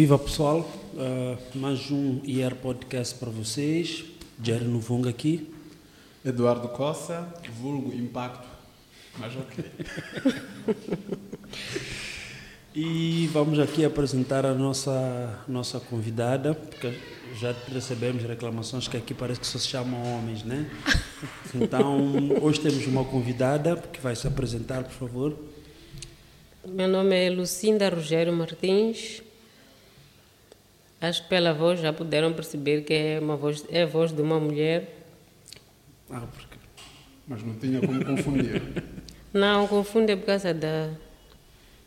Viva pessoal, uh, mais um IR Podcast para vocês. Jerry Novunga aqui. Eduardo Costa, vulgo Impacto, mas ok. e vamos aqui apresentar a nossa, nossa convidada, porque já recebemos reclamações que aqui parece que só se chamam homens, né? Então, hoje temos uma convidada que vai se apresentar, por favor. Meu nome é Lucinda Rogério Martins, Acho que pela voz já puderam perceber que é, uma voz, é a voz de uma mulher. Ah, porque... Mas não tinha como confundir. não, confunde por causa da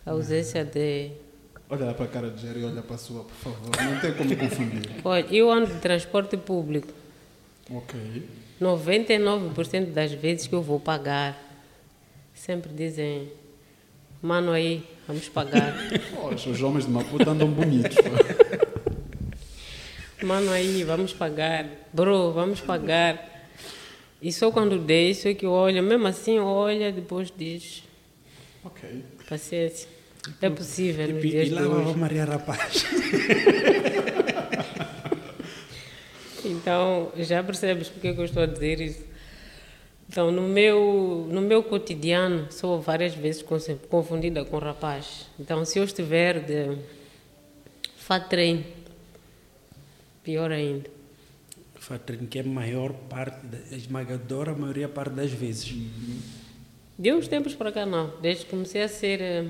ausência de. Olha para a cara de Jerry olha para a sua, por favor. Não tem como confundir. Olha, eu ando de transporte público. Ok. 99% das vezes que eu vou pagar, sempre dizem, mano aí, vamos pagar. Poxa, os homens de Maputo andam bonitos. Mano, aí, vamos pagar. Bro, vamos pagar. E só quando deixo é que olha, mesmo assim olha, depois diz. Ok. Paciência. É possível nos dias e lá vai Maria Rapaz. então, já percebes porque eu estou a dizer isso. Então, no meu, no meu cotidiano, sou várias vezes confundida com rapaz. Então, se eu estiver de fat train, Pior ainda. Fatrin, que é a maior parte, a esmagadora maioria parte das vezes. Uhum. De uns tempos para cá não. Desde que comecei a ser, eh,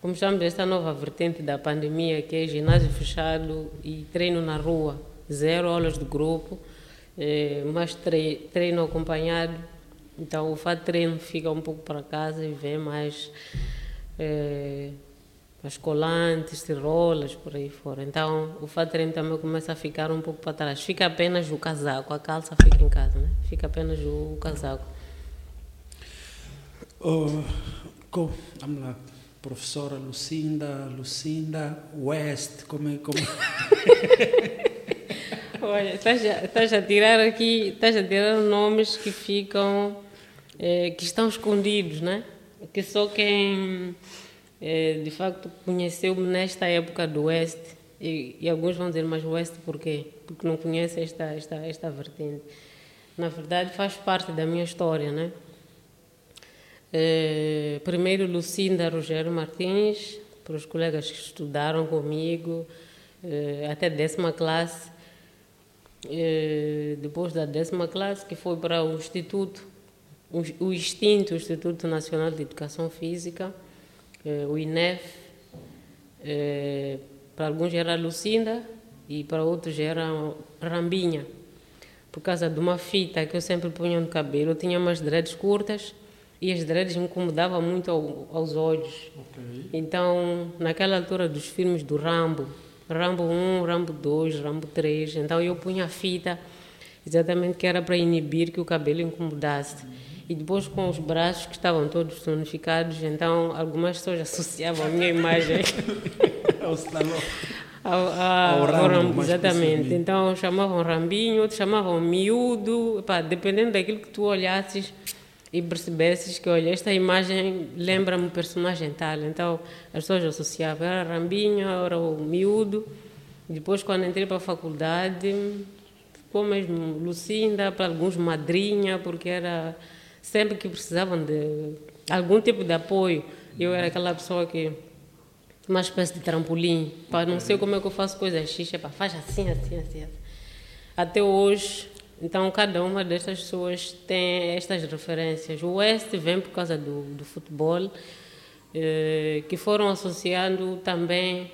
como chamamos esta nova vertente da pandemia, que é ginásio fechado e treino na rua. Zero aulas de grupo, eh, mas treino acompanhado. Então o fato treino fica um pouco para casa e vem mais... Eh, as colantes, tirolas, por aí fora. Então, o fatreino também começa a ficar um pouco para trás. Fica apenas o casaco, a calça fica em casa, né? Fica apenas o casaco. Oh, com, vamos lá, professora Lucinda, Lucinda West, como é? Como... Olha, estás a, estás a tirar aqui, estás a tirar nomes que ficam, eh, que estão escondidos, né? Que só quem de facto conheceu-me nesta época do Oeste e, e, alguns vão dizer, mas o Oeste por quê? Porque não conhece esta, esta, esta vertente. Na verdade faz parte da minha história, né? É, primeiro Lucinda Rogério Martins, para os colegas que estudaram comigo, é, até décima classe. É, depois da décima classe, que foi para o Instituto, o, o extinto Instituto Nacional de Educação Física, o INEF, eh, para alguns era Lucinda e para outros era Rambinha. Por causa de uma fita que eu sempre punha no cabelo, eu tinha umas dreads curtas e as dreads me incomodavam muito ao, aos olhos. Okay. Então, naquela altura dos filmes do Rambo, Rambo 1, Rambo 2, Rambo 3, então eu punha a fita exatamente que era para inibir que o cabelo incomodasse. Uhum e depois com os braços que estavam todos tonificados, então algumas pessoas associavam a minha imagem ao salão. Ao, a, ao, Rambo, Rambo exatamente. Então chamavam Rambinho, outros chamavam Miúdo, Epá, dependendo daquilo que tu olhasses e percebesses que, olha, esta imagem lembra-me um personagem tal. Então as pessoas associavam, era Rambinho, era o Miúdo. Depois, quando entrei para a faculdade, ficou mesmo Lucinda, para alguns Madrinha, porque era sempre que precisavam de algum tipo de apoio, eu era aquela pessoa que uma espécie de trampolim, para não sei como é que eu faço coisas xixi, para faz assim, assim, assim, assim. Até hoje, então cada uma destas pessoas tem estas referências. O West vem por causa do, do futebol, eh, que foram associando também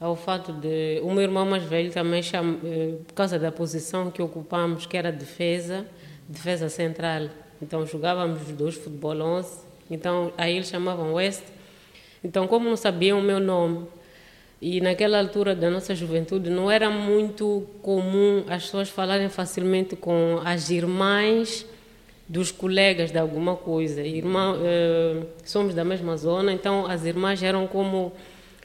ao fato de o meu irmão mais velho também chama, eh, por causa da posição que ocupamos, que era defesa, defesa central. Então jogávamos os dois futebol 11. Então aí eles chamavam West. Então como não sabiam o meu nome e naquela altura da nossa juventude não era muito comum as pessoas falarem facilmente com as irmãs dos colegas de alguma coisa. Irmã, eh, somos da mesma zona, então as irmãs eram como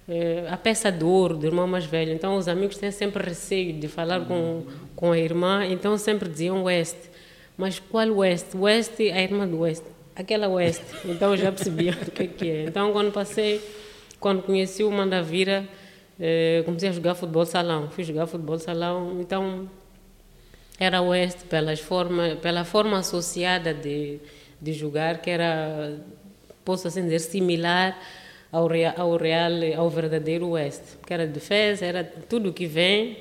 eh, a peça de ouro do irmão mais velho. Então os amigos têm sempre receio de falar com, com a irmã, então sempre diziam West. Mas qual West? West é a irmã do West. Aquela West. Então já percebi o que, que é. Então quando passei, quando conheci o Mandavira, Eh, comecei a jogar futebol salão. Fui jogar futebol salão, então era oeste pelas forma, pela forma associada de, de jogar, que era, posso assim dizer, similar ao real, ao real, ao verdadeiro oeste. Que era defesa, era tudo que vem.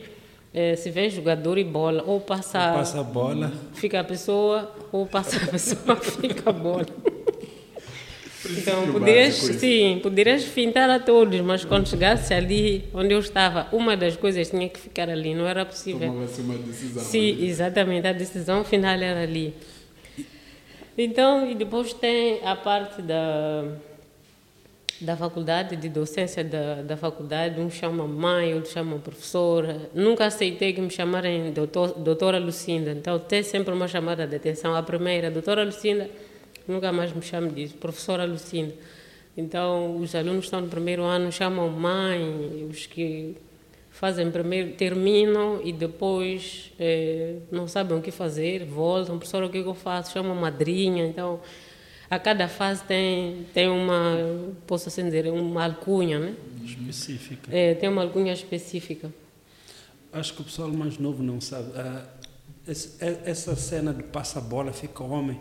Eh, se vem jogador e bola, ou passa, ou passa a bola, fica a pessoa, ou passa a pessoa, fica a bola. Então, poderias, sim, poderias fintar a todos, mas quando chegasse ali onde eu estava, uma das coisas tinha que ficar ali, não era possível. Tomava-se uma decisão. Sim, ali. exatamente, a decisão final era ali. Então, e depois tem a parte da, da faculdade, de docência da, da faculdade, um chama mãe, outro chama professora. Nunca aceitei que me chamarem doutor, doutora Lucinda, então tem sempre uma chamada de atenção. A primeira, doutora Lucinda nunca mais me chamo disso, professora Lucinda. Então, os alunos estão no primeiro ano, chamam mãe, os que fazem primeiro, terminam e depois eh, não sabem o que fazer, voltam, professora, o que eu faço? Chamam madrinha, então... A cada fase tem, tem uma, posso assim dizer, uma alcunha, né? Específica. É, tem uma alcunha específica. Acho que o pessoal mais novo não sabe. Ah, essa cena de passa-bola, fica homem,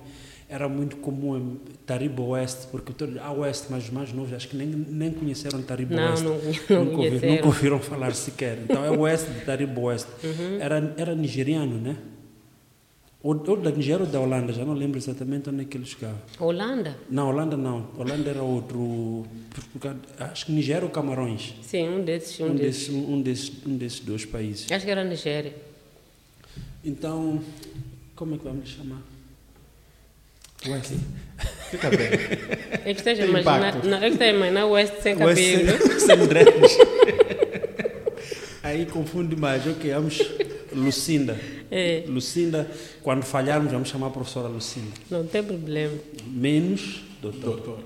era muito comum em Tariba Oeste, porque a Oeste, mas os mais novos, acho que nem, nem conheceram Tariba não, Oeste. Não, não nunca, ouvi, nunca ouviram falar sequer. Então é Oeste de Tariba Oeste. Uhum. Era, era nigeriano, né? Ou, ou da Nigéria ou da Holanda, já não lembro exatamente onde é que ele jogava. Holanda? Não, Holanda não. Holanda era outro. Acho que Nigéria ou Camarões. Sim, um desses. Um, um desses. desses. Um, desses, um desses dois países. Acho que era Nigéria. Então, como é que vamos chamar? West. Fica bem. É que esteja imaginando. Não, é que esteja imaginando West sem cabelo. West sem dreads. Aí confunde mais. Ok, vamos. Lucinda. É. Lucinda, quando falharmos, vamos chamar a professora Lucinda. Não tem problema. Menos doutor. Doutor.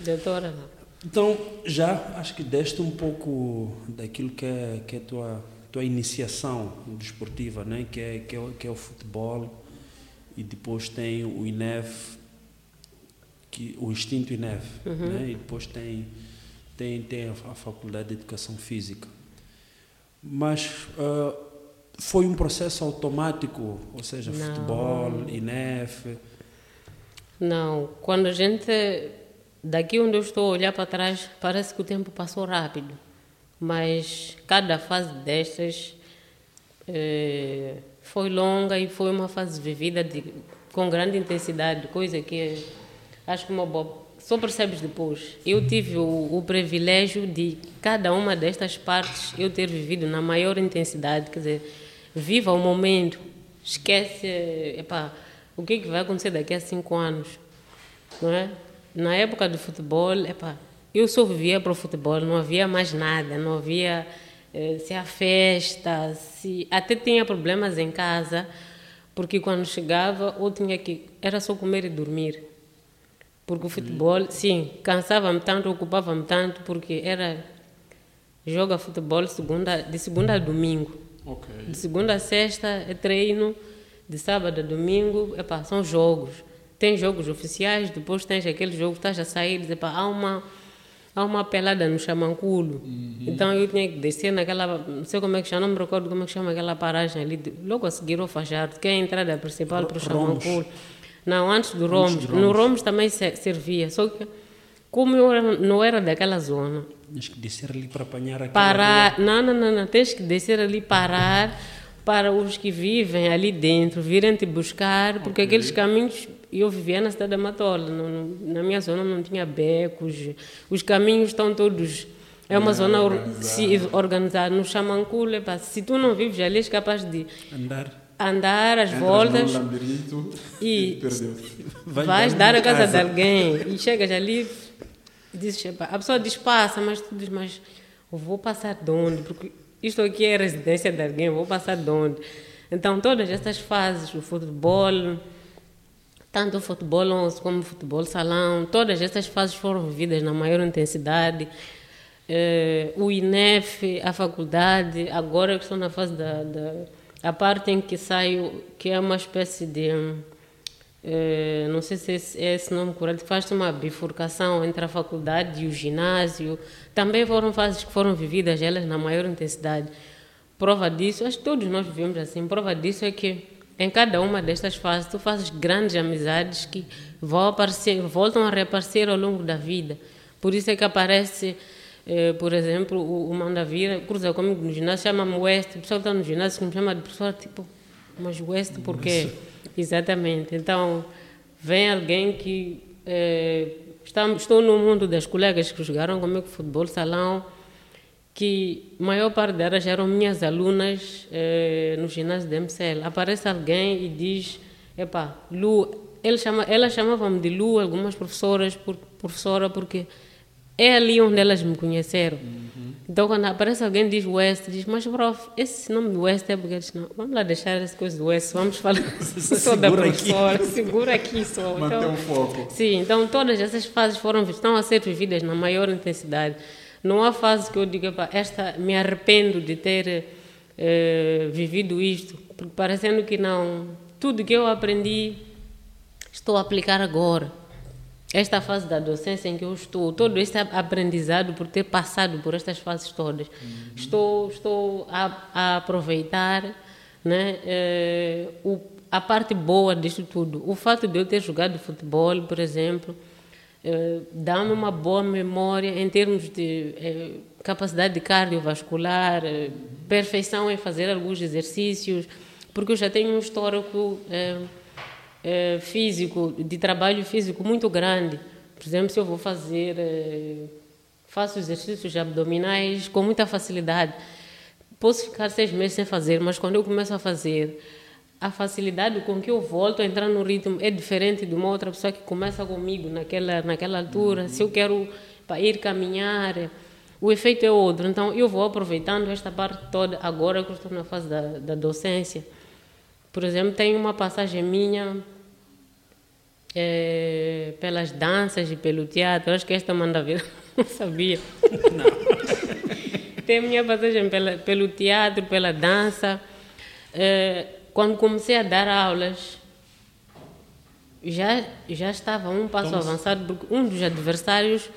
Doutora não. Então, já acho que deste um pouco daquilo que é, que é a tua, tua iniciação desportiva, né? que, é, que, é, que é o futebol e depois tem o INEF, que, o instinto INEF, uhum. né? e depois tem, tem, tem a, a, Faculdade de Educação Física. Mas uh, foi um processo automático, ou seja, Não. futebol, INEF? Não, quando a gente, daqui onde eu estou a olhar para trás, parece que o tempo passou rápido, mas cada fase destas... Eh, foi longa e foi uma fase vivida de, com grande intensidade, coisa que acho que uma boa, só percebes depois. Eu tive o, o, privilégio de cada uma destas partes eu ter vivido na maior intensidade, quer dizer, viva o momento, esquece epá, o que, é que vai acontecer daqui a cinco anos, não é? Na época do futebol, epá, eu só vivia para o futebol, não havia mais nada, não havia eh, se há festa, se até tinha problemas em casa, porque quando chegava ou tinha que era só comer e dormir. Porque o futebol, sim, cansava-me tanto, ocupava-me tanto, porque era joga futebol segunda, de segunda a domingo. Okay. De segunda a sexta é treino, de sábado a domingo epa, são jogos. Tem jogos oficiais, depois tens aquele jogo que estás a sair, epa, há uma há uma pelada no Chamanculo. Uhum. Então eu tinha que descer naquela, não sei como é que chama, não me recordo como é que chama aquela paragem ali, logo a seguir ao Fajardo, que é a entrada principal para o Chamanculo. Não, antes do Romos. No Romos também servia, só que como eu não era daquela zona. Tens que descer ali para apanhar aquela Parar, não, não, não, não, tens que descer ali, parar para os que vivem ali dentro virem te buscar, porque okay. aqueles caminhos eu vivia na cidade da Matola, na minha zona não tinha becos, os caminhos estão todos. É uma zona organizada. organizada. No Chamanculo, se tu não vives ali, és capaz de andar, andar as voltas e, Vai vais dar a casa, casa, de alguém e chegas ali e dizes, a pessoa diz passa, mas tu dizes, mas vou passar de onde? Porque isto aqui é residência de alguém, vou passar de onde? Então todas essas fases, o futebol, tanto o futebol 11 como o futebol salão, todas essas fases foram vividas na maior intensidade. Eh, o INEF, a faculdade, agora que estou na fase da, da a parte em que saio, que é uma espécie de Uh, não sei se é esse nome correto, faz uma bifurcação entre a faculdade e o ginásio. Também foram fases que foram vividas elas na maior intensidade. Prova disso, acho que todos nós vivemos assim, prova disso é que em cada uma destas fases tu fazes grandes amizades que vão aparecer, voltam a reaparecer ao longo da vida. Por isso é que aparece, eh, por exemplo, o, o Mandavira cruza comigo no ginásio, chama-me West, o pessoal está no ginásio que me chama de professor, tipo, mas West por quê? Exatamente. Então, vem alguém que eh, está, estou no mundo das colegas que jogaram comigo futebol, salão, que a maior parte delas eram minhas alunas eh, no ginásio da MCL. Aparece alguém e diz, epá, Lu, ele chama, ela chamava-me de Lu, algumas professoras, por professora, porque é ali onde elas me conheceram. Uhum. Então, quando aparece alguém diz West, diz, mas prof, esse nome do West é porque não, vamos lá deixar as coisas do West, vamos falar só da professora, aqui. segura aqui só. Manter então, o foco. Sim, então todas essas fases foram, estão a ser vividas na maior intensidade. Não há fase que eu diga, esta me arrependo de ter eh, vivido isto, porque parecendo que não, tudo que eu aprendi estou a aplicar agora. Esta fase da docência em que eu estou, todo este aprendizado por ter passado por estas fases todas, uhum. estou, estou a, a aproveitar né, eh, o, a parte boa disto tudo. O fato de eu ter jogado futebol, por exemplo, eh, dá-me uma boa memória em termos de eh, capacidade de cardiovascular, eh, perfeição em fazer alguns exercícios, porque eu já tenho um histórico físico, de trabalho físico muito grande. Por exemplo, se eu vou fazer, faço exercícios abdominais com muita facilidade. Posso ficar seis meses sem fazer, mas quando eu começo a fazer, a facilidade com que eu volto a entrar no ritmo é diferente de uma outra pessoa que começa comigo naquela, naquela altura. Uhum. Se eu quero para ir caminhar, o efeito é outro. Então, eu vou aproveitando esta parte toda agora que estou na fase da, da docência. Por exemplo, tem uma passagem minha é, pelas danças e pelo teatro. Acho que esta manda ver, não sabia. Não. tem minha passagem pela, pelo teatro, pela dança. É, quando comecei a dar aulas, já, já estava um passo então, avançado, porque um dos adversários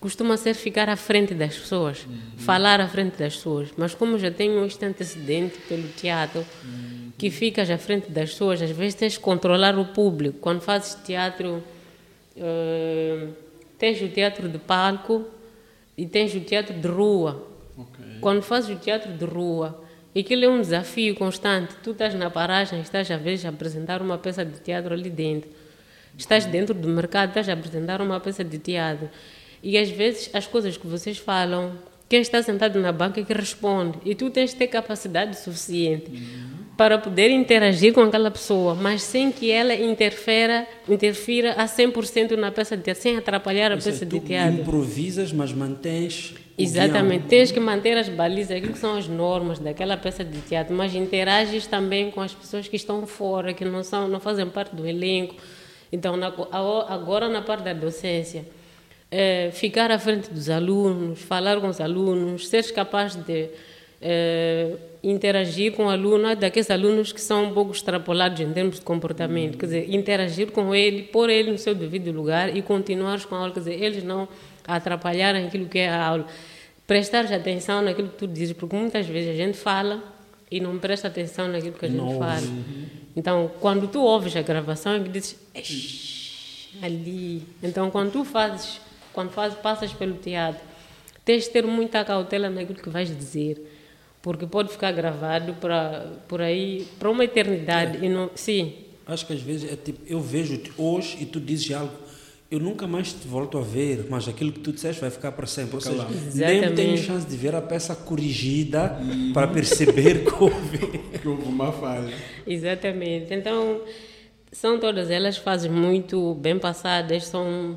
costuma ser ficar à frente das pessoas, uhum. falar à frente das pessoas. Mas como já tenho este antecedente pelo teatro, uhum. Que ficas à frente das pessoas, às vezes tens que controlar o público. Quando fazes teatro, uh, tens o teatro de palco e tens o teatro de rua. Okay. Quando fazes o teatro de rua, aquilo é um desafio constante. Tu estás na paragem, estás a vezes a apresentar uma peça de teatro ali dentro. Estás dentro do mercado, estás a apresentar uma peça de teatro. E às vezes as coisas que vocês falam, quem está sentado na banca é que responde. E tu tens de ter capacidade suficiente uhum. Para poder interagir com aquela pessoa, mas sem que ela interfira, interfira a 100% na peça de teatro, sem atrapalhar a Ou peça seja, de teatro. improvisas, mas mantens Exatamente, tens que manter as balizas, aquilo que são as normas daquela peça de teatro, mas interages também com as pessoas que estão fora, que não são, não fazem parte do elenco. Então, na, agora na parte da docência, é, ficar à frente dos alunos, falar com os alunos, seres capaz de é, interagir com o aluno, é daqueles alunos que são um pouco extrapolados em termos de comportamento, quer dizer, interagir com ele, pôr ele no seu devido lugar e continuar com a aula, quer dizer, eles não a atrapalhar aquilo que é a aula. Prestar atenção naquilo que tu dizes, porque muitas vezes a gente fala e não presta atenção naquilo que a gente não. fala. Então, quando tu ouves a gravação, é que dizes ali. Então, quando tu fazes, quando fazes, passas pelo teatro, tens de ter muita cautela naquilo que vais dizer, porque pode ficar gravado para por aí para uma eternidade é. e não, sim. Acho que às vezes é tipo, eu vejo hoje e tu dizes algo eu nunca mais te volto a ver, mas aquilo que tu disseste vai ficar para sempre. Ou seja, nem tenho chance de ver a peça corrigida uhum. para perceber que houve. que houve uma falha. Exatamente. Então, são todas elas fases muito bem passadas, são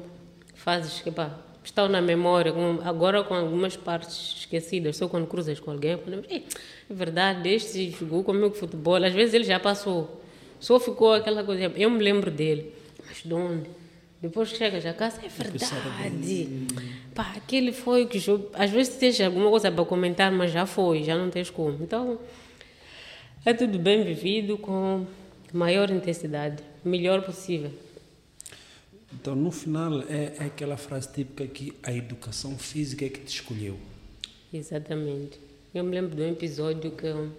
fases que pá, estão na memória, agora com algumas partes esquecidas, só quando cruzas com alguém, é verdade, este jogou comigo futebol, às vezes ele já passou, só ficou aquela coisa, eu me lembro dele, mas de onde? Depois que chegas a casa, é verdade. Pá, aquele foi que jogo. Às vezes tens alguma coisa para comentar, mas já foi, já não tens como. Então, é tudo bem vivido com maior intensidade, melhor possível. Então, no final, é, é aquela frase típica que a educação física é que te escolheu. Exatamente. Eu me lembro de um episódio que uh,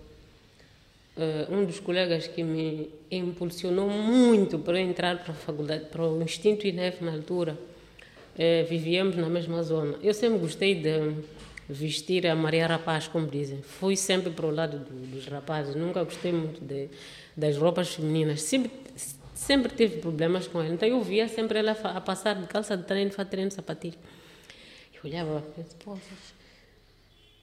um dos colegas que me impulsionou muito para entrar para a faculdade, para o Instinto INEF na altura, uh, vivíamos na mesma zona. Eu sempre gostei de vestir a Maria Rapaz, como dizem. Fui sempre para o lado do, dos rapazes, nunca gostei muito de, das roupas femininas. Sempre, sempre tive problemas com ela. Então eu via sempre ela a passar de calça de treino, fato treino, sapatilha. Eu olhava, eu disse, poxa,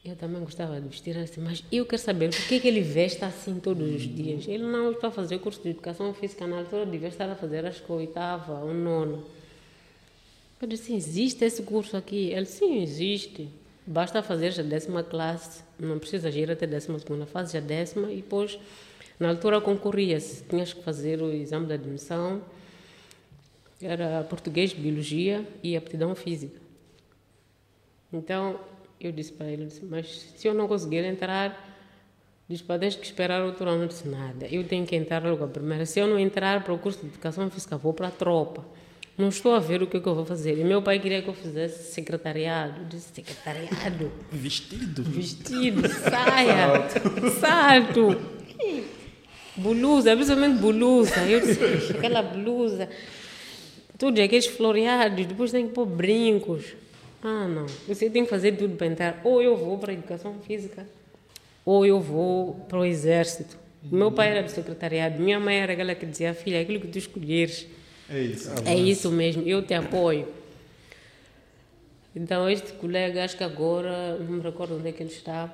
eu também gostava de vestir assim, mas eu quero saber por que, que ele veste assim todos os dias. Ele não está a fazer curso de educação física na altura, devia estar a fazer acho que oitava ou nono. Eu disse, existe esse curso aqui? Ele, sim, existe. Basta fazer a décima classe, não precisa ir até a décima segunda, fase a décima e depois, na altura concorria-se, tinhas que fazer o exame de admissão, era português, biologia e aptidão física. Então, eu disse para ele, disse, mas se eu não conseguir entrar, disse para tens que esperar outro ano. Eu disse, nada, eu tenho que entrar logo a primeira. Se eu não entrar para o curso de educação física, vou para a tropa. Não estou a ver o que, é que eu vou fazer. E meu pai queria que eu fizesse secretariado. Eu disse, secretariado? Vestido? Vestido, saia, salto. Blusa, principalmente blusa. Eu disse, aquela blusa, tudo aqueles floreados, depois tem que pôr brincos. Ah, não. Você tem que fazer tudo para entrar. Ou eu vou para a educação física, ou eu vou para o exército. Uhum. Meu pai era do secretariado, minha mãe era aquela que dizia, filha, aquilo que tu escolheres. É isso. É isso mesmo, eu te apoio. Então, este colega, acho que agora, não me recordo onde é que ele está,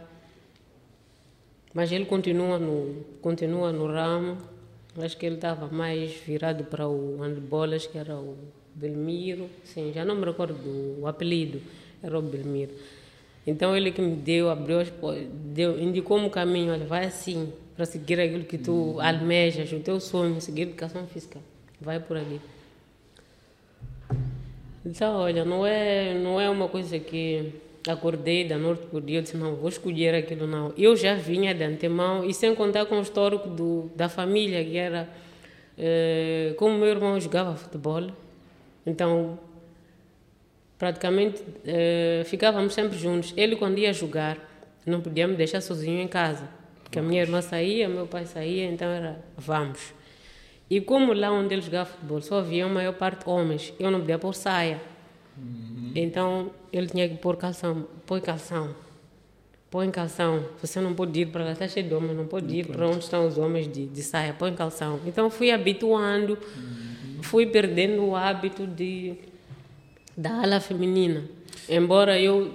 mas ele continua no, continua no ramo. Acho que ele estava mais virado para o handball, acho que era o Belmiro, sim, já não me recordo do apelido, era o Belmiro. Então ele que me deu, abriu as deu, indicou-me o caminho, olha, vai assim, para seguir aquilo que tu uhum. almejas, o teu sonho, seguir educação física, vai por ali. Então, olha, não é, não é uma coisa que acordei da noite por dia, eu disse, não, vou escolher aquilo, não. Eu já vinha de antemão, e sem contar com o histórico do, da família, que era, eh, como meu irmão jogava futebol, então, praticamente uh, ficávamos sempre juntos. Ele, quando ia jogar, não podia me deixar sozinho em casa, porque a minha irmã saía, meu pai saía, então era vamos. E como lá onde ele jogava futebol só havia a maior parte homens, eu não podia pôr saia. Uhum. Então ele tinha que pôr calção, põe calção, põe calção. Você não pode ir para lá, está cheio de homens, não pode ir para onde estão os homens de, de saia, põe calção. Então fui habituando. Uhum fui perdendo o hábito de da ala feminina. Embora eu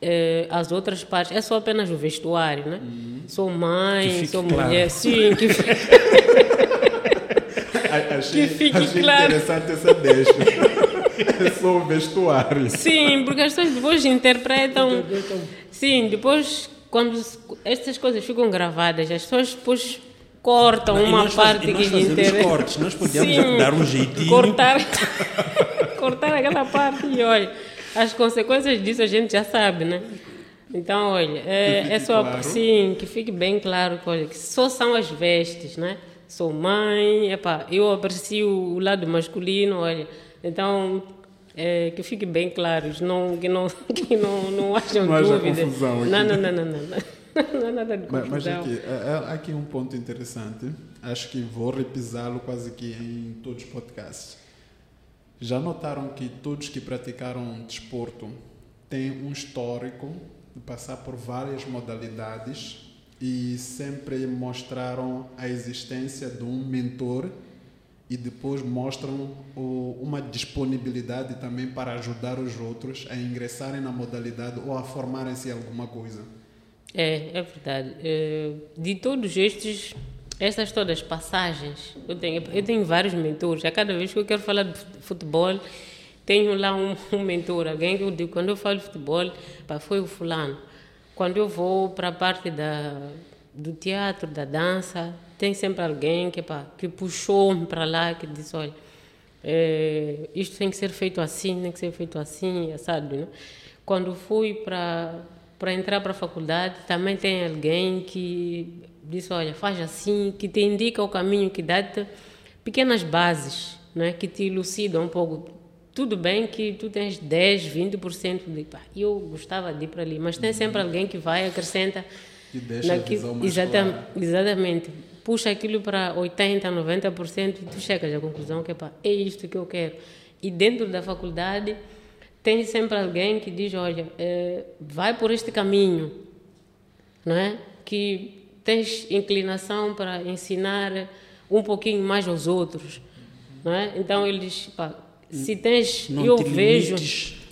eh, as outras partes é só apenas o vestuário, né? Uhum. Sou mãe, sou claro. mulher, sim. Que, achei, que fique achei claro. interessante essa deixa. É só o vestuário. Sim, porque as pessoas depois interpretam. Sim, depois quando estas coisas ficam gravadas, as pessoas depois cortam uma parte faz, que lhe interessa. cortes, nós podíamos Sim, dar um jeitinho. Cortar, cortar aquela parte e olha, as consequências disso a gente já sabe, né? Então, olha, é, é só claro. sim, que fique bem claro que, olha, que só são as vestes, né? Sou mãe, epá, eu aprecio o lado masculino, olha. Então, é, que fique bem claro, não, que não, que não, não hajam não dúvidas. Confusão aqui. Não, não, não, não, não não é nada de confusão. Mas, aqui, é, é, aqui um ponto interessante, acho que vou repisá-lo quase que em todos os podcasts. Já notaram que todos que praticaram desporto têm um histórico de passar por várias modalidades e sempre mostraram a existência de um mentor e depois mostram o, uma disponibilidade também para ajudar os outros a ingressarem na modalidade ou a formarem-se em alguma coisa. É, é verdade. É, de todos estes, estas todas passagens, eu tenho, eu tenho vários mentores. A cada vez que eu quero falar de futebol, tenho lá um, um mentor, alguém que eu digo, quando eu falo de futebol, pá, foi o fulano. Quando eu vou para a parte da, do teatro, da dança, tem sempre alguém que, pá, que puxou-me para lá, que disse, olha, é, isto tem que ser feito assim, tem que ser feito assim, sabe? Né? Quando fui para para entrar para a faculdade também tem alguém que disse, olha, faz assim, que te indica o caminho, que dá-te pequenas bases, né? que te elucidam um pouco. Tudo bem que tu tens 10, 20% de... Pá, eu gostava de ir para ali, mas tem sempre alguém que vai, acrescenta... Que deixa a visão mais exatamente, clara. exatamente. Puxa aquilo para 80%, 90% e tu chegas à conclusão que pá, é isto que eu quero. E dentro da faculdade tem sempre alguém que diz, olha, eh, vai por este caminho, não é? Que tens inclinação para ensinar um pouquinho mais aos outros, não é? Então ele diz, pá, se tens, Não eu te vejo,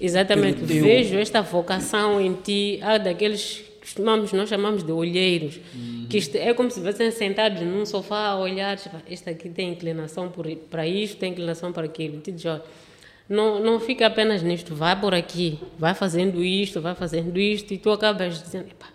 exatamente, vejo esta vocação em ti, há daqueles que costumamos, nós chamamos de olheiros, que isto é como se estivessem sentados num sofá a olhar, tipo, este aqui tem inclinação para isto, tem inclinação para aquilo, te diz, olha, não, não fica apenas nisto, vai por aqui, vai fazendo isto, vai fazendo isto, e tu acabas dizendo, "Epá,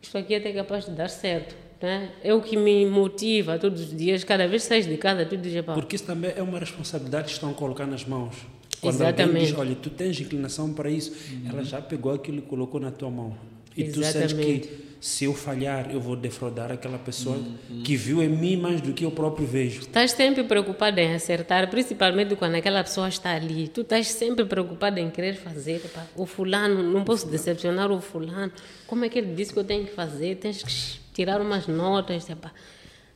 isto aqui é até capaz de dar certo. Né? É o que me motiva todos os dias, cada vez que sais de casa, tu dizes, "Epá, Porque isso também é uma responsabilidade que estão a colocar nas mãos. Quando alguém Exatamente. diz, olha, tu tens inclinação para isso, ela já pegou aquilo e colocou na tua mão. E tu sentes Exatamente. que se eu falhar, eu vou defraudar aquela pessoa que viu em mim mais do que eu próprio vejo. Estás sempre preocupado em acertar, principalmente quando aquela pessoa está ali. Tu estás sempre preocupado em querer fazer. O fulano, não posso decepcionar o fulano. Como é que ele disse que eu tenho que fazer? Tens que tirar umas notas. Epá.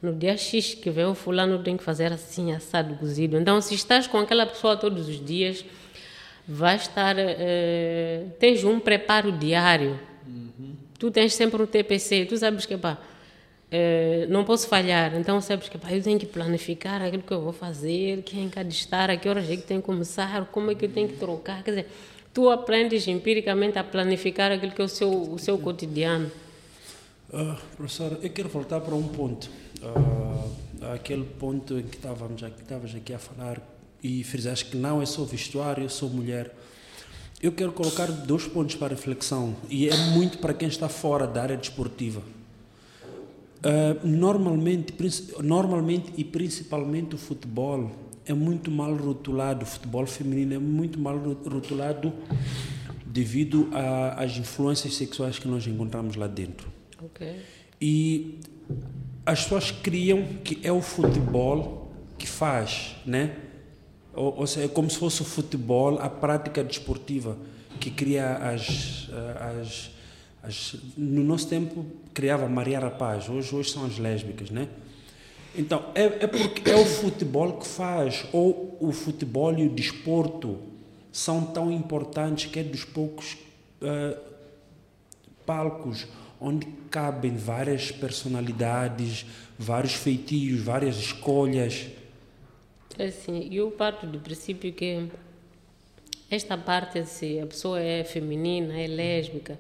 No dia X que vem o fulano tem que fazer assim, assado, cozido. Então, se estás com aquela pessoa todos os dias, vai estar... eh, tens um preparo diário. Tu tens sempre um TPC. Tu sabes que, pá, eh, não posso falhar, então sabes que pá, eu tenho que planificar aquilo que eu vou fazer, quem é de estar, a que horas é que tem que começar, como é que eu tenho que trocar. Quer dizer, tu aprendes empiricamente a planificar aquilo que é o seu, o seu cotidiano. Ah, professor, eu quero voltar para um ponto. Ah, aquele ponto em que estávamos aqui, estavas aqui a falar e frisaste que não é só vestuário, eu sou mulher. Eu quero colocar dois pontos para reflexão e é muito para quem está fora da área desportiva. Ah, normalmente, normalmente e principalmente o futebol é muito mal rotulado, o futebol feminino é muito mal ro- rotulado devido às influências sexuais que nós encontramos lá dentro. Ok. E as pessoas criam que é o futebol que faz, né? Ou, ou seja, é como se fosse o futebol, a prática desportiva que cria as, as, as no nosso tempo criava Maria Rapaz, hoje hoje são as lésbicas, né? Então é, é porque é o futebol que faz ou o futebol e o desporto são tão importantes que é dos poucos eh, palcos onde cabem várias personalidades, vários feitios, várias escolhas. É assim, eu parto do princípio que esta parte, se a pessoa é feminina, é lésbica,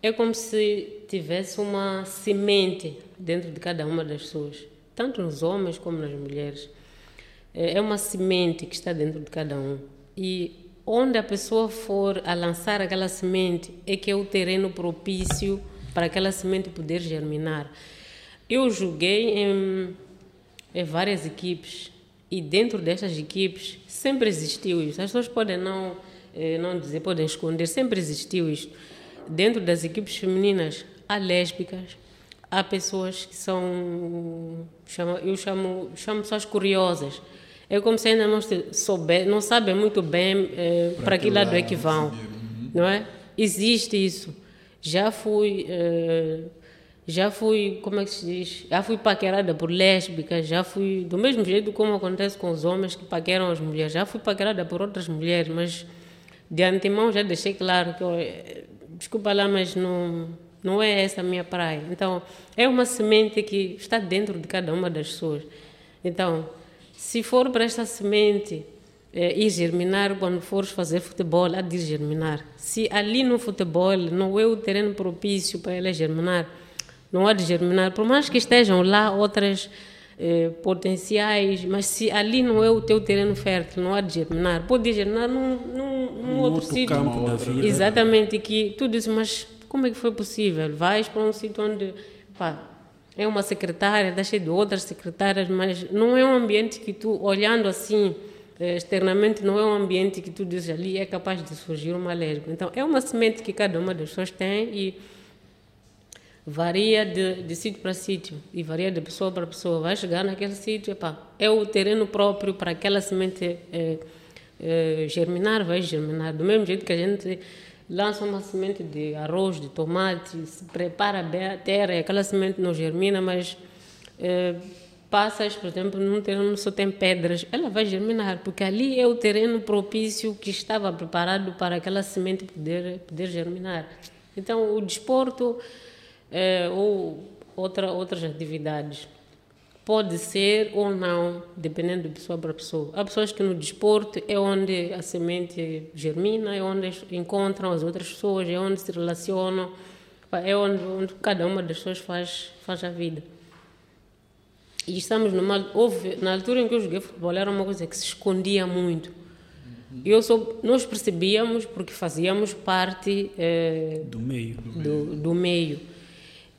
é como se tivesse uma semente dentro de cada uma das pessoas, tanto nos homens como nas mulheres. É é uma semente que está dentro de cada um. E onde a pessoa for a lançar aquela semente é que é o terreno propício para aquela semente poder germinar. Eu joguei em, em várias equipes e dentro destas equipes sempre existiu isso. As pessoas podem não, eh, não dizer, podem esconder, sempre existiu isso. Dentro das equipes femininas há lésbicas, há pessoas que são, eu chamo, chamo pessoas curiosas. É como se ainda não souber, não sabem muito bem eh, para, que lado é que vão, não é? Existe isso. Já fui, eh, já fui, como é que se diz? Já fui paquerada por lésbicas, já fui do mesmo jeito como acontece com os homens que paqueram as mulheres. Já fui paquerada por outras mulheres, mas de antemão já deixei claro que eh, desculpa lá, mas não não é essa a minha praia. Então, é uma semente que está dentro de cada uma das pessoas. Então, se for para esta semente eh, ir germinar quando fores fazer futebol, há de germinar. Se ali no futebol não é o terreno propício para ela germinar, não há de germinar. Por mais que estejam lá outras eh, potenciais, mas se ali não é o teu terreno fértil, não há de germinar. Pode germinar num, num, num outro, outro sítio. campo da vida. Exatamente, que tu dizes, mas como é que foi possível? Vais para um sítio onde pá, é uma secretária, está cheio de outras secretárias, mas não é um ambiente que tu, olhando assim, eh, externamente, não é um ambiente que tu dizes ali é capaz de surgir uma lésbica. Então, é uma semente que cada uma das pessoas tem e varia de, de sítio para sítio e varia de pessoa para pessoa. Vai chegar naquele sítio, é o terreno próprio para aquela semente é, é, germinar, vai germinar. Do mesmo jeito que a gente lança uma semente de arroz, de tomate, se prepara bem a terra aquela semente não germina, mas é, passas, por exemplo, num terreno só tem pedras, ela vai germinar, porque ali é o terreno propício que estava preparado para aquela semente poder, poder germinar. Então, o desporto é, ou outra, outras atividades. Pode ser ou não, dependendo de pessoa para pessoa. Há pessoas que no desporto é onde a semente germina, é onde encontram as outras pessoas, é onde se relacionam, é onde, onde cada uma das pessoas faz, faz a vida. E estamos numa. Houve, na altura em que eu joguei futebol, era uma coisa que se escondia muito. Eu sou, nós percebíamos porque fazíamos parte eh, do meio. Do, do meio.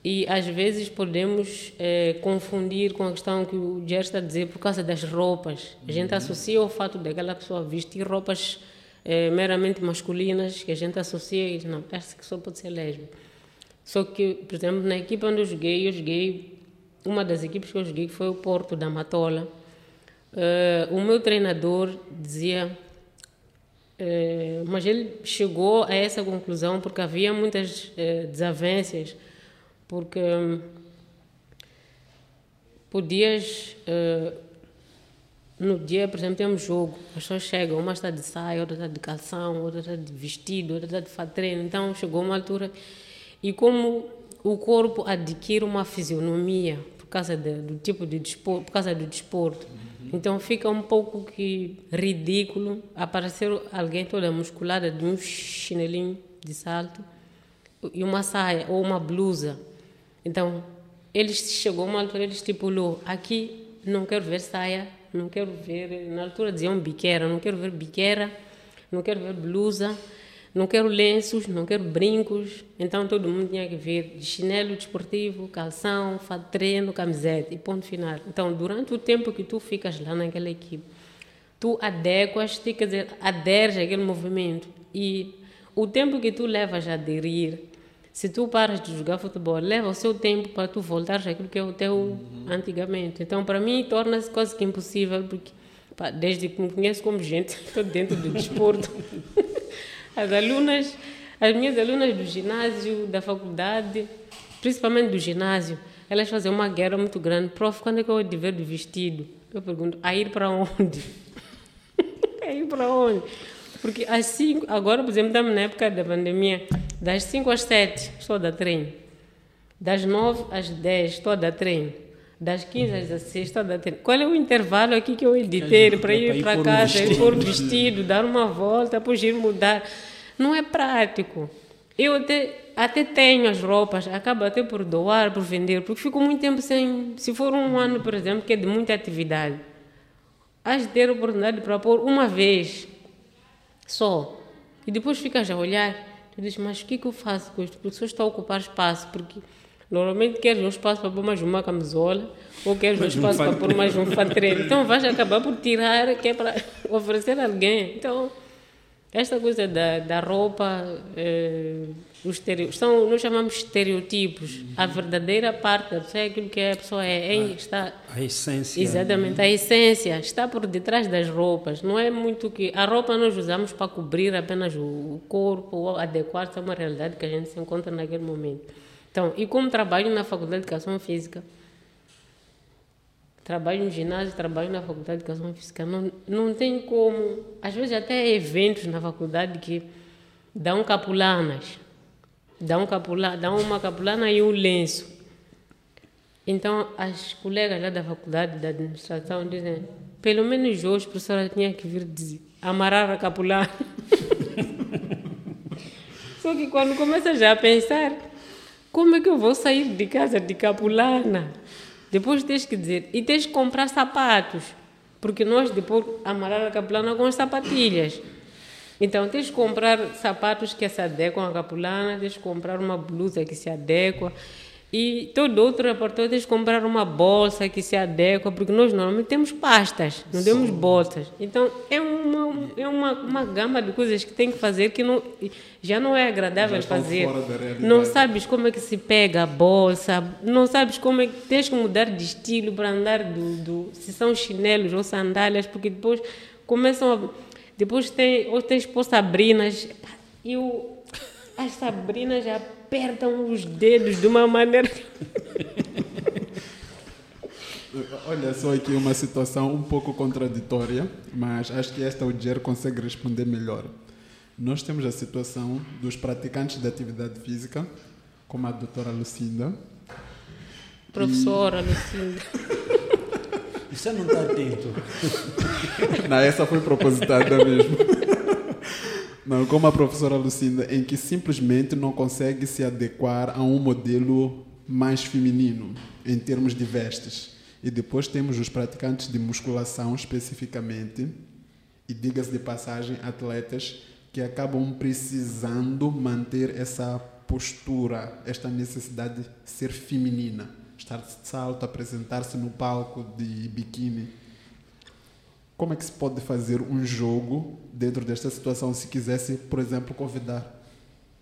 E às vezes podemos é, confundir com a questão que o Jer está a dizer por causa das roupas. A gente uhum. associa o fato daquela pessoa vestir roupas é, meramente masculinas, que a gente associa e diz, não, essa que só pode ser lésbica. Só que, por exemplo, na equipa onde eu joguei, eu joguei, uma das equipes que eu joguei foi o Porto da Matola. Uh, o meu treinador dizia, mas ele chegou a essa conclusão porque havia muitas desavenças porque hum, podias uh, no dia, por exemplo, temos jogo, as pessoas chegam, uma está de saia, outra está de calção, outra está de vestido, outra está de fatreino. Então chegou uma altura e como o corpo adquire uma fisionomia por causa de, do tipo de desporto, por causa do desporto. Então fica um pouco que ridículo aparecer alguém toda musculada de um chinelinho de salto e uma saia ou uma blusa então, ele chegou uma altura, ele estipulou, aqui não quero ver saia, não quero ver, na altura diziam biqueira, não quero ver biqueira, não quero ver blusa, não quero lenços, não quero brincos. Então todo mundo tinha que ver de chinelo desportivo, calção, fato treino, camiseta e ponto final. Então durante o tempo que tu ficas lá naquela equipe, tu adequas, quer dizer, aderes àquele movimento e o tempo que tu levas a aderir se tu paras de jogar futebol, leva o seu tempo para tu voltar àquilo que é o teu uhum. antigamente. Então, para mim, torna-se quase que impossível, porque pá, desde que me conheço como gente, estou dentro do desporto. As alunas, as minhas alunas do ginásio, da faculdade, principalmente do ginásio, elas fazem uma guerra muito grande. Prof, quando é que eu vou te ver de vestido? Eu pergunto, a ir para onde? a ir para onde? Porque 5, agora, por exemplo, estamos na época da pandemia, das 5 às 7 estou a dar treino, das 9 às 10 estou a dar treino, das 15 às 16 estou a dar treino. Qual é o intervalo aqui que eu editei para ir para casa, ir pôr vestido, dar uma volta, depois ir mudar? Não é prático. Eu até, até tenho as roupas, acabo até por doar, por vender, porque fico muito tempo sem. Se for um ano, por exemplo, que é de muita atividade, has de ter a oportunidade para pôr uma vez só. E depois ficas a olhar, tu dizes, mas o que, que eu faço com isto? Porque só estou a ocupar espaço, porque normalmente queres um espaço para pôr mais uma camisola, ou queres um espaço para pôr mais um fatreiro. Então vais acabar por tirar, que é para oferecer a alguém. Então, esta coisa da, da roupa, eh, são, nós chamamos estereotipos. Uhum. A verdadeira parte da pessoa é aquilo que a pessoa é. é está, a essência. Exatamente, a essência está por detrás das roupas. Não é muito que. A roupa nós usamos para cobrir apenas o corpo ou adequar-se a uma realidade que a gente se encontra naquele momento. Então, e como trabalho na Faculdade de Educação Física, trabalho no ginásio, trabalho na faculdade de educação física, não, não tem como. Às vezes até eventos na faculdade que dão capulanas, dão, capula, dão uma capulana e um lenço. Então as colegas lá da faculdade de administração dizem, pelo menos hoje a professora tinha que vir dizer, amarrar a capulana. Só que quando começa já a pensar, como é que eu vou sair de casa de capulana? Depois tens que dizer, e tens que comprar sapatos, porque nós depois amarrar a capulana com as sapatilhas. Então tens que comprar sapatos que se adequam à capulana, tens que comprar uma blusa que se adequa. E todo outro reportador tem que comprar uma bolsa que se adequa, porque nós normalmente temos pastas, não Sim. temos bolsas. Então é uma, é uma, uma gama de coisas que tem que fazer que não, já não é agradável fazer. Não sabes como é que se pega a bolsa, não sabes como é que tens que mudar de estilo para andar do, do se são chinelos ou sandálias, porque depois começam a. Depois tem, ou tens pôr sabrinas. E o, as sabrinas já apertam os dedos de uma maneira. Olha só aqui uma situação um pouco contraditória, mas acho que esta o Jer consegue responder melhor. Nós temos a situação dos praticantes de atividade física, como a doutora Lucinda. Professora e... Lucinda. Você não está atento. Não, essa foi propositada mesmo. Não, como a professora Lucinda, em que simplesmente não consegue se adequar a um modelo mais feminino em termos de vestes. E depois temos os praticantes de musculação especificamente, e diga-se de passagem, atletas que acabam precisando manter essa postura, esta necessidade de ser feminina, estar de salto, apresentar-se no palco de biquíni como é que se pode fazer um jogo dentro desta situação se quisesse, por exemplo, convidar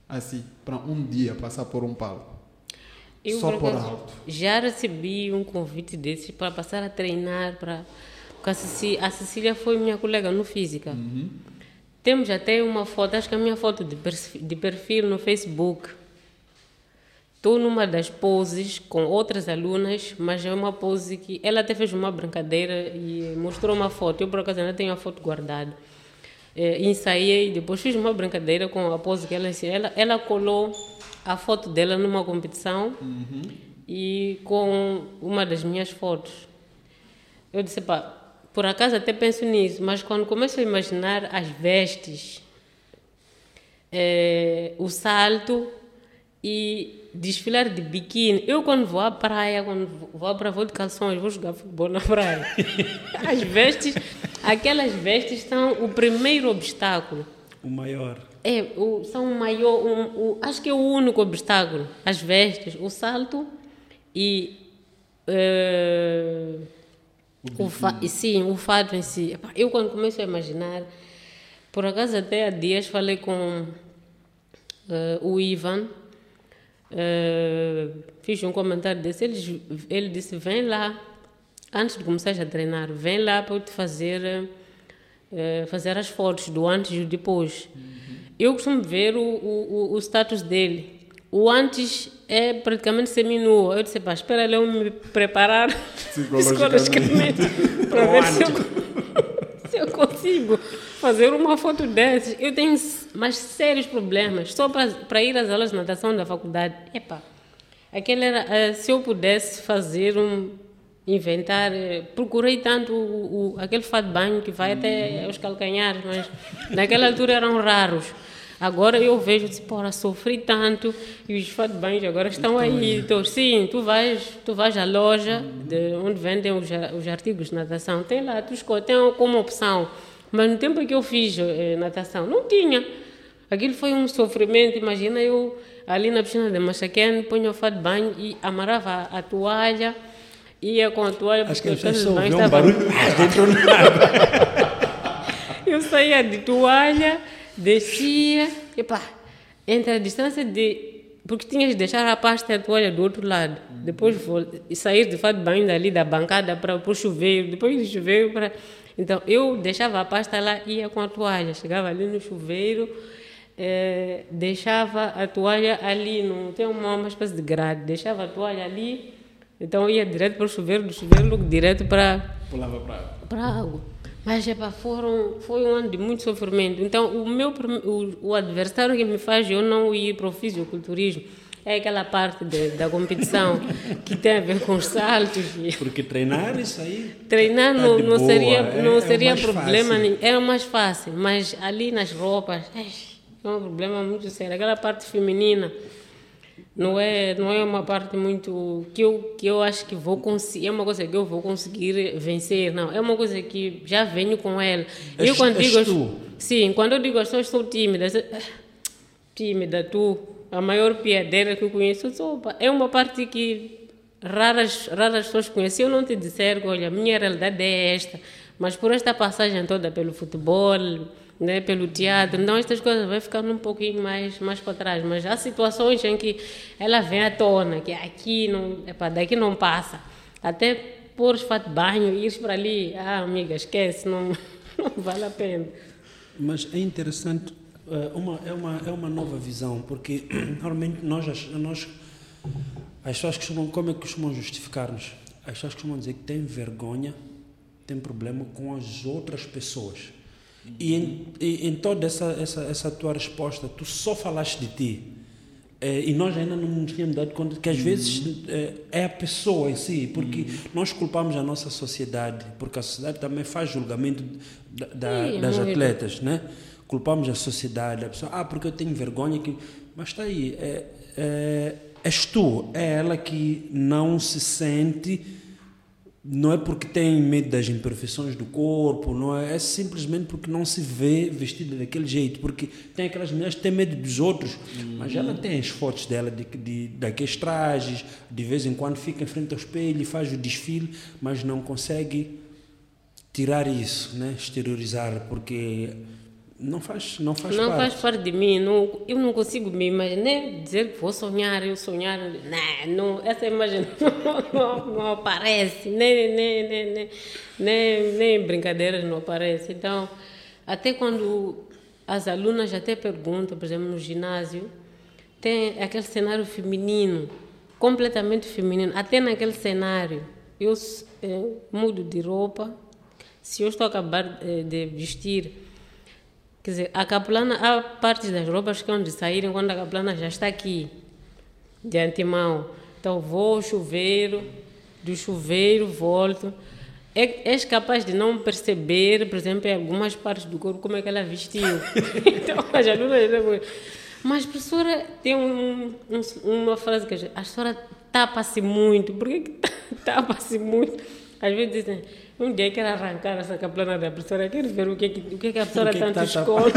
assim para um dia passar por um palco? Eu, Só por alto. Já recebi um convite desses para passar a treinar para porque a Cecília, a Cecília foi minha colega no física. Uhum. Temos até uma foto, acho que é a minha foto de perfil no Facebook Estou numa das poses com outras alunas, mas é uma pose que ela até fez uma brincadeira e mostrou uma foto. Eu, por acaso, ainda tenho a foto guardada. É, ensaiei, depois fiz uma brincadeira com a pose que ela. Ela, ela colou a foto dela numa competição uhum. e com uma das minhas fotos. Eu disse, pá, por acaso até penso nisso, mas quando começo a imaginar as vestes, é, o salto e desfilar de biquíni. Eu, quando vou à praia, quando vou à praia, vou de calções, vou jogar futebol na praia. As vestes, aquelas vestes são o primeiro obstáculo. O maior. É, o, são o maior, um, o, acho que é o único obstáculo. As vestes, o salto e. Uh, o, o fa, sim, o fato em si. Eu, quando começo a imaginar, por acaso até há dias falei com uh, o Ivan, Uh, fiz um comentário desse. Ele, ele disse: Vem lá, antes de começar a treinar, vem lá para eu te fazer, uh, fazer as fotos do antes e do depois. Uhum. Eu costumo ver o, o, o status dele. O antes é praticamente seminu. Eu disse: Pá, espera eu me preparar psicologicamente para ver se eu, se eu consigo fazer uma foto dessas. Eu tenho mais sérios problemas só para ir às aulas de natação da faculdade. Epa, aquele era, eh, se eu pudesse fazer um inventar, eh, procurei tanto o, o, aquele fato de banho que vai até os calcanhares, mas naquela altura eram raros. Agora eu vejo, tipo, porra, sofri tanto e os fatos de banho agora estão aí. Então, sim, tu vais, tu vais à loja de onde vendem os, os artigos de natação, tem lá, tu escolhe, tem como opção mas no tempo que eu fiz eh, natação, não tinha. Aquilo foi um sofrimento. Imagina eu ali na piscina de Machaquene, ponho o fato de banho e amarrava a, toalha, ia com a toalha. Acho que as pessoas ouviam um barulho dentro nada. eu saía de toalha, descia, e pá, entre a distância de porque tinhas de deixar a pasta e a toalha do outro lado. Depois vou, sair de fato de banho dali da bancada para o chuveiro, depois do chuveiro para então, eu deixava a pasta lá, ia com a toalha, chegava ali no chuveiro, eh, deixava a toalha ali, não tem uma, uma espécie de grade, deixava a toalha ali, então ia direto para o chuveiro, do chuveiro direto para... Pulava para água. Para água. Mas epa, foram, foi um ano de muito sofrimento. Então, o meu o, o adversário que me faz eu não ir para o fisiculturismo é aquela parte de, da competição que tem a ver com os saltos. Porque treinar isso aí. Treinar tá não, não seria, é, não é seria problema nenhum. Era mais fácil, mas ali nas roupas é um problema muito sério. Aquela parte feminina não é, não é uma parte muito. que eu, que eu acho que vou conseguir. É uma coisa que eu vou conseguir vencer, não. É uma coisa que já venho com ela. eu, quando digo. Sim, quando eu digo as pessoas estou tímida, tímida, tu a maior piadeira que eu conheço. Opa, é uma parte que raras, raras pessoas conhecem. Eu não te disser olha, a minha realidade é esta, mas por esta passagem toda pelo futebol, né, pelo teatro, então estas coisas vai ficando um pouquinho mais, mais para trás. Mas há situações em que ela vem à tona, que aqui não, epa, daqui não passa. Até pôr fato de banho e ir para ali, ah, amiga, esquece, não, não vale a pena. Mas é interessante, uma, é, uma, é uma nova visão, porque normalmente nós, nós as pessoas costumam, como é que costumam justificar-nos? As pessoas costumam dizer que têm vergonha, têm problema com as outras pessoas. E em, em toda essa, essa, essa tua resposta, tu só falaste de ti. É, e nós ainda não nos tínhamos dado conta que às vezes é, é a pessoa em si, porque uhum. nós culpamos a nossa sociedade, porque a sociedade também faz julgamento da, da, Sim, das atletas, né? Culpamos a sociedade, a pessoa, ah, porque eu tenho vergonha que. Mas está aí, é, é, és tu, é ela que não se sente não é porque tem medo das imperfeições do corpo, não é, é simplesmente porque não se vê vestida daquele jeito, porque tem aquelas mulheres que têm medo dos outros, uhum. mas ela tem as fotos dela de, de, daqueles trajes, de vez em quando fica em frente ao espelho e faz o desfile, mas não consegue tirar isso, né? exteriorizar, porque não faz, não faz não parte. faz parte de mim. Não, eu não consigo me imaginar, nem dizer que vou sonhar, eu sonhar. Não, não essa imagem não, não, não aparece, nem, nem, nem, nem, nem, nem brincadeiras não aparece. Então, até quando as alunas até perguntam, por exemplo, no ginásio, tem aquele cenário feminino, completamente feminino. Até naquele cenário, eu eh, mudo de roupa. Se eu estou a acabar eh, de vestir Quer dizer, a capulana, há partes das roupas que vão de saírem quando a capulana já está aqui, de antemão. Então vou ao chuveiro, do chuveiro volto. É, és capaz de não perceber, por exemplo, em algumas partes do corpo, como é que ela vestiu. então, as alunas... Mas, professora, tem um, um, uma frase que a professora tapa-se muito. Por que tapa-se muito? Às vezes dizem um dia quero arrancar essa caplana da professora, quero ver o que, o que, a professora tanto tá esconde.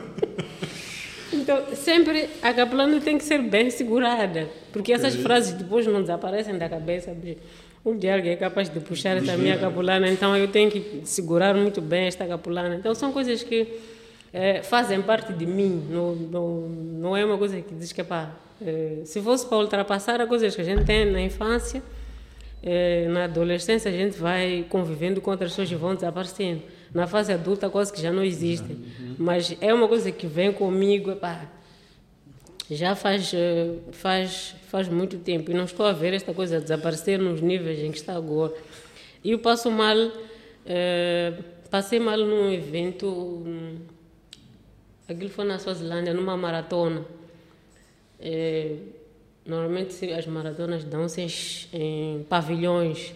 então, sempre a caplana tem que ser bem segurada, porque essas é. frases depois não desaparecem da cabeça. Um dia alguém é capaz de puxar essa minha capulana, então eu tenho que segurar muito bem esta capulana. Então, são coisas que é, fazem parte de mim, não, não, não é uma coisa que diz que, pá, é, se fosse para ultrapassar, as coisas que a gente tem na infância é, na adolescência a gente vai convivendo com outras pessoas que vão desaparecendo. Na fase adulta, coisas que já não existem. Uhum. Mas é uma coisa que vem comigo, epá, já faz, eh, faz, faz muito tempo. E não estou a ver esta coisa desaparecer nos níveis em que está agora. E eu passo mal, é, passei mal num evento, hum, aquilo foi na Suazilândia, numa maratona. É, Normalmente as maratonas dão-se em, pavilhões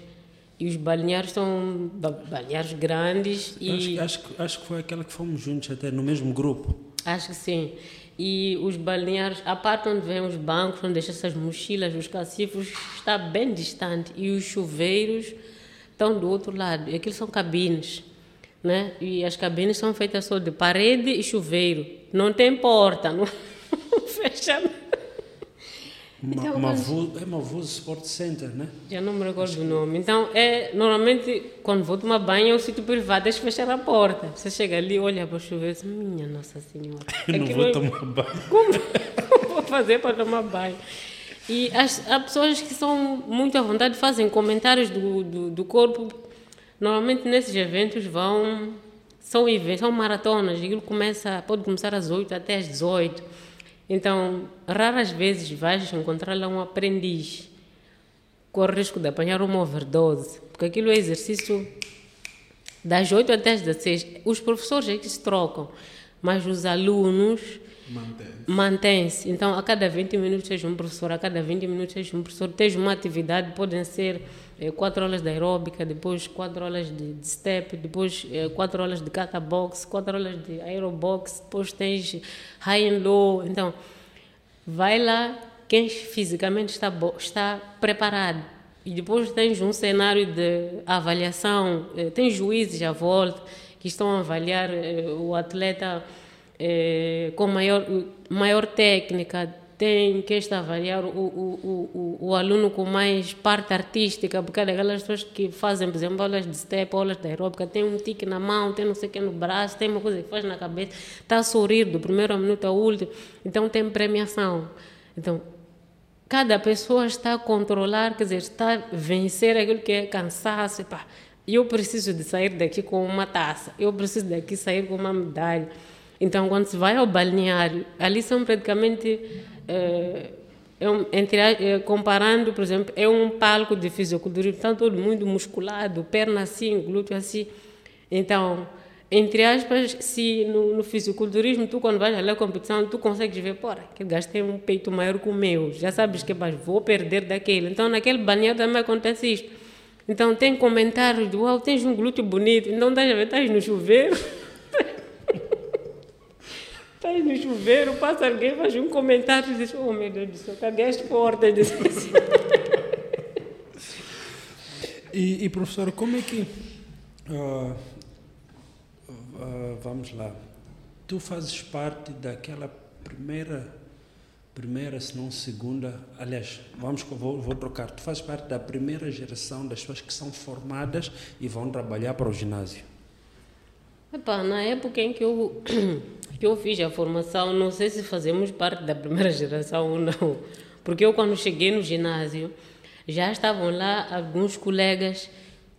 e os balneários são balneários grandes e acho, acho, acho que foi aquela que fomos juntos até no mesmo grupo. Acho que sim. E os balneários a parte onde vêm os bancos onde deixam essas mochilas os cacifros está bem distante. E os chuveiros estão do outro lado. E aquilo são cabines né? E as cabines são feitas só de parede e chuveiro. Não tem porta não fecha então, Mavu, é Mavuso Sport Center, né? Já não me recordo o nome. Então, é, normalmente, quando vou tomar banho, é um sítio privado, deixa fechar a porta. Você chega ali, olha para o chuveiro e diz, minha Nossa Senhora. Eu não vou tomar banho. Como, como vou fazer para tomar banho? E as, há pessoas que são muito à vontade, fazem comentários do, do, do corpo. Normalmente, nesses eventos, vão... São eventos, são maratonas. Aquilo começa, pode começar às 8 até às 18 então, raras vezes vais encontrar lá um aprendiz com o risco de apanhar uma overdose, porque aquilo é exercício das 8 até as 16. Os professores é que se trocam, mas os alunos mantêm-se. então, a cada 20 minutos tens um professor, a cada 20 minutos tens um professor, tens uma atividade, podem ser quatro horas de aeróbica, depois quatro horas de, step, depois é, quatro horas de kata box, quatro horas de aerobox, depois tens high and low. Então, vai lá quem fisicamente está, está preparado. E depois tens um cenário de avaliação, é, tem juízes à volta que estão a avaliar o atleta com maior, maior técnica, tem que está a variar o, o, o, o, aluno com mais parte artística, porque é daquelas pessoas que fazem, por exemplo, aulas de step, aulas de aeróbica, tem um tique na mão, tem não sei o que no braço, tem uma coisa que faz na cabeça, está a sorrir do primeiro minuto ao último, então tem premiação. Então, cada pessoa está a controlar, quer dizer, está a vencer aquilo que é cansaço. Epá, eu preciso de sair daqui com uma taça, eu preciso daqui sair com uma medalha. Então, quando se vai ao balneário, ali são praticamente é, é um, entre, é, comparando, por exemplo, é um palco de fisiculturismo, está todo mundo musculado, perna assim, glúteo assim. Então, entre aspas, se no, no fisiculturismo, tu quando vais à competição, tu consegues ver, porra, aquele gajo tem um peito maior que o meu, já sabes que mas vou perder daquele. Então, naquele banheiro também acontece isto. Então, tem comentários de, uau, tens um glúteo bonito, então estás a ver, estás no chuveiro. Estás no chuveiro, passa alguém, faz um comentário e diz, oh meu Deus do céu, cadê as portas? e, e professor, como é que. Uh, uh, vamos lá. Tu fazes parte daquela primeira, primeira, se não segunda. Aliás, vamos, vou, vou trocar. Tu fazes parte da primeira geração das pessoas que são formadas e vão trabalhar para o ginásio. Epá, na época em que eu que eu fiz a formação, não sei se fazemos parte da primeira geração ou não, porque eu quando cheguei no ginásio já estavam lá alguns colegas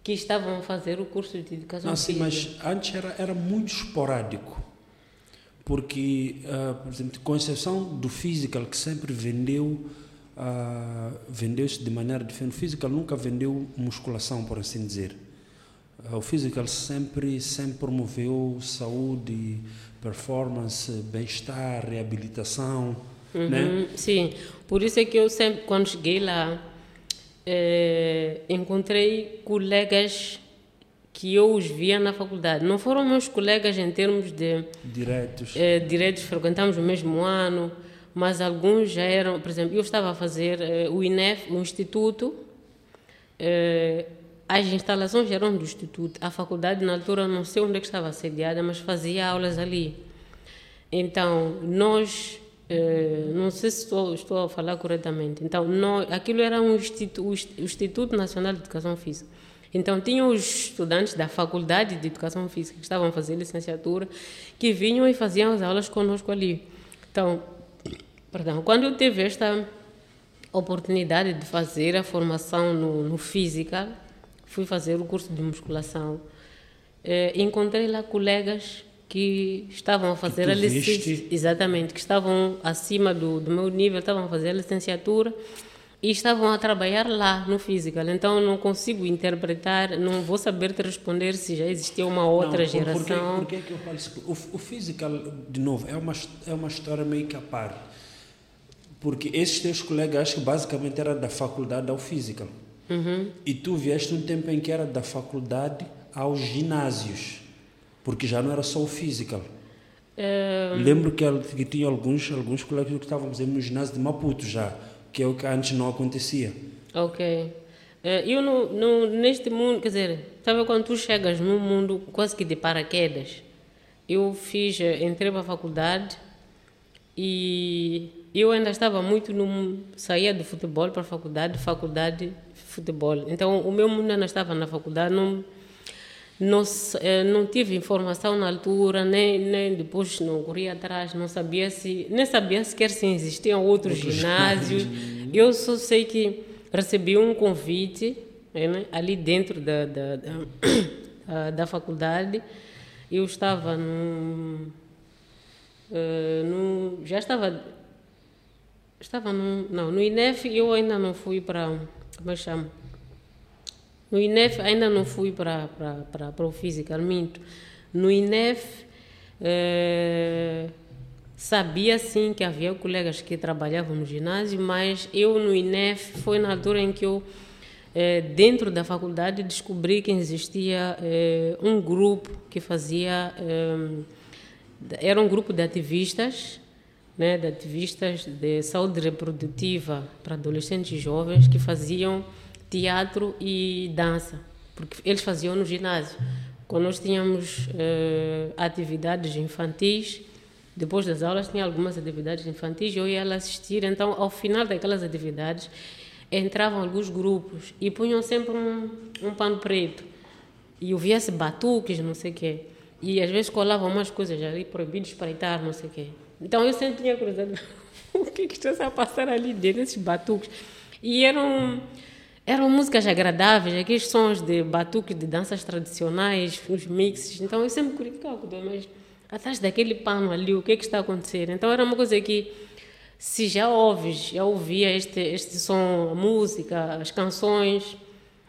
que estavam a fazer o curso de educação não, física. Sim, mas antes era, era muito esporádico, porque, uh, por exemplo, com exceção do physical, que sempre vendeu, uh, vendeu-se de maneira diferente, o physical nunca vendeu musculação, por assim dizer. Uh, o physical sempre, sempre promoveu saúde, performance, bem-estar, reabilitação, uhum, né? Sim, por isso é que eu sempre, quando cheguei lá, é, encontrei colegas que eu os via na faculdade. Não foram meus colegas em termos de... Diretos. É, diretos, frequentamos o mesmo ano, mas alguns já eram... Por exemplo, eu estava a fazer é, o INEF, o Instituto... As instalações eram do Instituto. A faculdade, na altura, não sei onde é estava sediada, mas fazia aulas ali. Então, nós, eh, não sei se estou, estou a falar corretamente, então, nós, aquilo era um instituto, o Instituto Nacional de Educação Física. Então, tinham os estudantes da Faculdade de Educação Física que estavam fazer licenciatura, que vinham e faziam as aulas conosco ali. Então, perdão, quando eu tive esta oportunidade de fazer a formação no, no Física, fui fazer o curso de musculação. Eh, encontrei lá colegas que estavam a fazer a licenciatura, exatamente, que estavam acima do, do meu nível, estavam a fazer a licenciatura e estavam a trabalhar lá no physical. Então não consigo interpretar, não vou saber te responder se já existia uma outra não, geração. Por, que, que eu falo isso? O, o physical, de novo, é uma, é uma história meio que a parte. Porque esses teus colegas, acho que basicamente era da faculdade ao physical. Uhum. E tu vieste um tempo em que era da faculdade aos ginásios, porque já não era só o physical. Um... Lembro que, que tinha alguns, alguns colegas que estavam no ginásio de Maputo já, que é o que antes não acontecia. Ok. Eh, eu no, no, neste mundo, quer dizer, sabe quando tu chegas num mundo quase que de paraquedas? Eu fiz, eh, entrei para a faculdade e eu ainda estava muito no. saía do futebol para a faculdade, faculdade futebol. Então, o meu ainda estava na faculdade, não, não, eh, não tive informação na altura, nem, nem depois não corria atrás, não sabia se, nem sabia sequer se existiam outros, outros ginásios. Eu só sei que recebi um convite né, ali dentro da, da, da, da faculdade. Eu estava no, no já estava estava no, não, no INEF eu ainda não fui para como é chama? No INEF ainda não fui para, para, para, o Physical, minto. No INEF eh, sabia sim que havia colegas que trabalhavam no ginásio, mas eu no INEF foi na altura em que eu, eh, dentro da faculdade, descobri que existia eh, um grupo que fazia. era um grupo de ativistas né, de ativistas de saúde reprodutiva para adolescentes e jovens que faziam teatro e dança, porque eles faziam no ginásio. Quando nós tínhamos uh, atividades infantis, depois das aulas tinha algumas atividades infantis, eu ia lá assistir, então ao final daquelas atividades entravam alguns grupos e punham sempre um, um pano preto e ouvia-se batuques, não sei o quê. E às vezes colavam umas coisas ali, proibidos espreitar, não sei o quê. Então eu sempre tinha curiosidade, o que, que está a passar ali dentro desses batuques? E eram, eram músicas agradáveis, aqueles sons de batuques, de danças tradicionais, os mixes. Então eu sempre curiosidade, mas atrás daquele pano ali, o que é que está a acontecer? Então era uma coisa que, se já ouves, já ouvia este, este som, a música, as canções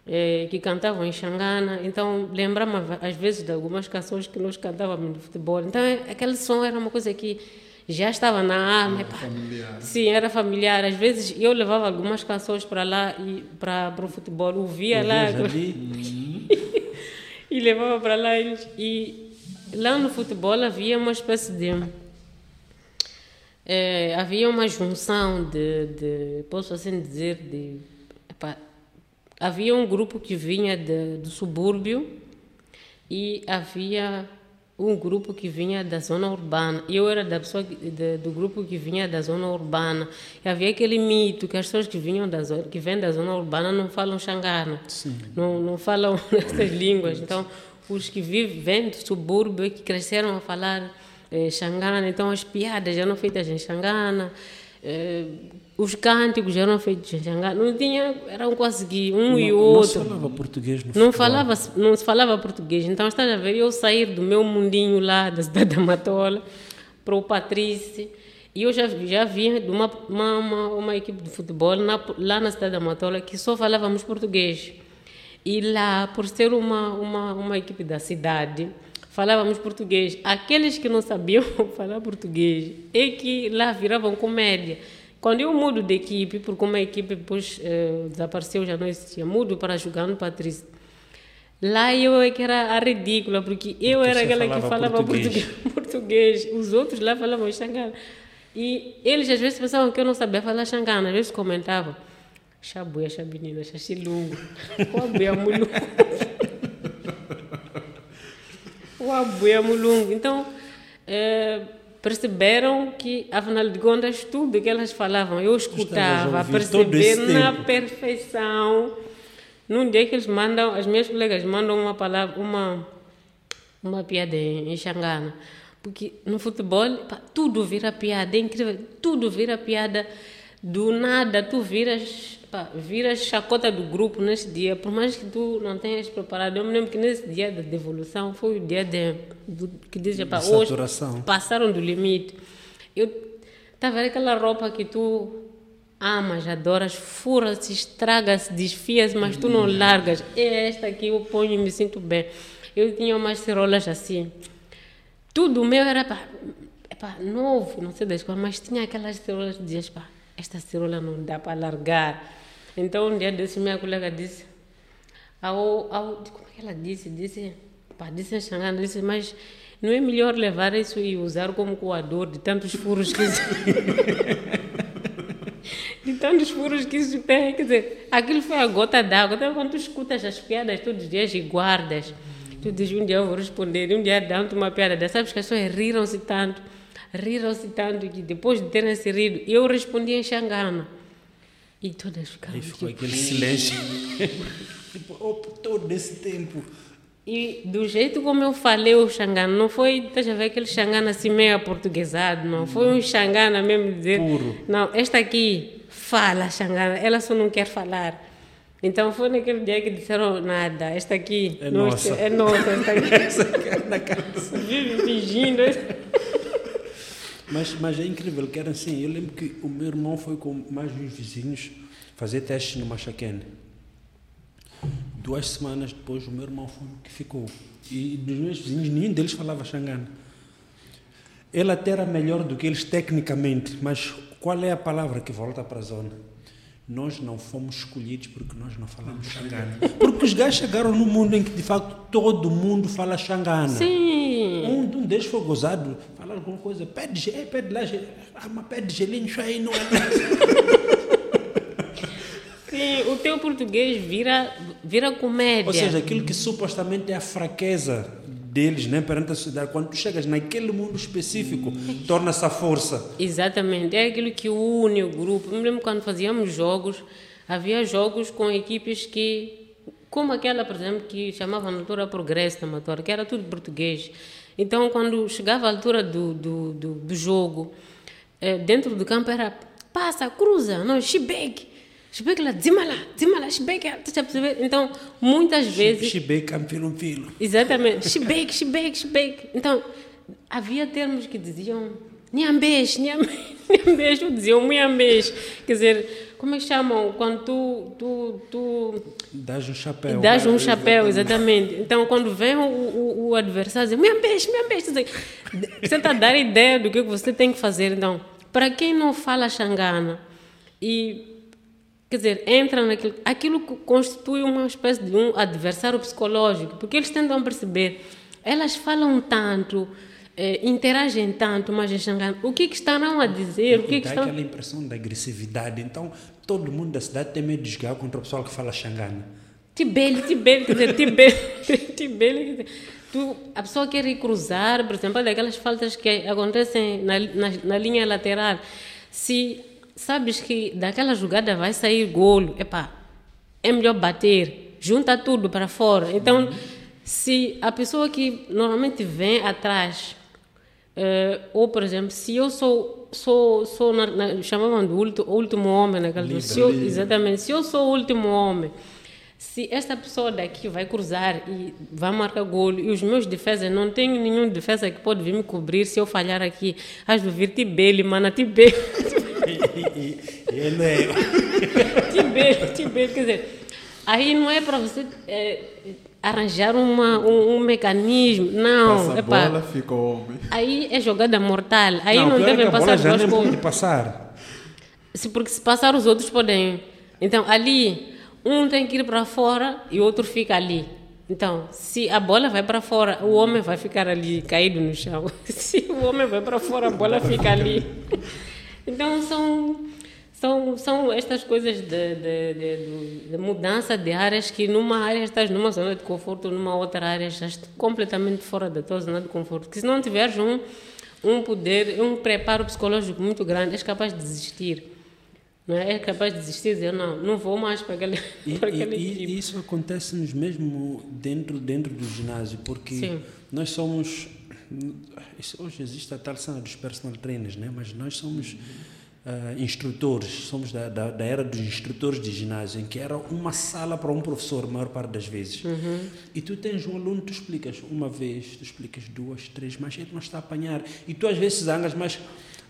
eh, que cantavam em Xangana, então lembrava às vezes de algumas canções que nós cantávamos no futebol. Então aquele som era uma coisa que já estava na arma. Era familiar. Sim, era familiar. Às vezes eu levava algumas canções para lá e para, o futebol, ouvia lá e levava para lá e lá no futebol havia uma espécie de. É, havia uma junção de, de, posso assim dizer, de. Epa, havia um grupo que vinha de, do subúrbio e havia um grupo que vinha da zona urbana. Eu era da pessoa de, do grupo que vinha da zona urbana. E havia aquele mito que as pessoas que vinham da zona, que vêm da zona urbana não falam xangana, não não falam essas línguas. Então os que vivem do subúrbio que cresceram a falar eh, xangana, então as piadas eram feitas em xangana, eh, os cânticos eram feitos em xangana, não tinha, eram quase que um não, e outro. Não falava português no não futebol. falava Não se falava português, então estás a ver, eu sair do meu mundinho lá da cidade da Matola para o Patrício, e eu já, já vim de uma, uma, uma, uma equipe de futebol na, lá na cidade da Matola que só falávamos português. E lá, por ser uma, uma, uma equipe da cidade, falávamos português. Aqueles que não sabiam falar português é que lá viravam comédia. Quando eu mudo de equipe, porque uma equipe depois eh, desapareceu, já não existia, mudo para jogar no Patrício. Lá eu é que era a ridícula, porque eu Porque era aquela falava que falava português. português. Os outros lá falavam xangana. E eles às vezes pensavam que eu não sabia falar xangana, às vezes comentavam. Xabuia, xabinina, xaxilungo. Uabuia, mulungu. Uabuia, mulungu. Então, eh, perceberam que, afinal de contas, tudo que elas falavam, eu escutava, perceber na tempo. perfeição. Num dia que eles mandam, as minhas colegas mandam uma palavra, uma, uma piada em, em Xangana. Porque no futebol, pá, tudo vira piada, é incrível, tudo vira piada. Do nada, tu viras, pá, viras chacota do grupo nesse dia, por mais que tu não tenhas preparado. Eu me lembro que nesse dia da devolução foi o dia de, do, que diz, pá, De hoje passaram do limite. Eu estava aquela roupa que tu amas, adoras, fura-se, estraga-se, desfia-se, mas tu não largas. É esta que eu ponho e me sinto bem. Eu tinha umas cerolas assim. Tudo meu era pá, pá, novo, não sei das coisas, mas tinha aquelas cerolas que dizias, pá, esta cerola não dá para largar. Então um dia desse, minha colega disse, ao, ao, como é que ela disse? Disse, pá, disse em Xangana, disse, mas não é melhor levar isso e usar como coador de tantos furos que isso... de tantos furos que isso tem. Quer dizer, aquilo foi a gota d'água. Então, quando tu escutas as piadas todos os dias e guardas, tu dizes, um dia eu vou responder, um dia dão-te uma piada dessa. Sabes que as pessoas riram-se tanto, riram-se tanto, que depois de terem se rido, eu respondi em Xangana. E todas ficaram Aí ficou tipo, aquele silêncio. tipo, oh, todo esse tempo. E do jeito como eu falei o Xangana, não foi, estás a ver aquele Xangana assim meio aportuguesado, não. Foi um Xangana mesmo dizer. Puro. Não, esta aqui fala Xangana, ela só não quer falar. Então foi naquele dia que disseram nada, esta aqui É nossa. é nossa, esta aqui Essa cara na casa. vive fingindo. Mas, mas é incrível que era assim. Eu lembro que o meu irmão foi com mais uns vizinhos fazer testes no Machaquene. Duas semanas depois, o meu irmão foi o que ficou. E dos meus vizinhos, nenhum deles falava xangana. Ele até era melhor do que eles tecnicamente, mas qual é a palavra que volta para a zona? Nós não fomos escolhidos porque nós não falamos xangana. Porque os gajos chegaram num mundo em que, de facto, todo mundo fala xangana. Sim. Um, um deles foi gozado, falaram alguma coisa, pede, ge- eh, pede lá, ah, mas pede gelinho, isso aí não é. Sim, o teu português vira, vira comédia. Ou seja, aquilo que supostamente é a fraqueza deles né, perante a sociedade. Quando tu chegas naquele mundo específico, torna-se a força. Exatamente, é aquilo que une o grupo. Eu me lembro quando fazíamos jogos, havia jogos com equipes que, como aquela, por exemplo, que chamava na altura Progresso da Matora, que era tudo português. Então, quando chegava a altura do, do, do, do jogo, eh, dentro do campo era passa, cruza, não. Shibek lá, dizima lá, dizima lá, shibek. Então, muitas vezes. Shibek, campilo, filo. Exatamente, shibek, shibek, shibek. Então, havia termos que diziam Nhambês, nhambês, diziam muiambês. Quer dizer, como é que chamam? Quando tu. tu, tu Dás um chapéu. Dás um chapéu, exatamente. Então, quando vem o, o, o adversário, diz: muiambês, muiambês. Você está a dar ideia do que você tem que fazer. Então, para quem não fala xangana e. Quer dizer, entra naquilo. Aquilo constitui uma espécie de um adversário psicológico, porque eles tentam perceber. Elas falam tanto eh, interagem tanto, mas o que, é que estarão a dizer? E, o que, é que estão... aquela impressão de agressividade. Então, todo mundo da cidade tem medo de jogar contra o pessoal que fala Xangana. Tibele, Tibele, quer dizer, Tibele, Tibele, quer dizer, tu, a pessoa quer ir cruzar, por exemplo, daquelas faltas que acontecem na, na, na linha lateral. Se sabes que daquela jogada vai sair golo, epá, é melhor bater, junta tudo para fora. Então, uhum. se a pessoa que normalmente vem atrás Uh, ou, por exemplo, se eu sou, sou, sou na, na, chamavam de último, último homem naquela né, se eu, Exatamente, se eu sou o último homem, se esta pessoa daqui vai cruzar e vai marcar golo e os meus defesas, não tenho nenhum defesa que pode vir me cobrir se eu falhar aqui, has de vir Tibele, mana, Tibele. Ele é. Tibele, Tibele, quer dizer, aí não é para você. É, arranjar uma, um, um mecanismo. Não, Passa a bola, fica homem. Aí é jogada mortal. Aí não, não devem é passar duas coisas. pode passar. Se, porque se passar os outros podem. Então, ali, um tem que ir para fora e o outro fica ali. Então, se a bola vai para fora, o homem vai ficar ali caído no chão. Se o homem vai para fora, a bola fica ali. Então, são são, são estas coisas de, de, de, de, mudança de áreas que numa área estás numa zona de conforto, numa outra área estás completamente fora da tua zona de conforto. Que se não tiveres um, um poder, um preparo psicológico muito grande, és capaz de desistir. Não é? é capaz de desistir e dizer, não, não vou mais para aquele, e, para aquele e, e isso acontece-nos mesmo dentro, dentro do ginásio, porque Sim. nós somos... Hoje existe a tal cena dos personal trainers, né? mas nós somos... Uh, instrutores, somos da, da, da, era dos instrutores de ginásio, em que era uma sala para um professor, a maior parte das vezes. Uhum. E tu tens um aluno, tu explicas uma vez, tu explicas duas, três, mas ele não está a apanhar. E tu às vezes zangas, mas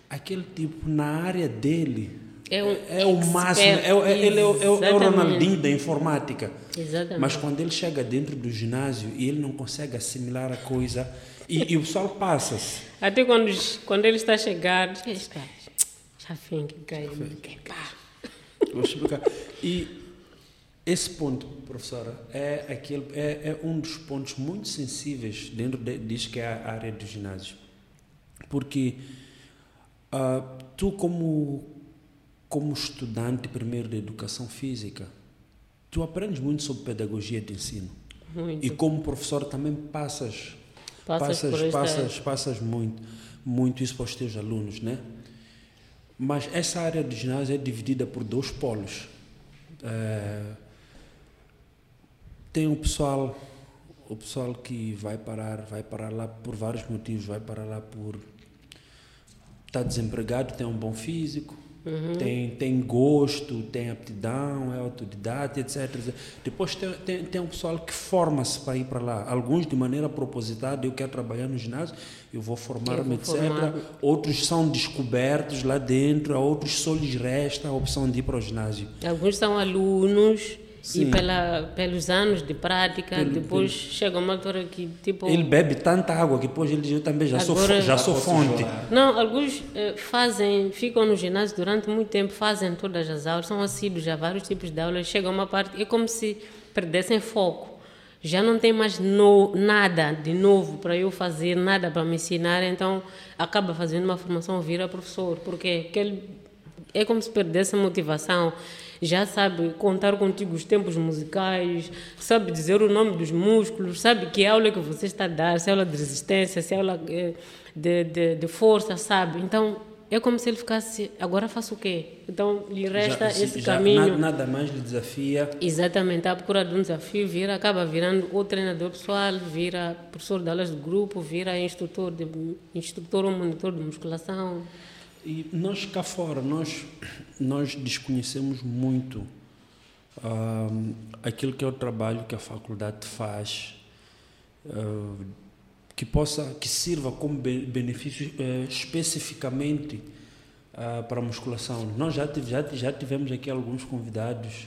aquele tipo, na área dele, é, um é o máximo, é, é, ele é, é, é, o Ronaldinho da informática. Exatamente. Mas quando ele chega dentro do ginásio e ele não consegue assimilar a coisa, e, e o pessoal passa-se. Até quando, quando ele está a chegar, está Chafim que caiu. Vou explicar. E esse ponto, professora, é, aquele, é, é um dos pontos muito sensíveis dentro de, disso que é a área do ginásio. Porque uh, tu, como, como estudante primeiro de educação física, tu aprendes muito sobre pedagogia de ensino. Muito. E como professor também passas passas passas, passas, passas muito, muito isso para os teus alunos, né? Mas essa área de ginásio é dividida por dois polos. É, tem o pessoal, o pessoal que vai parar, vai parar lá por vários motivos, vai parar lá por estar tá desempregado, tem um bom físico, Uhum. Tem, tem gosto, tem aptidão, é autodidata, etc. Depois tem, tem, tem um pessoal que forma-se para ir para lá. Alguns de maneira propositada, eu quero trabalhar no ginásio, eu vou formar-me, etc. Formar. Outros são descobertos lá dentro, a outros só lhes resta a opção de ir para o ginásio. Alguns são alunos Sim. E pela, pelos anos de prática, pelo, depois pelo... chega uma altura que tipo. Ele bebe tanta água que depois ele diz: Eu também já Agora, sou, já sou fonte. Não, alguns eh, fazem, ficam no ginásio durante muito tempo, fazem todas as aulas, são assíduos a vários tipos de aulas. Chega uma parte, é como se perdessem foco. Já não tem mais no, nada de novo para eu fazer, nada para me ensinar, então acaba fazendo uma formação, vira professor, porque aquele, é como se perdesse a motivação já sabe contar contigo os tempos musicais, sabe dizer o nome dos músculos, sabe que aula que você está a dar, se é aula de resistência, se é aula eh, de, de, de força, sabe? Então, é como se ele ficasse, agora faço o quê? Então lhe resta já, esse já, caminho. Nada mais lhe desafia. Exatamente, à procura de um desafio, vira, acaba virando ou treinador pessoal, vira professor de aulas de grupo, vira instrutor, de, instrutor ou monitor de musculação. E nós cá fora, nós, nós desconhecemos muito uh, aquilo que é o trabalho que a faculdade faz. Uh, que possa que sirva como benefício eh, especificamente ah, para a musculação. Nós já, já, já tivemos aqui alguns convidados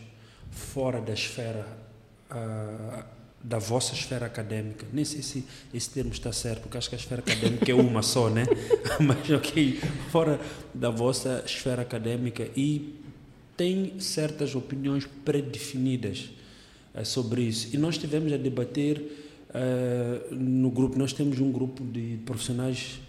fora da esfera da vossa esfera acadêmica. Nem sei se esse termo está certo, porque acho que a esfera acadêmica é uma só, né? Mas ok, fora da vossa esfera acadêmica e tem certas opiniões predefinidas eh, sobre isso. E nós tivemos a debater Uh, no grupo, nós temos um grupo de profissionais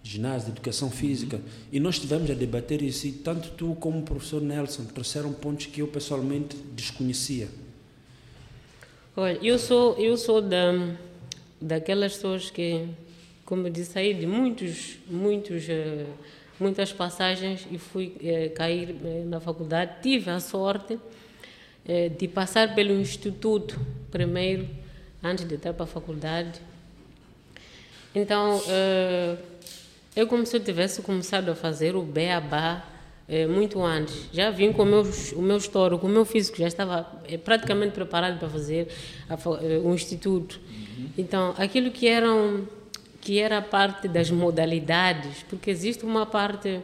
de ginásio, de educação física, e nós estivemos a debater isso, e tanto tu como o professor Nelson trouxeram pontos que eu pessoalmente desconhecia. Olha, eu sou, eu sou da, daquelas pessoas que, como eu disse aí, de muitos, muitos, uh, muitas passagens e fui uh, cair uh, na faculdade. Tive a sorte de passar pelo instituto primeiro antes de entrar para a faculdade. Então, uh, eu como se eu tivesse começado a fazer o beabá uh, muito antes. Já vim com o meu, o meu histórico, o meu físico já estava uh, praticamente preparado para fazer a, o instituto. Uhum. Então, aquilo que eram que era a parte das modalidades, porque existe uma parte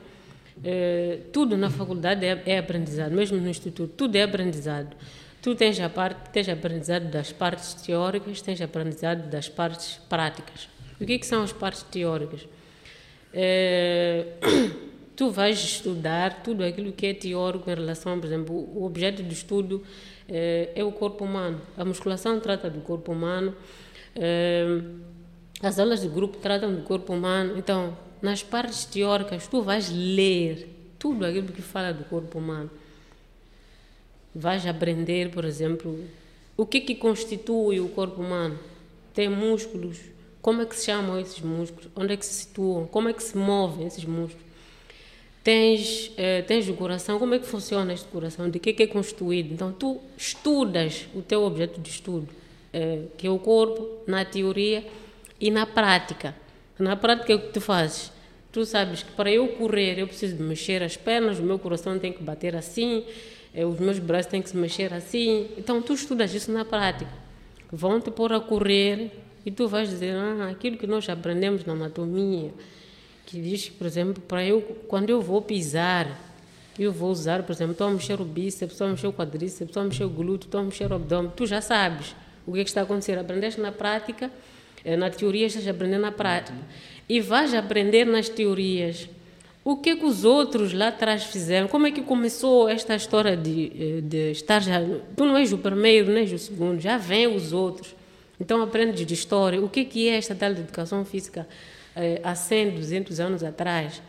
tudo na faculdade é, é aprendizado, mesmo no instituto, tudo é aprendizado. Tu tens a parte, tens aprendizado das partes teóricas, tens aprendizado das partes práticas. O que, é que são as partes teóricas? É, tu vais estudar tudo aquilo que é teórico em relação, por exemplo, o objeto de estudo é, é o corpo humano. A musculação trata do corpo humano, é, as aulas de grupo tratam do corpo humano. Então, nas partes teóricas, tu vais ler tudo aquilo que fala do corpo humano vais aprender, por exemplo, o que que constitui o corpo humano. Tem músculos, como é que se chamam esses músculos, onde é que se situam, como é que se movem esses músculos. Tens, eh, tens o coração, como é que funciona este coração, de que, que é constituído. Então, tu estudas o teu objeto de estudo, eh, que é o corpo, na teoria e na prática. Na prática, o que tu fazes? Tu sabes que para eu correr, eu preciso de mexer as pernas, o meu coração tem que bater assim, é, os meus braços têm que se mexer assim. Então, tu estudas isso na prática. Vão te pôr a correr e tu vais dizer, ah, aquilo que nós aprendemos na anatomia, que diz, por exemplo, para eu, quando eu vou pisar, eu vou usar, por exemplo, estou a mexer o bíceps, estou a mexer o quadríceps, estou a mexer o glúteo, estou a mexer o abdômen. Tu já sabes o que, é que está a acontecer. Aprendeste na prática, eh, na teoria estás a aprender na prática. E vais aprender nas teorias o que, que os outros lá atrás fizeram? Como é que começou esta história de, eh, de estar já. Tu não és o primeiro, nem o segundo, já vem os outros. Então aprendes de história. O que, que é esta tal de educação física há 100, 200 anos atrás?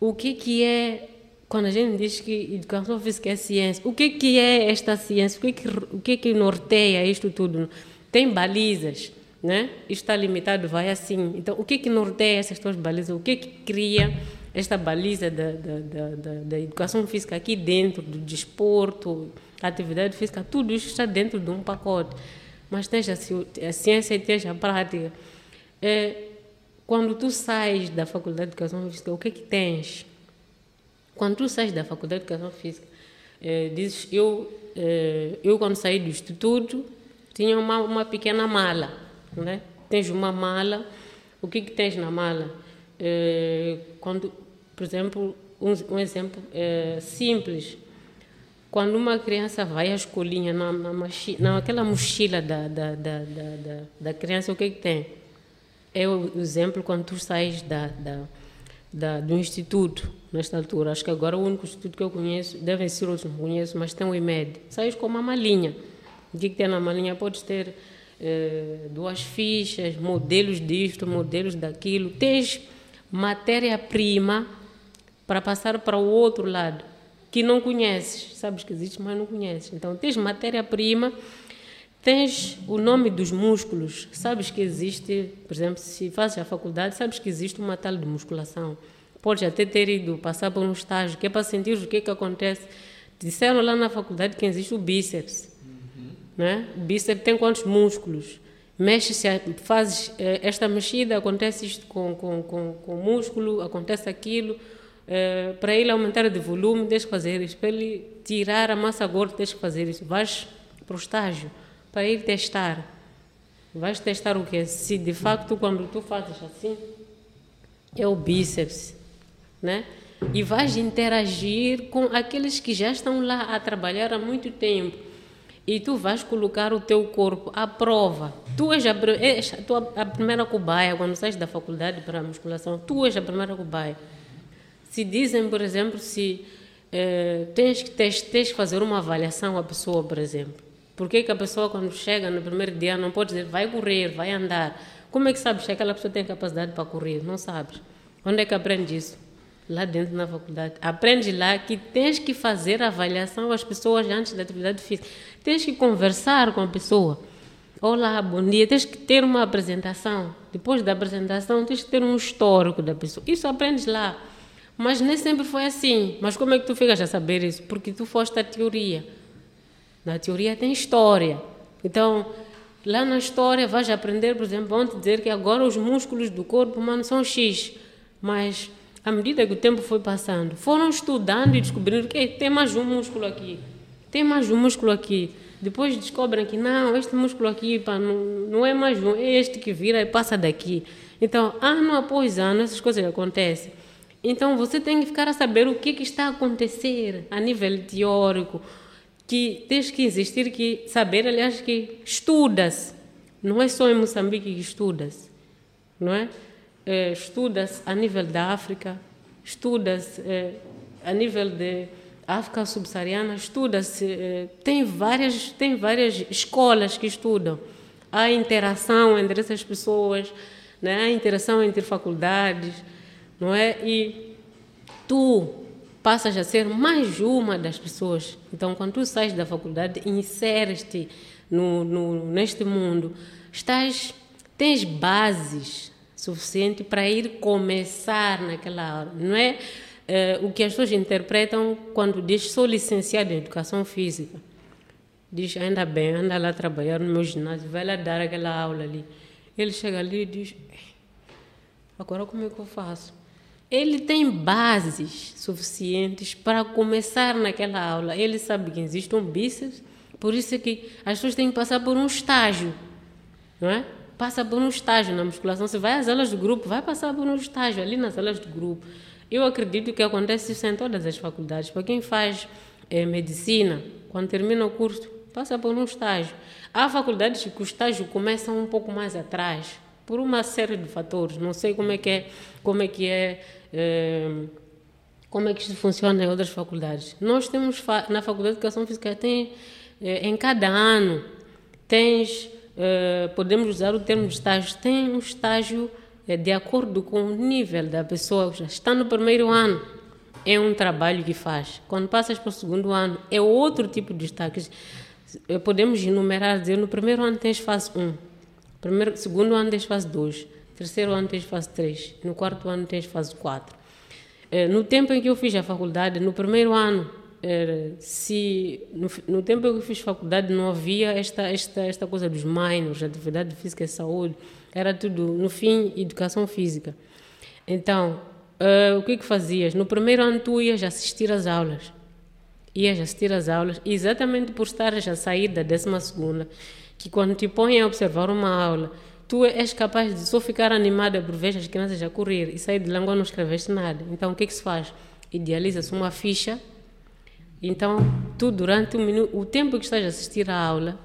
O que, que é. Quando a gente diz que educação física é ciência, o que, que é esta ciência? O que, que, o que, que norteia isto tudo? Tem balizas, né? Está limitado, vai assim. Então, o que, que norteia essas duas balizas? O que, que cria esta baliza da, da, da, da, educação física aqui dentro, do desporto, atividade física, tudo isso está dentro de um pacote. Mas tens a, ciência e tens a prática. É, quando tu sais da faculdade de educação física, o que é que tens? Quando tu sais da faculdade de educação física, é, dizes, eu, é, eu quando saí do instituto, tinha uma, uma pequena mala, né? Tens uma mala, o que que tens na mala? É, quando por exemplo, um, um exemplo simples. Quando uma criança vai à escolinha, na, na naquela mochila da, da, da, da, da criança, o que, que tem? É o exemplo quando tu sais da, da, da, do instituto, nesta altura. Acho que agora o único instituto que eu conheço, devem ser outros, não conheço, mas tem o IMED. Sais com uma malinha. O que, que tem na malinha? Podes ter eh, duas fichas, modelos disto, modelos daquilo. Tens matéria-prima para passar para o outro lado, que não conheces. Sabes que existe, mas não conheces. Então, tens matéria-prima, tens o nome dos músculos. Sabes que existe, por exemplo, se fazes a faculdade, sabes que existe uma tal de musculação. Podes até ter ido passar por um estágio, que é para sentir o que, é que acontece. Disseram lá na faculdade que existe o bíceps. Uhum. Né? O bíceps tem quantos músculos? Mexe-se, fazes eh, esta mexida, acontece isto com, com, com, com o músculo, acontece aquilo Uh, para ele aumentar de volume, tens que fazer isso. Para ele tirar a massa gorda, tens que fazer isso. Vais para o estágio para ir testar. Vais testar o quê? Se de facto, quando tu fazes assim, é o bíceps, né? E vais interagir com aqueles que já estão lá a trabalhar há muito tempo. E tu vais colocar o teu corpo à prova. Tu és a, és a, a primeira cobaia, quando sais da faculdade para a musculação, tu és a primeira cobaia. Se dizem, por exemplo, se eh, tens, que, tens, tens que fazer uma avaliação à pessoa, por exemplo. Por que, que a pessoa, quando chega no primeiro dia, não pode dizer vai correr, vai andar? Como é que sabes que aquela pessoa tem capacidade para correr? Não sabes. Onde é que aprende isso? Lá dentro na faculdade. Aprende lá que tens que fazer avaliação às pessoas antes da atividade física. Tens que conversar com a pessoa. Olá, bom dia. Tens que ter uma apresentação. Depois da apresentação, tens que ter um histórico da pessoa. Isso aprendes lá. Mas nem sempre foi assim. Mas como é que tu ficas a saber isso? Porque tu foste a teoria. Na teoria tem história. Então, lá na história vais aprender, por exemplo, vão te dizer que agora os músculos do corpo humano são X. Mas, à medida que o tempo foi passando, foram estudando e descobrindo que tem mais um músculo aqui. Tem mais um músculo aqui. Depois descobrem que não, este músculo aqui pá, não, não é mais um, é este que vira e passa daqui. Então, ano após ano, essas coisas acontecem. Então você tem que ficar a saber o que, que está a acontecer a nível teórico, que tens que existir, que saber, aliás, que estudas. Não é só em Moçambique que estudas, não é? é estudas a nível da África, estudas é, a nível de África subsaariana, estudas é, tem várias tem várias escolas que estudam a interação entre essas pessoas, né? A interação entre faculdades não é? E tu passas a ser mais uma das pessoas. Então, quando tu sais da faculdade, inseres-te no, no, neste mundo, estás, tens bases suficientes para ir começar naquela aula. Não é, é o que as pessoas interpretam quando diz sou licenciado em educação física. Diz, ainda bem, anda lá trabalhar no meu ginásio, vai lá dar aquela aula ali. Ele chega ali e diz, agora como é que eu faço? Ele tem bases suficientes para começar naquela aula. Ele sabe que existe um bíceps, por isso é que as pessoas têm que passar por um estágio, não é? Passa por um estágio na musculação. Você vai às aulas do grupo, vai passar por um estágio ali nas aulas do grupo. Eu acredito que acontece isso em todas as faculdades. Para quem faz é, medicina, quando termina o curso, passa por um estágio. Há faculdades que o estágio começa um pouco mais atrás, por uma série de fatores. Não sei como é que é, como é que é Como é que isto funciona em outras faculdades? Nós temos na Faculdade de Educação Física tem eh, em cada ano tens eh, podemos usar o termo de estágio tem um estágio eh, de acordo com o nível da pessoa já está no primeiro ano. É um trabalho que faz. Quando passas para o segundo ano é outro tipo de estágio podemos enumerar dizer no primeiro ano tens fase 1 primeiro segundo ano tens fase 2 terceiro ano tens fase 3, no quarto ano tens fase 4. Eh, no tempo em que eu fiz a faculdade, no primeiro ano, eh, se no, no tempo em que eu fiz faculdade não havia esta esta esta coisa dos minors, atividade física e saúde, era tudo no fim educação física. Então, uh, o que que fazias? No primeiro ano tu ias assistir às aulas, ias assistir às aulas, exatamente por estar a sair da décima segunda, que quando te põem a observar uma aula tu és capaz de só ficar animada por ver as crianças a correr e sair de lá não escreveste nada. Então, o que, é que se faz? Idealiza-se uma ficha. Então, tu, durante um minuto, o tempo que estás a assistir à aula,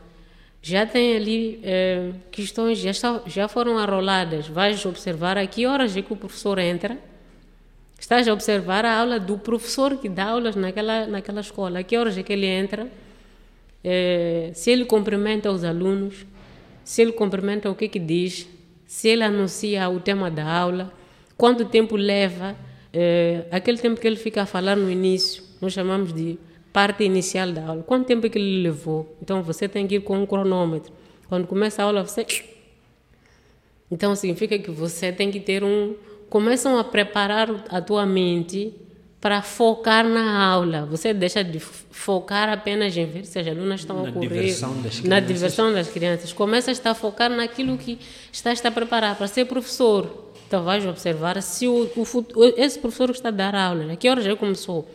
já tem ali eh, questões, já, está, já foram arroladas. Vais observar a que horas é que o professor entra. Estás a observar a aula do professor que dá aulas naquela, naquela escola. A que horas é que ele entra. Eh, se ele cumprimenta os alunos se ele cumprimenta o que, que diz, se ele anuncia o tema da aula, quanto tempo leva, é, aquele tempo que ele fica a falar no início, nós chamamos de parte inicial da aula. Quanto tempo é que ele levou? Então você tem que ir com um cronômetro. Quando começa a aula, você. Então significa que você tem que ter um. Começam a preparar a tua mente para focar na aula. Você deixa de focar apenas em ver se as alunas estão na a correr. Diversão das na diversão das crianças. Começa a estar a focar naquilo que estás a preparar para ser professor. Então vais observar se o, o, esse professor está a dar aula, a que horas já começou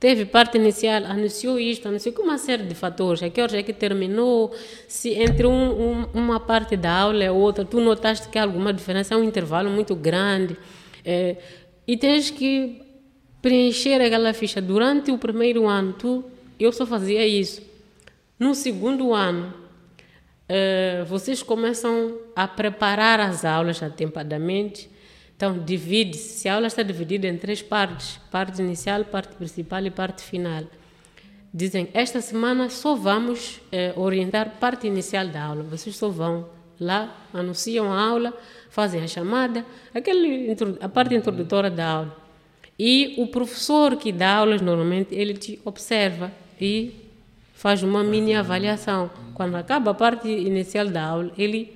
Teve parte inicial, anunciou isto, anunciou com uma série de fatores. A que horas é que terminou? Se entre um, um, uma parte da aula e outra, tu notaste que há alguma diferença, é um intervalo muito grande. É, e tens que preencher aquela ficha. Durante o primeiro ano, tu, eu só fazia isso. No segundo ano, é, vocês começam a preparar as aulas atempadamente então, divide-se. Se a aula está dividida em três partes: parte inicial, parte principal e parte final. Dizem, esta semana só vamos eh, orientar parte inicial da aula. Vocês só vão lá, anunciam a aula, fazem a chamada, aquele, a parte introdutória da aula. E o professor que dá aulas, normalmente, ele te observa e faz uma mini avaliação. Quando acaba a parte inicial da aula, ele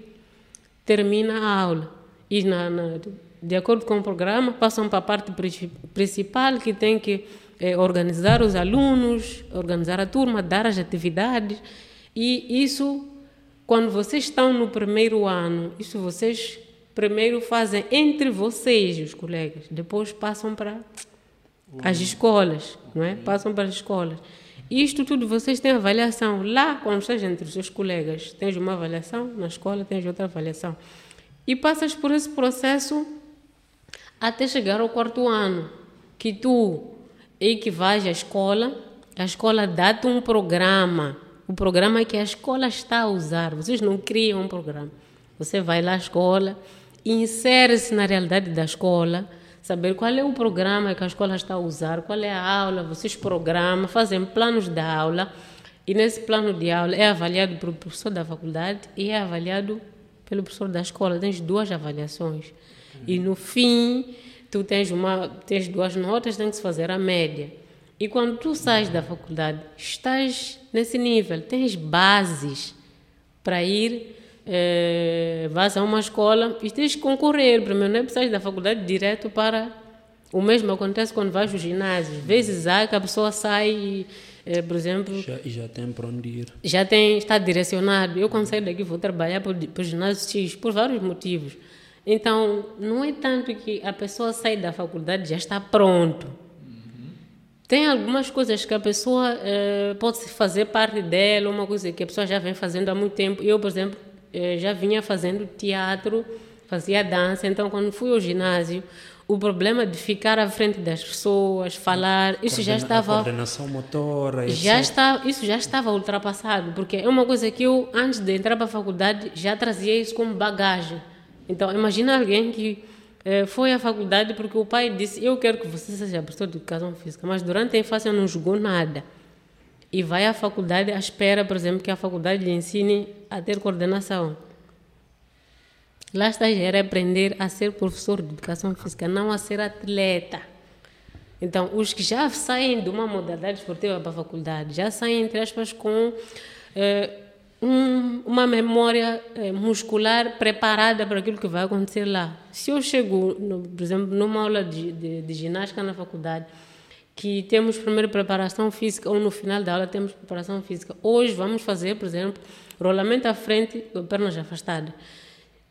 termina a aula. E na, na de acordo com o programa, passam para a parte principal, que tem que eh, organizar os alunos, organizar a turma, dar as atividades. E isso, quando vocês estão no primeiro ano, isso vocês primeiro fazem entre vocês, os colegas, depois passam para as escolas, não é? Passam para as escolas. Isto tudo vocês têm avaliação. Lá, quando estás entre os seus colegas, tens uma avaliação, na escola tens outra avaliação. E passas por esse processo até chegar ao quarto ano, que tu e que vais à escola, a escola dá-te um programa, o programa que a escola está a usar. Vocês não criam um programa. Você vai lá à escola, insere-se na realidade da escola, saber qual é o programa que a escola está a usar, qual é a aula, vocês programam, fazem planos da aula, e nesse plano de aula é avaliado pelo professor da faculdade e é avaliado pelo professor da escola. Tens duas avaliações. E no fim, tu tens, uma, tens duas notas, tem que se fazer a média. E quando tu sais da faculdade, estás nesse nível, tens bases para ir, eh, vais a uma escola e tens que concorrer. Primeiro, não é precisar da faculdade direto para. O mesmo acontece quando vais ao ginásio. Às vezes há que a pessoa sai. Eh, por exemplo. Já, já tem para onde ir. Já tem, está direcionado. Eu, quando saio daqui, vou trabalhar para o ginásio X, por vários motivos. Então, não é tanto que a pessoa sai da faculdade já está pronto. Uhum. Tem algumas coisas que a pessoa eh, pode fazer parte dela, uma coisa que a pessoa já vem fazendo há muito tempo. Eu, por exemplo, já vinha fazendo teatro, fazia dança. Então, quando fui ao ginásio, o problema de ficar à frente das pessoas, falar, isso Coordena, já estava. A coordenação motora. Já está, isso já estava ultrapassado, porque é uma coisa que eu, antes de entrar para a faculdade, já trazia isso como bagagem. Então, imagina alguém que eh, foi à faculdade porque o pai disse: Eu quero que você seja professor de educação física, mas durante a infância não jogou nada. E vai à faculdade à espera, por exemplo, que a faculdade lhe ensine a ter coordenação. Lá está era aprender a ser professor de educação física, não a ser atleta. Então, os que já saem de uma modalidade esportiva para a faculdade, já saem, entre aspas, com eh, um, uma memória eh, muscular preparada para aquilo que vai acontecer lá. Se eu chego, no, por exemplo, numa aula de, de, de, ginástica na faculdade, que temos primeiro preparação física ou no final da aula temos preparação física, hoje vamos fazer, por exemplo, rolamento à frente, pernas afastadas.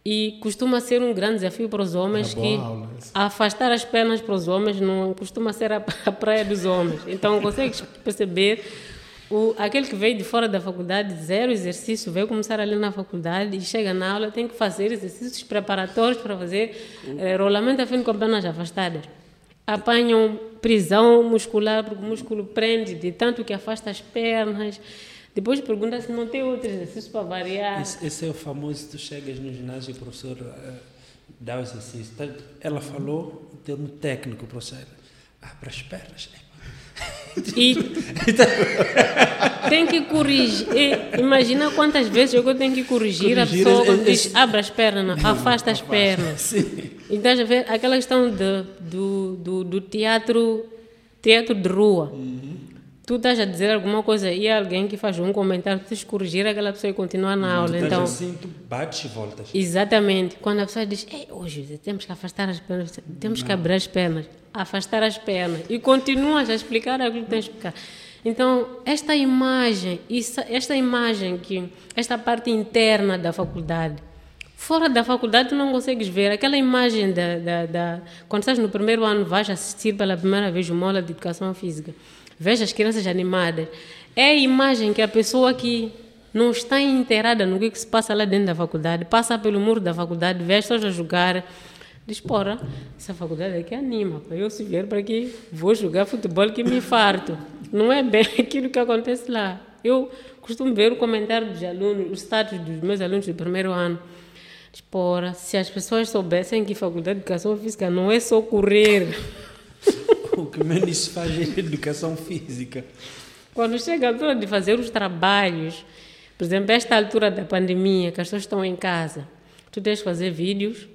E costuma ser um grande desafio para os homens que aula, afastar as pernas para os homens não costuma ser a, praia dos homens. Então consegues perceber o, aquele que veio de fora da faculdade, zero exercício, veio começar ali na faculdade e chega na aula, tem que fazer exercícios preparatórios para fazer eh, rolamento a fim com pernas afastadas. Apanham prisão muscular, porque o músculo prende de tanto que afasta as pernas. Depois pergunta se não tem outro exercício para variar. Esse, esse, é o famoso, tu chegas no ginásio e o professor uh, dá o exercício. Ela falou em termo técnico, professor. Abre as pernas. E tem que corrigir. imagina quantas vezes eu tenho que corrigir, corrigir a pessoa quando diz abre as pernas, afasta as pernas. Sim. Então, a ver aquela questão de, do, do, do teatro, teatro de rua. Uhum. Tu estás a dizer alguma coisa e alguém que faz um comentário, tu corrigir aquela pessoa e continuar na aula. Tu então, assim, tu bates e voltas. Exatamente. Quando a pessoa diz, Ei, hoje temos que afastar as pernas, temos que abrir as pernas, afastar as pernas e continuas a explicar aquilo que tens que explicar. Então, esta imagem, esta imagem que esta parte interna da faculdade, fora da faculdade tu não consegues ver aquela imagem da, da, da quando estás no primeiro ano vais assistir pela primeira vez uma aula de educação física, veja as crianças animadas, é a imagem que a pessoa que não está inteirada no que, que se passa lá dentro da faculdade, passa pelo muro da faculdade, vê as pessoas a jogar, diz, porra, essa faculdade aqui anima, eu se vier para aqui, vou jogar futebol que me farto. Não é bem aquilo que acontece lá. Eu costumo ver o comentário dos alunos, os status dos meus alunos do primeiro ano. Espora, se as pessoas soubessem que faculdade de educação física não é só correr. o que menos se faz é educação física. Quando chega a altura de fazer os trabalhos, por exemplo, esta altura da pandemia, que as pessoas estão em casa, tu tens que fazer vídeos,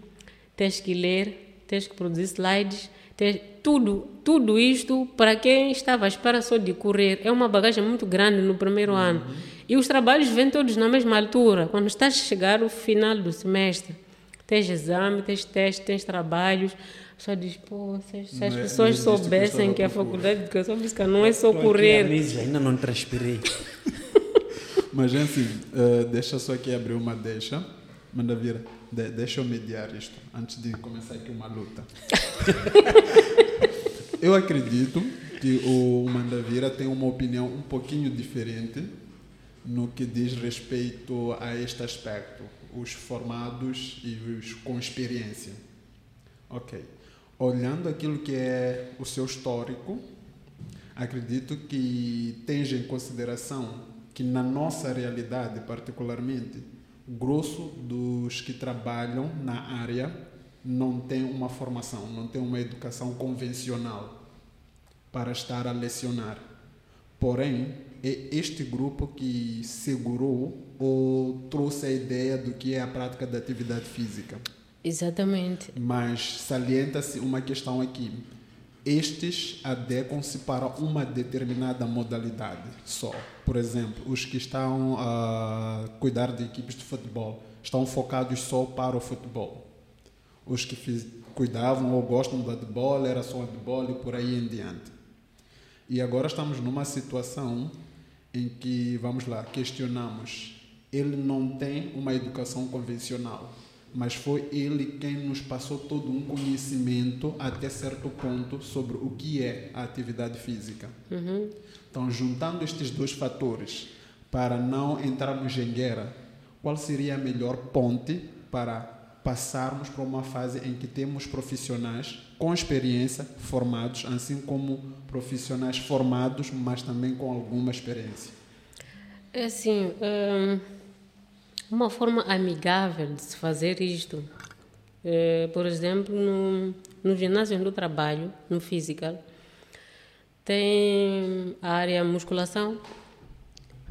tens que ler, tens que produzir slides, tens, tudo, tudo isto para quem estava à espera só de correr. É uma bagagem muito grande no primeiro uhum. ano. E os trabalhos vêm todos na mesma altura. Quando estás a chegar ao final do semestre, tens exame, tens testes, tens trabalhos. Só diz, pô, se, se as é, pessoas soubessem que a faculdade de educação física não é só correr. ainda não transpirei. Mas enfim, uh, deixa só aqui abrir uma deixa. Manda vir, de, deixa eu mediar isto antes de começar aqui uma luta. Eu acredito que o Mandavira tem uma opinião um pouquinho diferente no que diz respeito a este aspecto, os formados e os com experiência. Ok. Olhando aquilo que é o seu histórico, acredito que tenha em consideração que na nossa realidade, particularmente, o grosso dos que trabalham na área não tem uma formação, não tem uma educação convencional para estar a lecionar. Porém, é este grupo que segurou ou trouxe a ideia do que é a prática da atividade física. Exatamente. Mas salienta-se uma questão aqui. Estes adequam-se para uma determinada modalidade só. Por exemplo, os que estão a cuidar de equipes de futebol estão focados só para o futebol os que cuidavam ou gostam do handball, era só handball e por aí em diante. E agora estamos numa situação em que, vamos lá, questionamos. Ele não tem uma educação convencional, mas foi ele quem nos passou todo um conhecimento até certo ponto sobre o que é a atividade física. Uhum. Então, juntando estes dois fatores, para não entrarmos em guerra, qual seria a melhor ponte para passarmos para uma fase em que temos profissionais com experiência, formados, assim como profissionais formados, mas também com alguma experiência? É assim, hum, uma forma amigável de se fazer isto, é, por exemplo, no, no ginásio do trabalho, no physical, tem a área musculação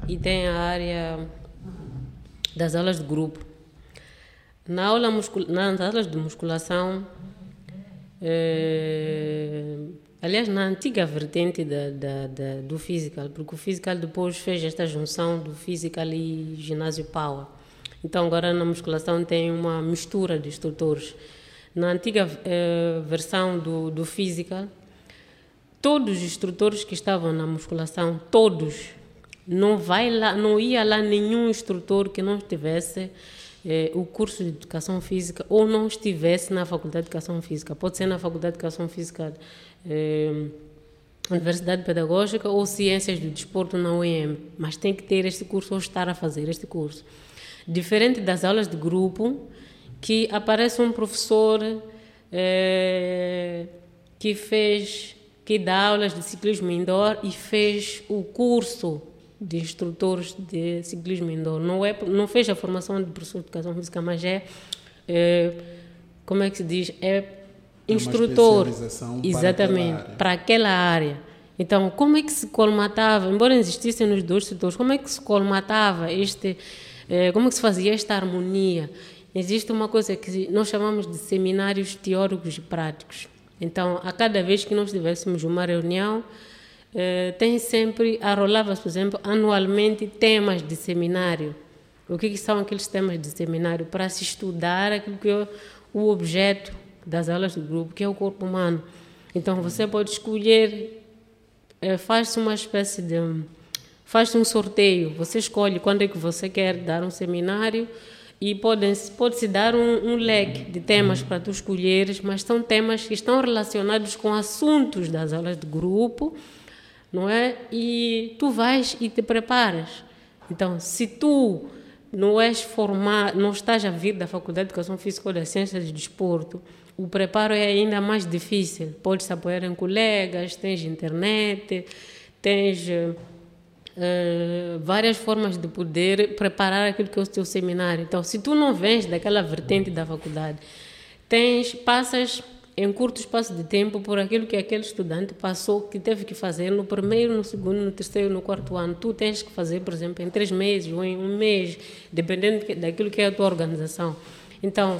e tem a área das aulas de grupo. Na aula muscul... Nas aulas de musculação, é... aliás, na antiga vertente da, da, da, do physical, porque o physical depois fez esta junção do physical e ginásio power. Então, agora na musculação tem uma mistura de instrutores. Na antiga é, versão do, do physical, todos os instrutores que estavam na musculação, todos, não vai lá, não ia lá nenhum instrutor que não estivesse eh, o curso de educação física ou não estivesse na faculdade de educação física. Pode ser na faculdade de educação física, eh, Universidade Pedagógica ou Ciências do Desporto na UEM, mas tem que ter este curso ou estar a fazer este curso. Diferente das aulas de grupo, que aparece um professor eh, que fez, que dá aulas de ciclismo indoor e fez o curso de instrutores de ciclismo indoor. Não, é, não fez a formação de professor de educação física, mas é, é como é que se diz? É instrutor. exatamente, para aquela, para aquela área. Então, como é que se colmatava, embora existissem nos dois setores, como é que se colmatava este, é, como é que se fazia esta harmonia? Existe uma coisa que nós chamamos de seminários teóricos e práticos. Então, a cada vez que nós tivéssemos uma reunião, uh, tem sempre, arrolava, por exemplo, anualmente temas de seminário. O que, que são aqueles temas de seminário? Para se estudar aquilo que é o objeto das aulas do grupo, que é o corpo humano. Então você pode escolher, uh, faz-se uma espécie de. faz-se um sorteio. Você escolhe quando é que você quer dar um seminário e pode-se pode dar um, um, leque de temas para tu escolheres, mas são temas que estão relacionados com assuntos das aulas de grupo, não é? E tu vais e te preparas. Então, se tu não és formado, não estás a vir da Faculdade de Educação Física ou das Ciências de Desporto, o preparo é ainda mais difícil. Podes apoiar em colegas, tens internet, tens uh, várias formas de poder preparar aquilo que é o teu seminário. Então, se tu não vens daquela vertente da faculdade, tens, passas em curto espaço de tempo por aquilo que aquele estudante passou, que teve que fazer no primeiro, no segundo, no terceiro, no quarto ano. Tu tens que fazer, por exemplo, em três meses ou em um mês, dependendo daquilo que é a tua organização. Então,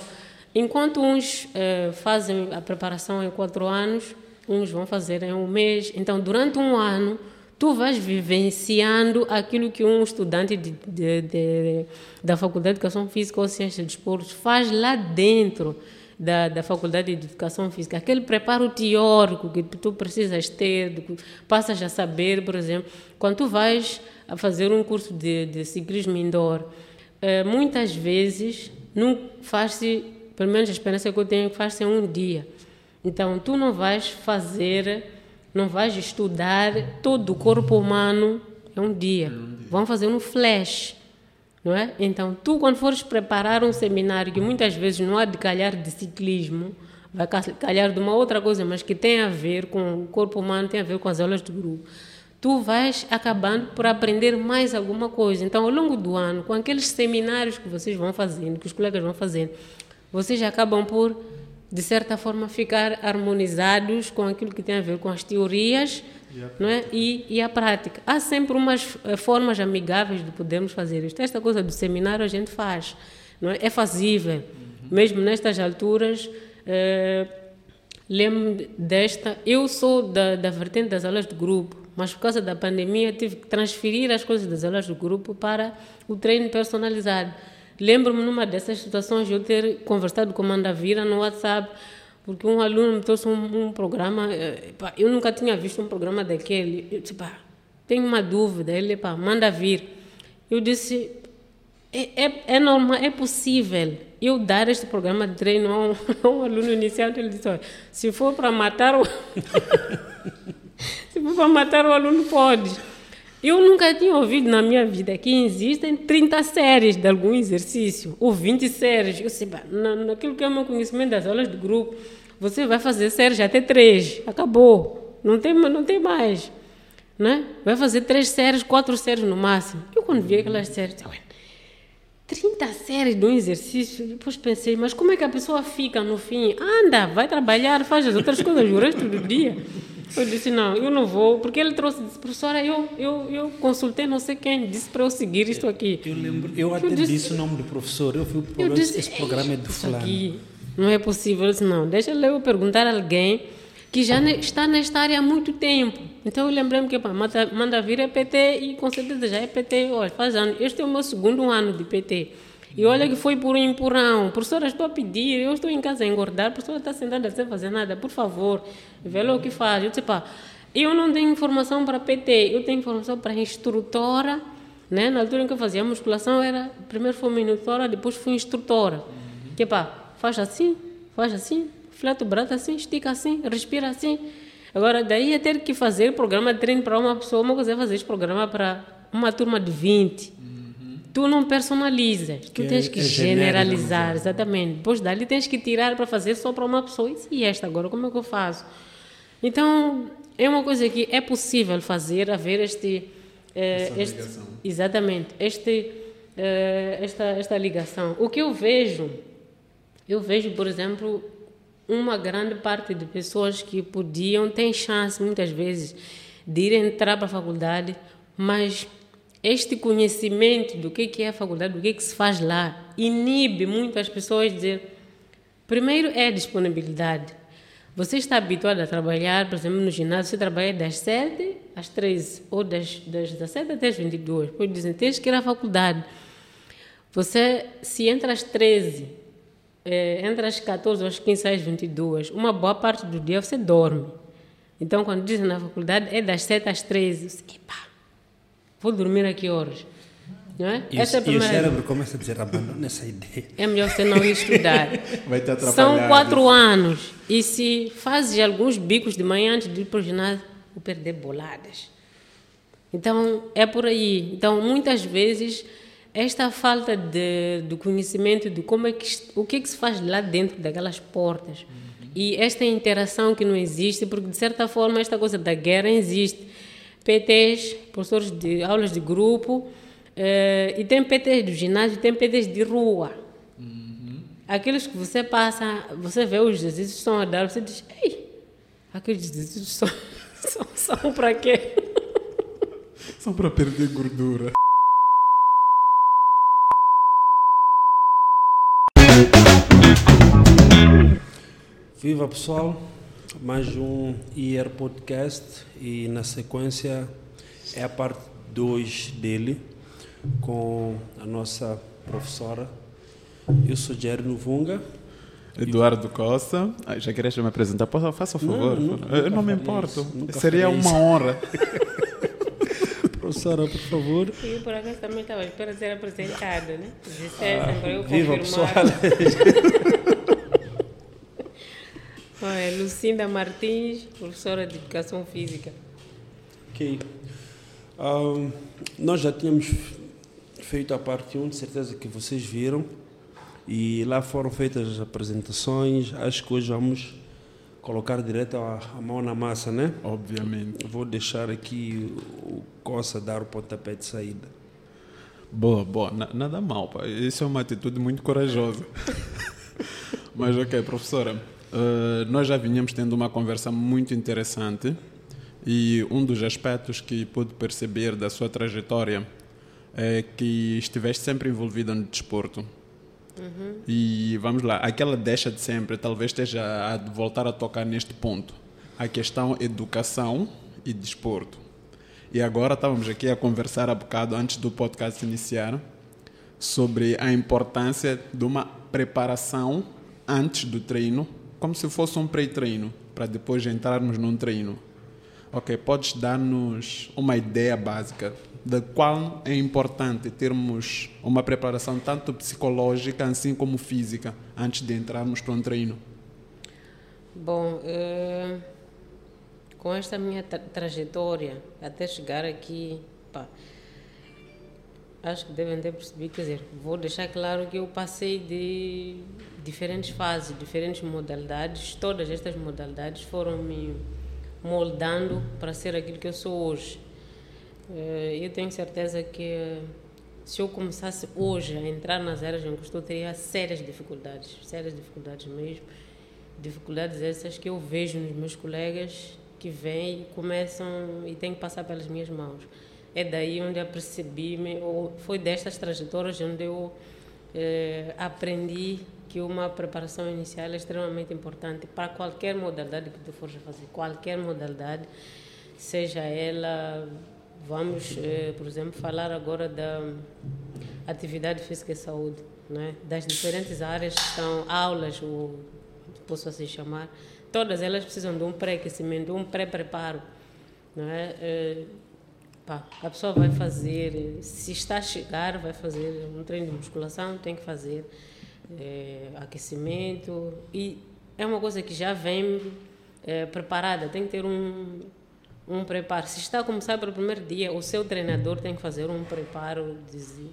enquanto uns uh, fazem a preparação em quatro anos, uns vão fazer em um mês. Então, durante um ano, tu vais vivenciando aquilo que um estudante de, de, de, da Faculdade de Educação Física ou Ciência de Esportes faz lá dentro da, da Faculdade de Educação Física. Aquele preparo teórico que tu precisas ter, passas a saber, por exemplo, quando tu vais a fazer um curso de, de ciclismo indoor, eh, muitas vezes não faz-se, pelo menos a experiência que eu tenho, faz-se em um dia. Então, tu não vais fazer não vais estudar todo o corpo humano em um dia. Vão fazer um flash. Não é? Então, tu, quando fores preparar um seminário, que muitas vezes não há de calhar de ciclismo, vai calhar de uma outra coisa, mas que tem a ver com o corpo humano, tem a ver com as aulas do grupo, tu vais acabando por aprender mais alguma coisa. Então, ao longo do ano, com aqueles seminários que vocês vão fazendo, que os colegas vão fazendo, vocês acabam por de certa forma, ficar harmonizados com aquilo que tem a ver com as teorias não é? e, e a prática. Há sempre umas eh, formas amigáveis de podermos fazer isto. Esta coisa do seminário a gente faz, não é? é fazível. Uhum. Mesmo nestas alturas, eh, lembro desta. Eu sou da, da vertente das aulas de grupo, mas por causa da pandemia tive que transferir as coisas das aulas do grupo para o treino personalizado. Lembro-me numa dessas situações de eu ter conversado com a Mandavira no WhatsApp, porque um aluno me trouxe um, um programa, eh, eu nunca tinha visto um programa daquele. Eu disse, pá, tenho uma dúvida. Ele, pá, manda vir. Eu disse, é, é, é normal, é possível eu dar este programa de treino a um, a um aluno iniciante. Ele disse, olha, se for para matar o... se for para matar o aluno, pode. Eu nunca tinha ouvido na minha vida que existem 30 séries de algum exercício, ou 20 séries. Eu sei, na, naquilo que é o meu conhecimento das aulas de grupo, você vai fazer séries até três, acabou. Não tem, não tem mais. Né? Vai fazer três séries, quatro séries no máximo. Eu quando vi aquelas séries, 30 séries de um exercício, depois pensei, mas como é que a pessoa fica no fim? Anda, vai trabalhar, faz as outras coisas o resto do dia. Eu disse, não, eu não vou, porque ele trouxe, disse, professora, eu, eu, eu consultei não sei quem, disse para eu seguir isto aqui. Eu lembro, eu até eu disse, disse o nome do professor, eu fui o eu disse, esse programa é do fulano. Aqui não é possível, eu disse, não, deixa eu perguntar a alguém que já está nesta área há muito tempo. Então eu lembrei-me que pá, manda, manda vir é PT e com certeza já é PT, olha, faz anos. Este é o meu segundo ano de PT. E olha que foi por um empurrão. Professora, estou a pedir, eu estou em casa a engordar, a professora está sentada sem fazer nada, por favor, vê lá o que faz. Eu disse, pá, eu não tenho informação para PT, eu tenho informação para instrutora. Né? Na altura em que eu fazia musculação, era, primeiro fui instrutora, depois fui instrutora. Uhum. Que pá, faz assim, faz assim, fleta o braço assim, estica assim, respira assim. Agora, daí é ter que fazer programa de treino para uma pessoa, uma coisa é fazer esse programa para uma turma de 20 tu não personalizas, tu tens que é generalizar, genérico, exatamente. Depois dali tens que tirar para fazer só para uma pessoa. E esta agora, como é que eu faço? Então, é uma coisa que é possível fazer, haver este... Eh, este exatamente, este, eh, esta, esta ligação. O que eu vejo, eu vejo, por exemplo, uma grande parte de pessoas que podiam, têm chance, muitas vezes, de ir entrar para a faculdade, mas este conhecimento do que é a faculdade, do que, que se faz lá, inibe muitas pessoas de dizer. Primeiro é a disponibilidade. Você está habituado a trabalhar, por exemplo, no ginásio, você trabalha das 7 às 13, ou das, das 17 até as 22. Depois dizem, tens que ir à faculdade. Você, se entra às 13, é, entre as 14 ou às 15 às 22, uma boa parte do dia você dorme. Então, quando dizem na faculdade, é das 7 às 13. Você, Epa, vou dormir a que horas? Não é? E, Essa o, é a primeira... e o cérebro começa a dizer, abandona essa ideia. É melhor você não ir estudar. Vai te atrapalhar. São quatro anos. E se fazes alguns bicos de manhã antes de ir para o ginásio, vou perder boladas. Então, é por aí. Então, muitas vezes, esta falta de, de conhecimento de como é que, o que, é que se faz lá dentro daquelas portas uhum. e esta interação que não existe, porque, de certa forma, esta coisa da guerra existe. PTs, professores de aulas de grupo, Uh, e tem PTs do ginásio, tem PTs de rua. Uhum. Aqueles que você passa, você vê os exercícios que estão a dar, você diz, ei, aqueles exercícios são, são, são para quê? São para perder gordura. Viva pessoal, mais um IR Podcast e na sequência é a parte 2 dele com a nossa professora. Eu sou Jerry Nuvunga. Eduardo Costa. Ah, já queres me apresentar? Faça o favor. Não, nunca, eu não me importo. Seria uma honra. Professora, por favor. Eu, por acaso, também estava de ser apresentada, né? Ah, eu viva, pessoal. Olha, Lucinda Martins, professora de Educação Física. Ok. Um, nós já tínhamos feito a parte 1, de certeza que vocês viram. E lá foram feitas as apresentações. Acho que hoje vamos colocar direto a, a mão na massa, né? Obviamente. Vou deixar aqui o Coça dar o pontapé de saída. Boa, boa. nada mal, pá. Isso é uma atitude muito corajosa. Mas ok, professora. Uh, nós já vinhamos tendo uma conversa muito interessante e um dos aspectos que pude perceber da sua trajetória é que estiveste sempre envolvida no desporto. Uhum. E vamos lá, aquela deixa de sempre talvez esteja a voltar a tocar neste ponto. A questão educação e desporto. E agora estávamos aqui a conversar há bocado antes do podcast iniciar sobre a importância de uma preparação antes do treino, como se fosse um pré-treino, para depois entrarmos num treino. Ok, podes dar-nos uma ideia básica da qual é importante termos uma preparação tanto psicológica assim como física antes de entrarmos para um treino? Bom, uh, com esta minha tra trajetória até chegar aqui, pá, acho que devem ter percebido, quer dizer, vou deixar claro que eu passei de diferentes fases, diferentes modalidades, todas estas modalidades foram me moldando para ser aquilo que eu sou hoje. Eh, eu tenho certeza que se eu começasse hoje a entrar nas áreas em que estou, teria sérias dificuldades, sérias dificuldades mesmo. Dificuldades essas que eu vejo nos meus colegas que vêm e começam e têm que passar pelas minhas mãos. É daí onde eu percebi, ou foi destas trajetórias onde eu eh, aprendi que uma preparação inicial é extremamente importante para qualquer modalidade que tu fores fazer, qualquer modalidade, seja ela Vamos, eh, por exemplo, falar agora da atividade física e saúde, né? das diferentes áreas que estão aulas, ou posso assim chamar, todas elas precisam de um pré-aquecimento, um pré-preparo. Né? A pessoa vai fazer, se está a chegar, vai fazer um treino de musculação, tem que fazer eh, aquecimento e é uma coisa que já vem eh, preparada, tem que ter um um preparo. Se está a começar pelo primeiro dia, o seu treinador tem que fazer um preparo, dizer,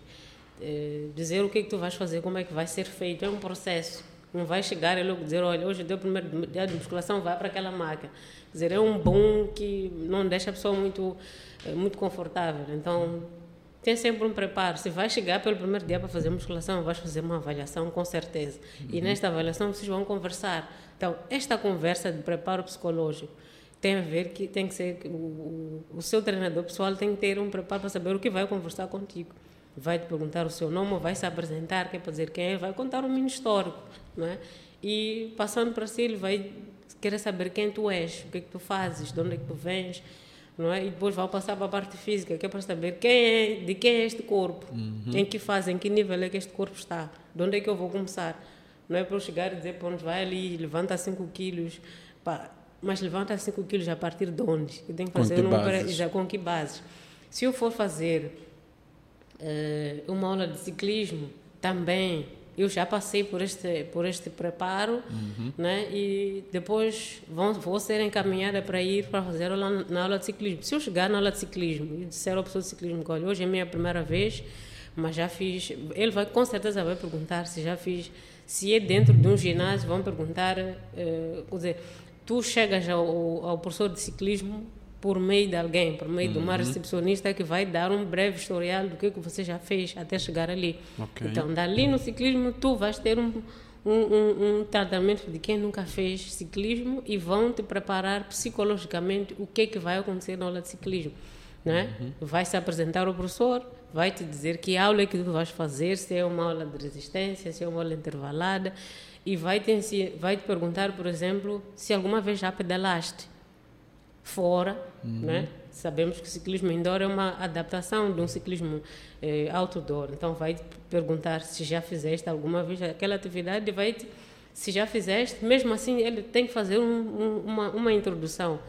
eh, dizer o que, é que tu vais fazer, como é que vai ser feito. É um processo. Não vai chegar e logo dizer, olha, hoje deu o primeiro dia de musculação, vai para aquela máquina. Quer dizer, é um bom que não deixa a pessoa muito, eh, muito confortável. Então, tem sempre um preparo. Se vai chegar pelo primeiro dia para fazer musculação, vais fazer uma avaliação, com certeza. Uhum. E nesta avaliação vocês vão conversar. Então, esta conversa de preparo psicológico, tem a ver que tem que ser o, o seu treinador pessoal tem que ter um preparo para saber o que vai conversar contigo vai te perguntar o seu nome vai se apresentar quer dizer quem é vai contar um mini histórico não é? e passando para si ele vai querer saber quem tu és, o que é que tu fazes, de onde é que tu vens, não é? E depois vão passar para a parte física, que é para saber quem é, de quem é este corpo, uhum. em que fase, em que nível é que este corpo está, de onde é que eu vou começar. Não é para eu chegar e dizer, onde vai ali, levanta 5 quilos, pá, mas levanta 5 quilos a partir de onde? Eu tenho que fazer com que? Um, com que bases? Se eu for fazer uh, uma aula de ciclismo, também eu já passei por este por este preparo uhum. né e depois vão vou ser encaminhada para ir para fazer aula na aula de ciclismo se eu chegar na aula de ciclismo e disser ao professor de ciclismo que hoje é a minha primeira vez mas já fiz ele vai com certeza vai perguntar se já fiz se é dentro de um ginásio vão perguntar uh, quer dizer tu chegas ao, ao professor de ciclismo por meio de alguém, por meio uhum. de uma uhum. recepcionista que vai dar um breve historial do que, que você já fez até chegar ali. Okay. Então, dali no ciclismo, tu vais ter um, um, um, um, tratamento de quem nunca fez ciclismo e vão te preparar psicologicamente o que, que vai acontecer na aula de ciclismo. Né? Uhum. Vai se apresentar ao professor, vai te dizer que aula é que tu vais fazer, se é uma aula de resistência, se é uma aula intervalada, e vai te, vai te perguntar, por exemplo, se alguma vez já pedalaste fora, uhum. né? Sabemos que o ciclismo indoor é uma adaptação de um ciclismo eh, outdoor. Então, vai te perguntar se já fizeste alguma vez aquela atividade, vai te, se já fizeste, mesmo assim, ele tem que fazer um, um, uma, uma introdução,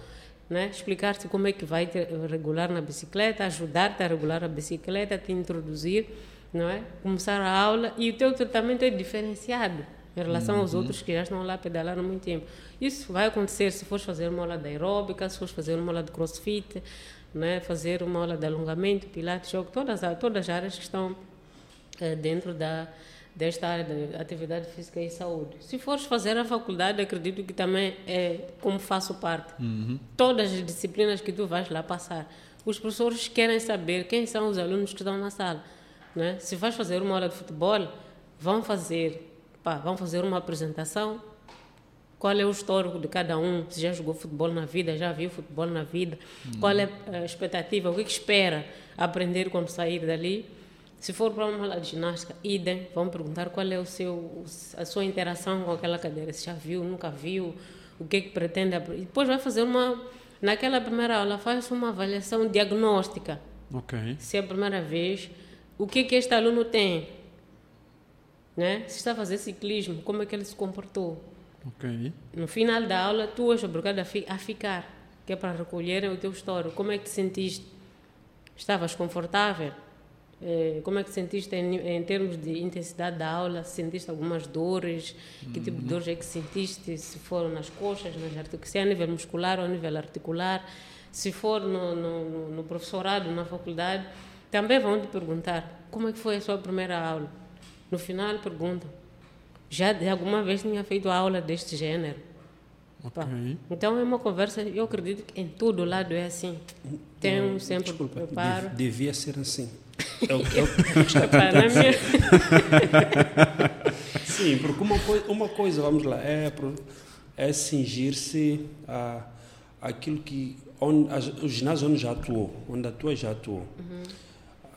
né? explicar-te como é que vai te regular na bicicleta, ajudar-te a regular a bicicleta, te introduzir, não é? começar a aula e o teu tratamento é diferenciado em relação uhum. aos outros que já estão lá pedalando há muito tempo. Isso vai acontecer se fores fazer uma aula de aeróbica, se fores fazer uma aula de crossfit, né? fazer uma aula de alongamento, pilates, jogo, todas, todas as áreas que estão é, dentro da, desta área de atividade física e saúde. Se fores fazer a faculdade, acredito que também é como faço parte. Uhum. Todas as disciplinas que tu vais lá passar. Os professores querem saber quem são os alunos que estão na sala. Né? Se vais fazer uma aula de futebol, vão fazer pá, vamos fazer uma apresentação. Qual é o histórico de cada um? Se já jogou futebol na vida, já viu futebol na vida? Hum. Qual é a expectativa? O que, que espera aprender quando sair dali? Se for para uma aula de ginástica, idem, vão perguntar qual é o seu, a sua interação com aquela cadeira. Se já viu, nunca viu, o que é que pretende aprender. Depois vai fazer uma, naquela primeira aula, faz uma avaliação diagnóstica. Ok. Se é a primeira vez, o que é que este aluno tem? Né? Se está a fazer ciclismo, como é que ele se comportou? Ok. No final da aula, tu és obrigado a, fi a ficar, que é para recolher o teu histórico. Como é que te sentiste? Estavas confortável? Eh, como é que te sentiste em, em, termos de intensidade da aula? Sentiste algumas dores? Que tipo de dores é que sentiste? Se foram nas coxas, nas articulações, se é a nível muscular ou a nível articular? Se for no, no, no professorado, na faculdade, também vão te perguntar como é que foi a sua primeira aula no final perguntam, já de alguma vez tinha feito aula deste gênero? Okay. Então é uma conversa, eu acredito que em todo lado é assim. Tem um sempre Desculpa, preparo. devia ser assim. Eu, eu, eu. Sim, porque uma coisa, uma coisa, vamos lá, é, é cingir-se a aquilo que onde, o ginásio onde já atuou, onde atua já atuou. Uhum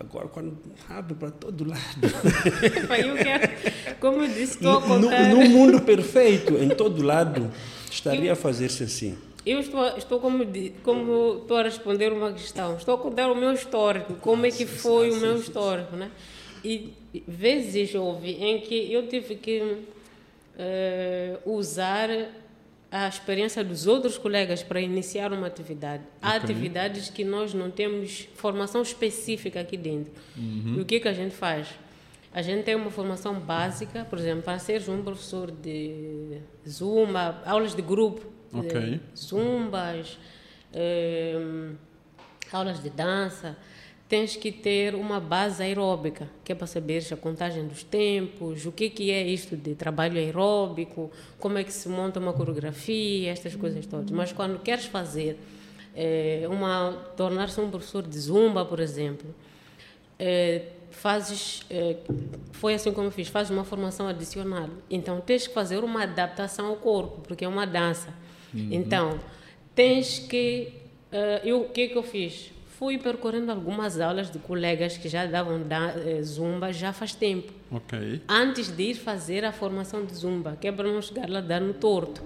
Agora, quando abre para todo lado. eu quero, como eu disse, estou a contar. No, no mundo perfeito, em todo lado, estaria eu, a fazer-se assim. Eu estou, estou como, como estou a responder uma questão. Estou a contar o meu histórico, como é que foi o meu histórico, né? E vezes houve em que eu tive que uh, usar a experiência dos outros colegas para iniciar uma atividade. Há okay. atividades que nós não temos formação específica aqui dentro. Uhum. E o que, que a gente faz? A gente tem uma formação básica, por exemplo, para ser um professor de zumba, aulas de grupo, okay. de zumbas, eh, aulas de dança tens que ter uma base aeróbica, que é para saber a contagem dos tempos, o que, que é isto de trabalho aeróbico, como é que se monta uma coreografia, estas coisas todas. Mas quando queres fazer é, uma tornar-se um professor de zumba, por exemplo, é, fazes é, foi assim como eu fiz, fazes uma formação adicional. Então tens que fazer uma adaptação ao corpo, porque é uma dança. Uhum. Então tens que eu o que que eu fiz? Fui percorrendo algumas aulas de colegas que já davam da, eh, zumba já faz tempo. Antes de ir fazer a formação de zumba, que é para não chegar lá dar no torto.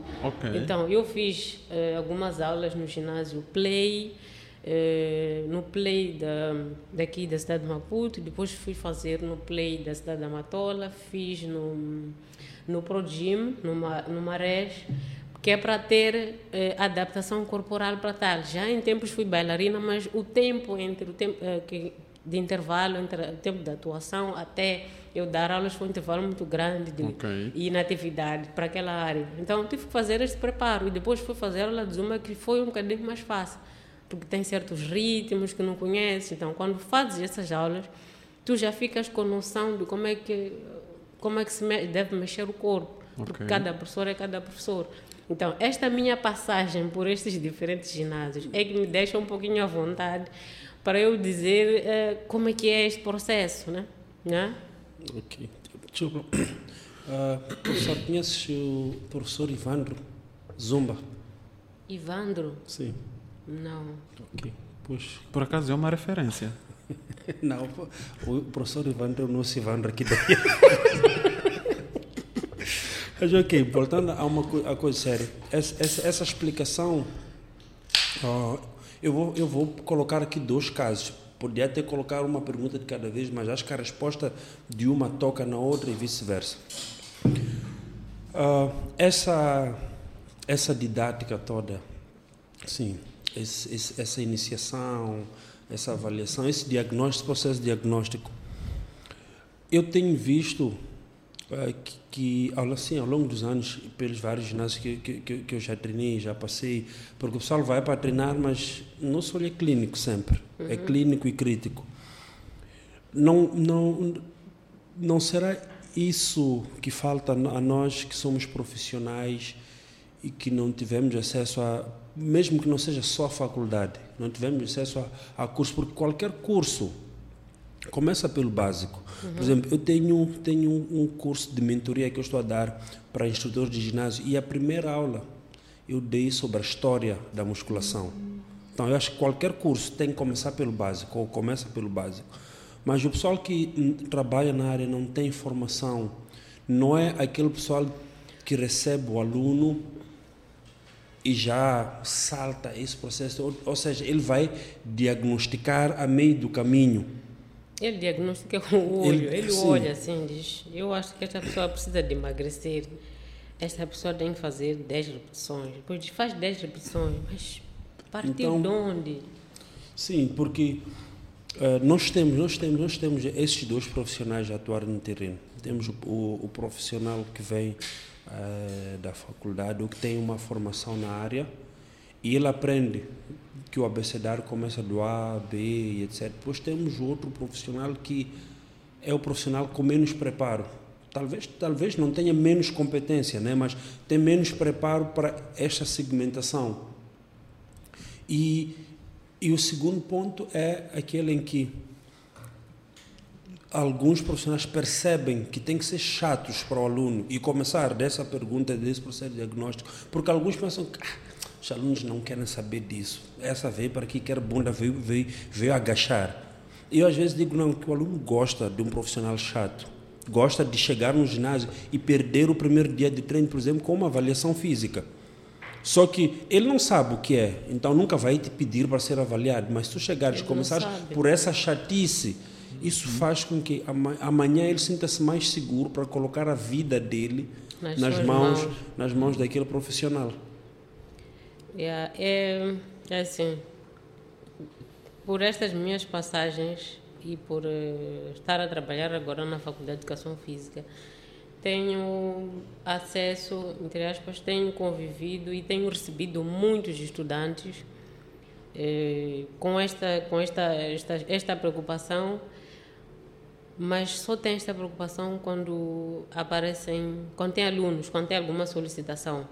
Então, eu fiz eh, algumas aulas no ginásio Play, eh, no Play da, daqui da cidade de Maputo, depois fui fazer no Play da cidade da Matola, fiz no, no Pro Gym, no, no Marés, que é para ter eh, adaptação corporal para tal. Já em tempos fui bailarina, mas o tempo entre o tempo eh, que, de intervalo entre o tempo da atuação até eu dar aulas foi um intervalo muito grande de Ok. inatividade para aquela área. Então tive que fazer esse preparo e depois fui fazer aula de zumba que foi um bocadinho mais fácil, porque tem certos ritmos que não conheces. Então quando fazes essas aulas, tu já ficas com noção de como é que como é que se deve mexer o corpo, porque Ok. cada professor é cada professor. Então, esta minha passagem por estes diferentes ginásios é que me deixa um pouquinho à vontade para eu dizer eh, como é que é este processo, né? né? Ok. Desculpa. Ah, professor, conheces o professor Ivandro Zumba? Ivandro? Sim. Não. Ok. Pois. Por acaso é uma referência. Não, o professor Ivandro é o nosso Ivandro aqui daí. Mas ok, voltando a uma co- a coisa séria. Essa, essa, essa explicação, eu, vou, eu vou colocar aqui dois casos. Podia até colocar uma pergunta de cada vez, mas acho que a resposta de uma toca na outra e vice-versa. Ah, essa, essa didática toda, sim, esse- esse- essa iniciação, essa avaliação, esse diagnóstico, processo diagnóstico, eu tenho visto que, que ao, assim, ao longo dos anos, pelos vários ginásios que, que, que, eu já treinei, já passei, porque o pessoal vai para treinar, mas não só é clínico sempre, é clínico e crítico. Não, não, não será isso que falta a nós que somos profissionais e que não tivemos acesso a, mesmo que não seja só a faculdade, não tivemos acesso a, a curso, porque qualquer curso começa pelo básico. Por exemplo, eu tenho, tenho um, curso de mentoria que eu estou a dar para instrutores de ginásio e a primeira aula eu dei sobre a história da musculação. Então, eu acho que qualquer curso tem que começar pelo básico, ou começa pelo básico. Mas o pessoal que trabalha na área não tem formação, não é aquele pessoal que recebe o aluno e já salta esse processo, ou, ou seja, ele vai diagnosticar a meio do caminho. Ele diagnostica com o olho. Ele- Ele, olha assim diz: Eu acho que esta pessoa precisa de emagrecer. Esta pessoa tem que fazer 10 repetições. Depois diz: Faz 10 repetições. Mas partir Então- de onde? Sim, porque eh, nós temos, nós temos, nós temos esses dois profissionais a atuar no terreno. Temos o, o, o profissional que vem eh, da faculdade ou que tem uma formação na área e ele aprende que o abecedário começa do A, B e etc. Depois temos outro profissional que é o profissional com menos preparo. Talvez, talvez não tenha menos competência, né? mas tem menos preparo para esta segmentação. E, e o segundo ponto é aquele em que alguns profissionais percebem que tem que ser chatos para o aluno e começar dessa pergunta, desse processo diagnóstico, porque alguns pensam que ah, os alunos não querem saber disso. Essa veio para aqui, quer bunda, veio, veio, veio agachar. E eu às vezes digo não, que o aluno gosta de um profissional chato. Gosta de chegar no ginásio e perder o primeiro dia de treino, por exemplo, com uma avaliação física. Só que ele não sabe o que é, então nunca vai te pedir para ser avaliado. Mas se tu chegares e começares por essa chatice, isso faz com que ama- amanhã ele sinta-se mais seguro para colocar a vida dele Nas nas, mãos, mãos. nas mãos daquele profissional. Yeah, é, é assim, por estas minhas passagens e por eh, estar a trabalhar agora na Faculdade de Educação Física, tenho acesso, entre aspas, tenho convivido e tenho recebido muitos estudantes eh, com esta com esta, esta esta preocupação mas só tem esta preocupação quando aparecem quando tem alunos quando tem alguma solicitação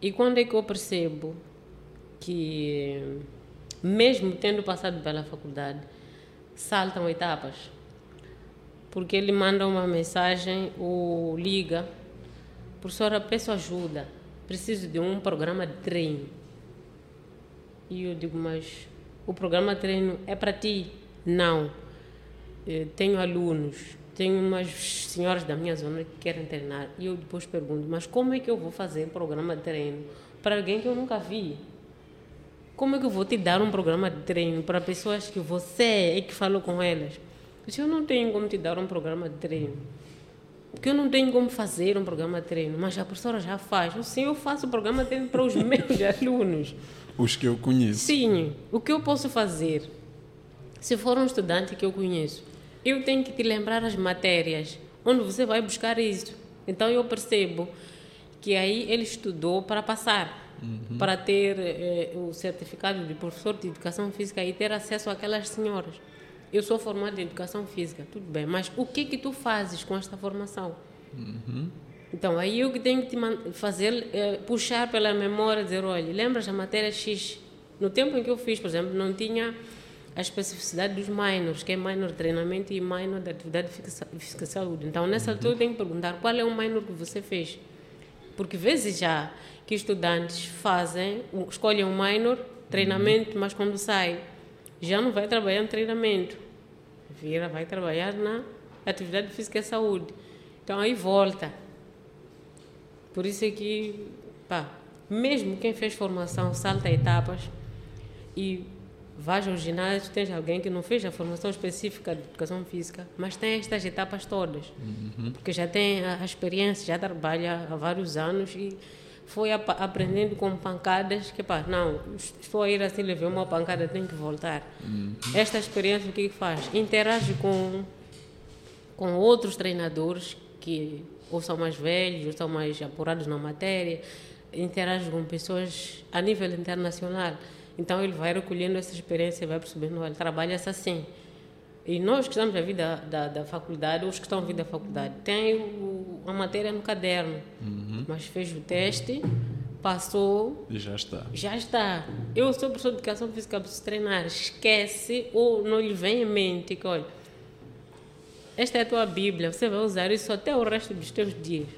e quando é que eu percebo que mesmo tendo passado pela faculdade saltam etapas porque ele manda uma mensagem ou liga professora peço ajuda preciso de um programa de treino e eu digo, mas o programa de treino é para ti. Não. Eu tenho alunos, tenho umas senhoras da minha zona que querem treinar e eu depois pergunto, mas como é que eu vou fazer um programa de treino para alguém que eu nunca vi? Como é que eu vou te dar um programa de treino para pessoas que você é que falou com elas? Se eu não tenho como te dar um programa de treino, porque eu não tenho como fazer um programa de treino, mas a professora já faz. Sim, eu faço o programa de treino para os meus alunos. Os que eu conheço. Sim. O que eu posso fazer? Se for um estudante que eu conheço, eu tenho que te lembrar as matérias, onde você vai buscar isso. Então eu percebo que aí ele estudou para passar uhum. para ter eh, o certificado de professor de educação física e ter acesso àquelas senhoras. Eu sou formado em educação física, tudo bem, mas o que que tu fazes com esta formação? Uhum. Então, aí eu que tenho que te fazer, eh, puxar pela memória, dizer, olha, lembras a matéria X? No tempo em que eu fiz, por exemplo, não tinha a especificidade dos minors, que é minor treinamento e minor de atividade física, física saúde. Então, nessa uhum. altura, tenho que perguntar qual é o minor que você fez. Porque vezes já que estudantes fazem, escolhem um minor, treinamento, uhum. mas quando sai, já não vai trabalhar no treinamento, vira, vai trabalhar na atividade física e saúde. Então aí volta. Por isso é que, pá, mesmo quem fez formação salta etapas e vais ao ginásio, tens alguém que não fez a formação específica de educação física, mas tem estas etapas todas. Uhum. Porque já tem a experiência, já trabalha há vários anos e foi ap aprendendo com pancadas que, pá, não, estou a ir assim, levei uma pancada, tenho que voltar. Uhum. Esta experiência o que, que faz? Interage com, com outros treinadores que ou são mais velhos, ou são mais apurados na matéria, interage com pessoas a nível internacional. Então ele vai recolhendo essa experiência e vai percebendo, olha, trabalha-se assim. E nós que estamos a vir da, da, da, faculdade, os que estão a vir da faculdade, têm o, a matéria no caderno, uhum. mas fez o teste, passou. E já está. Já está. Eu sou professor de educação física, preciso treinar. Esquece ou não lhe vem em mente que, olha, esta é a tua Bíblia, você vai usar isso até o resto dos teus dias.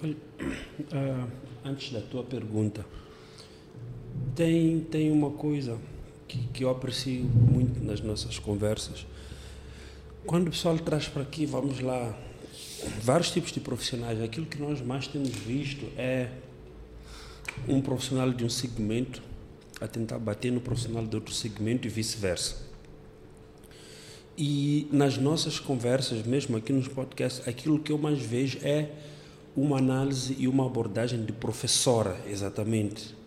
Olha, uh, antes da tua pergunta, tem, tem uma coisa que, que eu aprecio muito nas nossas conversas. Quando o pessoal traz para aqui, vamos lá, vários tipos de profissionais, aquilo que nós mais temos visto é um profissional de um segmento a tentar bater no profissional de outro segmento e vice-versa. E nas nossas conversas, mesmo aqui nos podcasts, aquilo que eu mais vejo é uma análise e uma abordagem de professora, exatamente.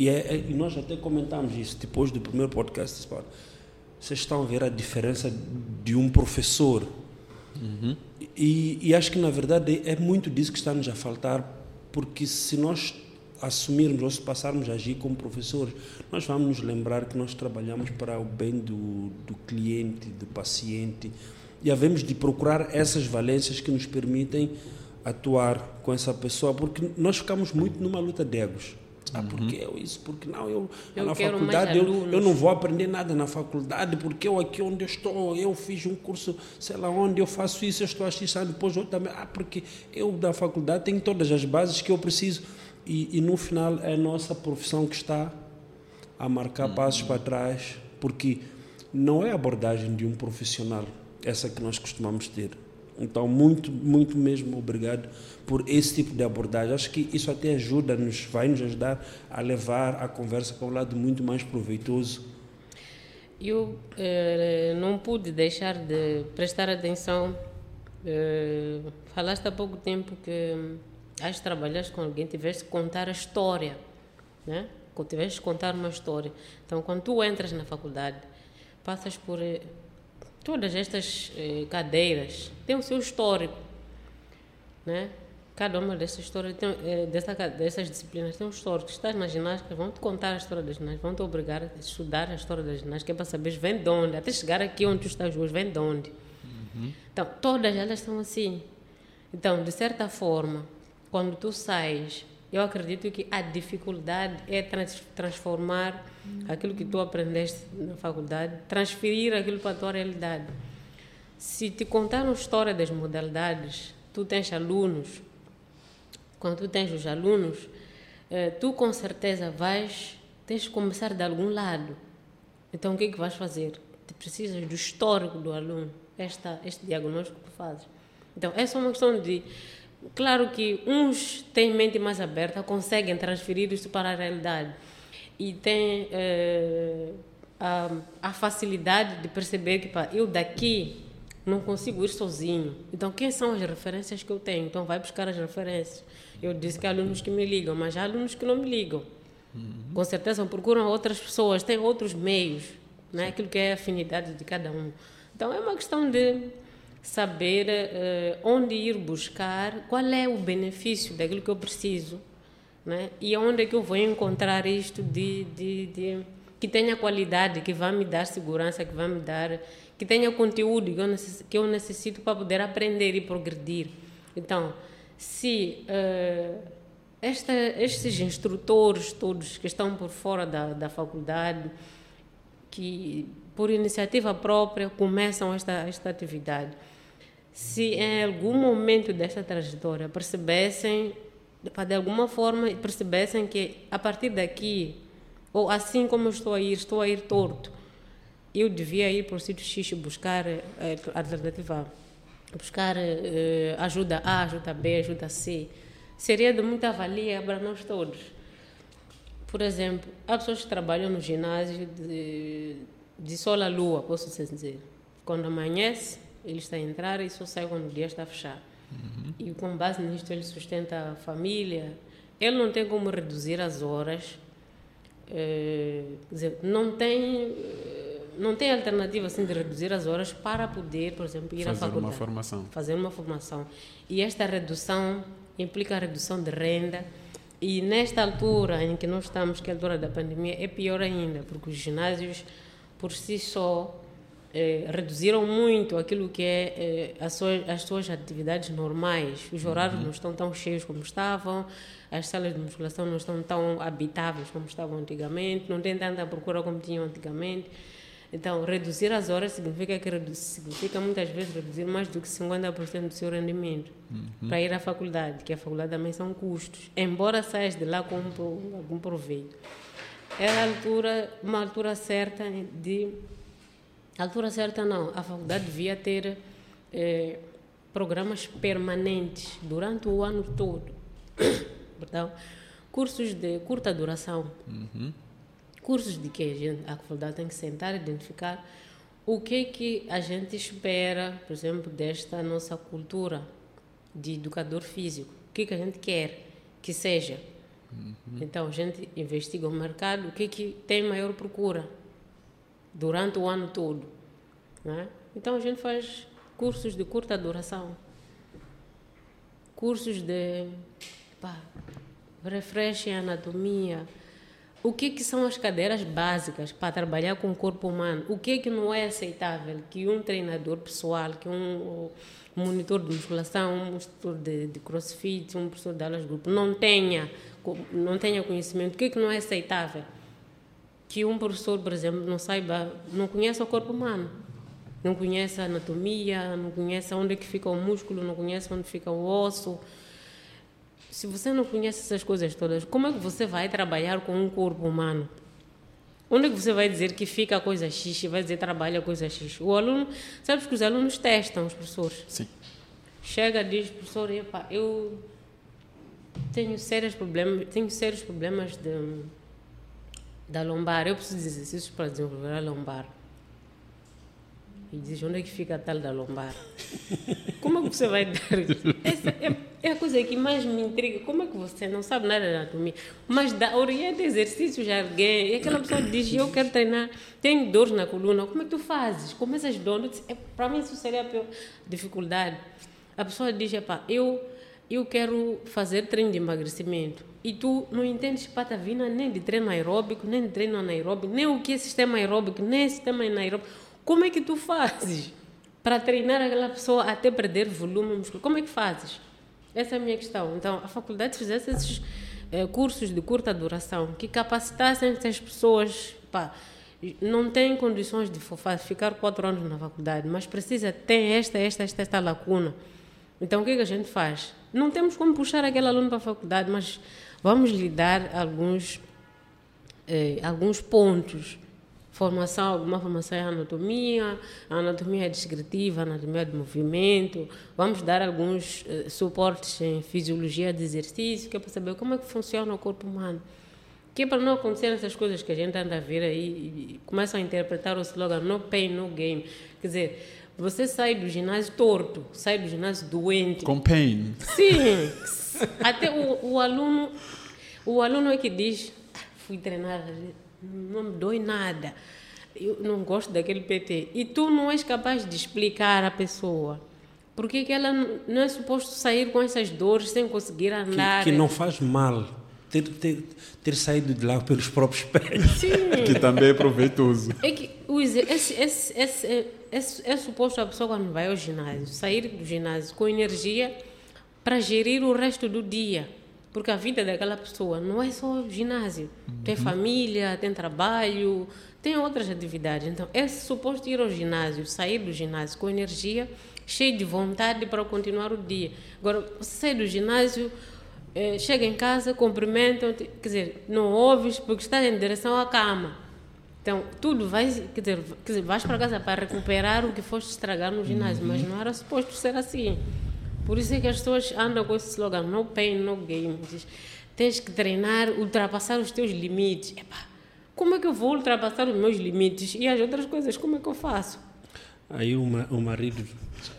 E, é, é, e nós até comentamos isso depois do primeiro podcast. Vocês estão a ver a diferença de um professor. Uhum. E, e, acho que, na verdade, é muito disso que está-nos a faltar, porque se nós assumirmos ou se passarmos a agir como professores, nós vamos nos lembrar que nós trabalhamos para o bem do, do cliente, do paciente, e havemos de procurar essas valências que nos permitem atuar com essa pessoa, porque nós ficamos muito numa luta de egos. Ah, porque eu isso, porque não, eu, eu na faculdade eu, eu não vou aprender nada na faculdade, porque eu aqui onde eu estou, eu fiz um curso, sei lá onde, eu faço isso, eu estou assistindo, depois eu também, ah, porque eu da faculdade tenho todas as bases que eu preciso. E, e no final é a nossa profissão que está a marcar uhum. passos para trás, porque não é a abordagem de um profissional essa que nós costumamos ter. Então, muito, muito mesmo obrigado por esse tipo de abordagem. Acho que isso até ajuda-nos, vai nos ajudar a levar a conversa para um lado muito mais proveitoso. Eu eh, não pude deixar de prestar atenção. Eh, falaste há pouco tempo que as hum, trabalhaste com alguém, tiveste que contar a história, né? Tiveste que contar uma história. Então, quando tu entras na faculdade, passas por eh, todas estas eh, cadeiras têm o seu histórico, né? Cada uma dessas histórias tem, eh, dessa, dessas disciplinas tem um histórico. Estás na ginástica, vão te contar a história da ginástica, vão te obrigar a estudar a história da ginástica, é para saber vem de onde, até chegar aqui onde tu estás hoje, vem de onde. Uhum. Então, todas elas são assim. Então, de certa forma, quando tu sais eu acredito que a dificuldade é trans, transformar aquilo que tu aprendeste na faculdade, transferir aquilo para a tua realidade. Se te contaram a história das modalidades, tu tens alunos, quando tu tens os alunos, eh, tu com certeza vais tens de começar de algum lado. Então, o que é que vais fazer? Tu precisas do histórico do aluno, esta, este diagnóstico que tu fazes. Então, essa é uma questão de. Claro que uns têm mente mais aberta, conseguem transferir isso para a realidade e têm eh, a, a, facilidade de perceber que pá, eu daqui não consigo ir sozinho. Então, quem são as referências que eu tenho? Então, vai buscar as referências. Eu disse que há alunos que me ligam, mas há alunos que não me ligam. Uhum. Com certeza procuram outras pessoas, têm outros meios, né? aquilo que é a afinidade de cada um. Então, é uma questão de saber uh, onde ir buscar, qual é o benefício daquilo que eu preciso, né? e onde é que eu vou encontrar isto de, de, de que tenha qualidade, que vai me dar segurança, que vai me dar, que tenha conteúdo que eu necessito, que eu necessito para poder aprender e progredir. Então, se uh, esta, estes instrutores todos que estão por fora da, da faculdade, que por iniciativa própria começam esta, esta atividade, se em algum momento desta trajetória percebessem, de alguma forma percebessem que a partir daqui ou assim como eu estou a ir, estou a ir torto. Eu devia ir para o sítio X buscar uh, alternativa buscar uh, ajuda A, ajuda B, ajuda C. Seria de muita valia para nós todos. Por exemplo, há pessoas que trabalham no ginásio de, de sol à lua, posso dizer. Quando amanhece, ele está a entrar e só sai quando o dia está a fechar. Uhum. E com base nisto, ele sustenta a família. Ele não tem como reduzir as horas é, quer dizer, não tem não tem alternativa assim de reduzir as horas para poder, por exemplo, ir fazer à faculdade. Fazer uma formação. Fazer uma formação. E esta redução implica a redução de renda. E nesta altura em que nós estamos, que é a altura da pandemia, é pior ainda, porque os ginásios, por si só, eh, reduziram muito aquilo que é eh, as, suas, as suas atividades normais. Os horários uhum. não estão tão cheios como estavam, as salas de musculação não estão tão habitáveis como estavam antigamente, não tem tanta procura como tinham antigamente. Então, reduzir as horas significa que reduz, significa muitas vezes reduzir mais do que 50% do seu rendimento uhum. para ir à faculdade, que a faculdade também são custos, embora saias de lá com algum proveito. É a altura, uma altura certa de. A altura certa não, a faculdade devia ter eh, programas permanentes durante o ano todo perdão, cursos de curta duração. Uhum. Cursos de que a, gente, a faculdade tem que sentar e identificar o que que a gente espera, por exemplo, desta nossa cultura de educador físico. O que que a gente quer que seja. Uhum. Então, a gente investiga o mercado, o que que tem maior procura durante o ano todo. Né? Então, a gente faz cursos de curta duração. Cursos de pá, refresquem a anatomia. O que, que são as cadeiras básicas para trabalhar com o corpo humano? O que, que não é aceitável que um treinador pessoal, que um monitor de musculação, um monitor de, de crossfit, um professor de aulas de grupo não tenha, não tenha conhecimento? O que, que não é aceitável? Que um professor, por exemplo, não saiba, não conhece o corpo humano não conhece a anatomia, não conhece onde é que fica o músculo, não conhece onde fica o osso, se você não conhece essas coisas todas, como é que você vai trabalhar com um corpo humano? Onde é que você vai dizer que fica a coisa X e vai dizer trabalha a coisa X? O aluno, sabes que os alunos testam os professores. Sim. Chega diz, professor, epa, eu tenho sérios problemas, tenho sérios problemas de, da lombar. Eu preciso de exercícios para desenvolver a lombar. E diz, onde é que fica a tal da lombar? Como é que você vai dar Essa é, é, a coisa que mais me intriga. Como é que você não sabe nada de anatomia, mas dá, orienta exercícios a alguém, e aquela pessoa diz, eu quero treinar, tenho dores na coluna, como é que tu fazes? Começas dores, é, para mim isso seria a pior dificuldade. A pessoa diz, eu, eu quero fazer treino de emagrecimento. E tu não entendes patavina nem de treino aeróbico, nem de treino anaeróbico, nem o que é sistema aeróbico, nem sistema anaeróbico como é que tu fazes para treinar aquela pessoa até perder volume muscular? Como é que fazes? Essa é a minha questão. Então, a faculdade fizesse esses eh, cursos de curta duração que capacitassem essas pessoas. Não tem condições de ficar quatro anos na faculdade, mas precisa, tem esta, esta, esta, esta lacuna. Então, o que, é que a gente faz? Não temos como puxar aquele aluno para a faculdade, mas vamos lhe dar alguns eh, alguns pontos. Formação, alguma formação em anatomia, anatomia descritiva, anatomia de movimento. Vamos dar alguns eh, suportes em fisiologia de exercício, que é para saber como é que funciona o corpo humano. Que é para não acontecer essas coisas que a gente anda a ver aí e começam a interpretar o slogan no pain, no game. Quer dizer, você sai do ginásio torto, sai do ginásio doente. Com pain. Sim. Até o, o aluno, o aluno é que diz, "Ah, fui treinar, não me dói nada. Eu não gosto daquele PT. E tu não és capaz de explicar à pessoa porque que ela não é suposto sair com essas dores sem conseguir andar. Que, que não faz mal ter, ter, ter saído de lá pelos próprios pés. Sim. Que também é proveitoso. É que esse, esse, esse, é, é, é suposto a pessoa quando vai ao ginásio sair do ginásio com energia para gerir o resto do dia. Porque a vida daquela pessoa não é só ginásio. Tem família, tem trabalho, tem outras atividades. Então, é suposto ir ao ginásio, sair do ginásio com energia, cheio de vontade para continuar o dia. Agora, você sai do ginásio, eh, chega em casa, cumprimentam, quer dizer, não ouves porque está em direção à cama. Então, tudo vai, quer dizer, quer dizer, vais para casa para recuperar o que foste estragar no ginásio, mas não era suposto ser assim. Por isso é que as pessoas andam com esse slogan, no pain, no game. Diz, tens que treinar, ultrapassar os teus limites. Epá, como é que eu vou ultrapassar os meus limites? E as outras coisas, como é que eu faço? Aí o, ma- o marido,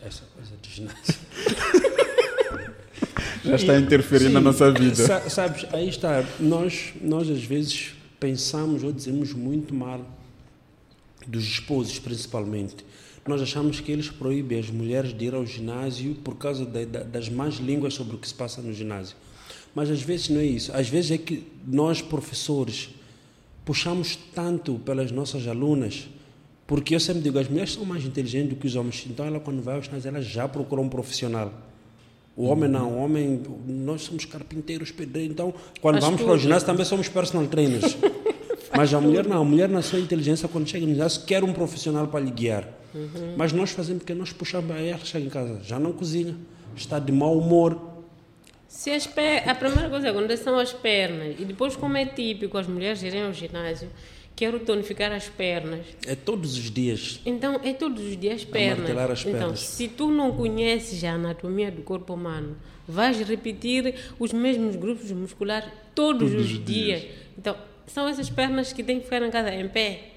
essa coisa do ginásio. Já está a interferir na nossa vida. sa- sabes, aí está. Nós, nós às vezes pensamos ou dizemos muito mal dos esposos, principalmente. Nós achamos que eles proíbem as mulheres de ir ao ginásio por causa da- da- das más línguas sobre o que se passa no ginásio. Mas às vezes não é isso. Às vezes é que nós, professores, puxamos tanto pelas nossas alunas, porque eu sempre digo, as mulheres são mais inteligentes do que os homens. Então, ela quando vai ao ginásio, ela já procura um profissional. O homem não, o homem, nós somos carpinteiros, pedreiros, então quando vamos para o ginásio também somos personal trainers. Mas a mulher não, a mulher na sua inteligência, quando chega no ginásio, quer um profissional para lhe guiar. Uhum. Mas nós fazemos porque nós puxamos, aí ela chega em casa, já não cozinha, está de mau humor. Se as per... A primeira coisa é quando são as pernas. E depois, como é típico as mulheres irem ao ginásio, quero tonificar as pernas. É todos os dias. Então, é todos os dias pernas. as Então, pernas. se tu não conheces a anatomia do corpo humano, vais repetir os mesmos grupos musculares todos, Todos os os dias. dias. Então, são essas pernas que têm que ficar em casa em pé.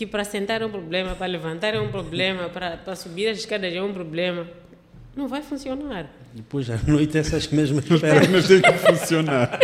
Que para sentar é um problema, para levantar é um problema, para, para subir as escadas é um problema. Não vai funcionar. Depois à noite essas mesmas pernas. Mas tem que funcionar.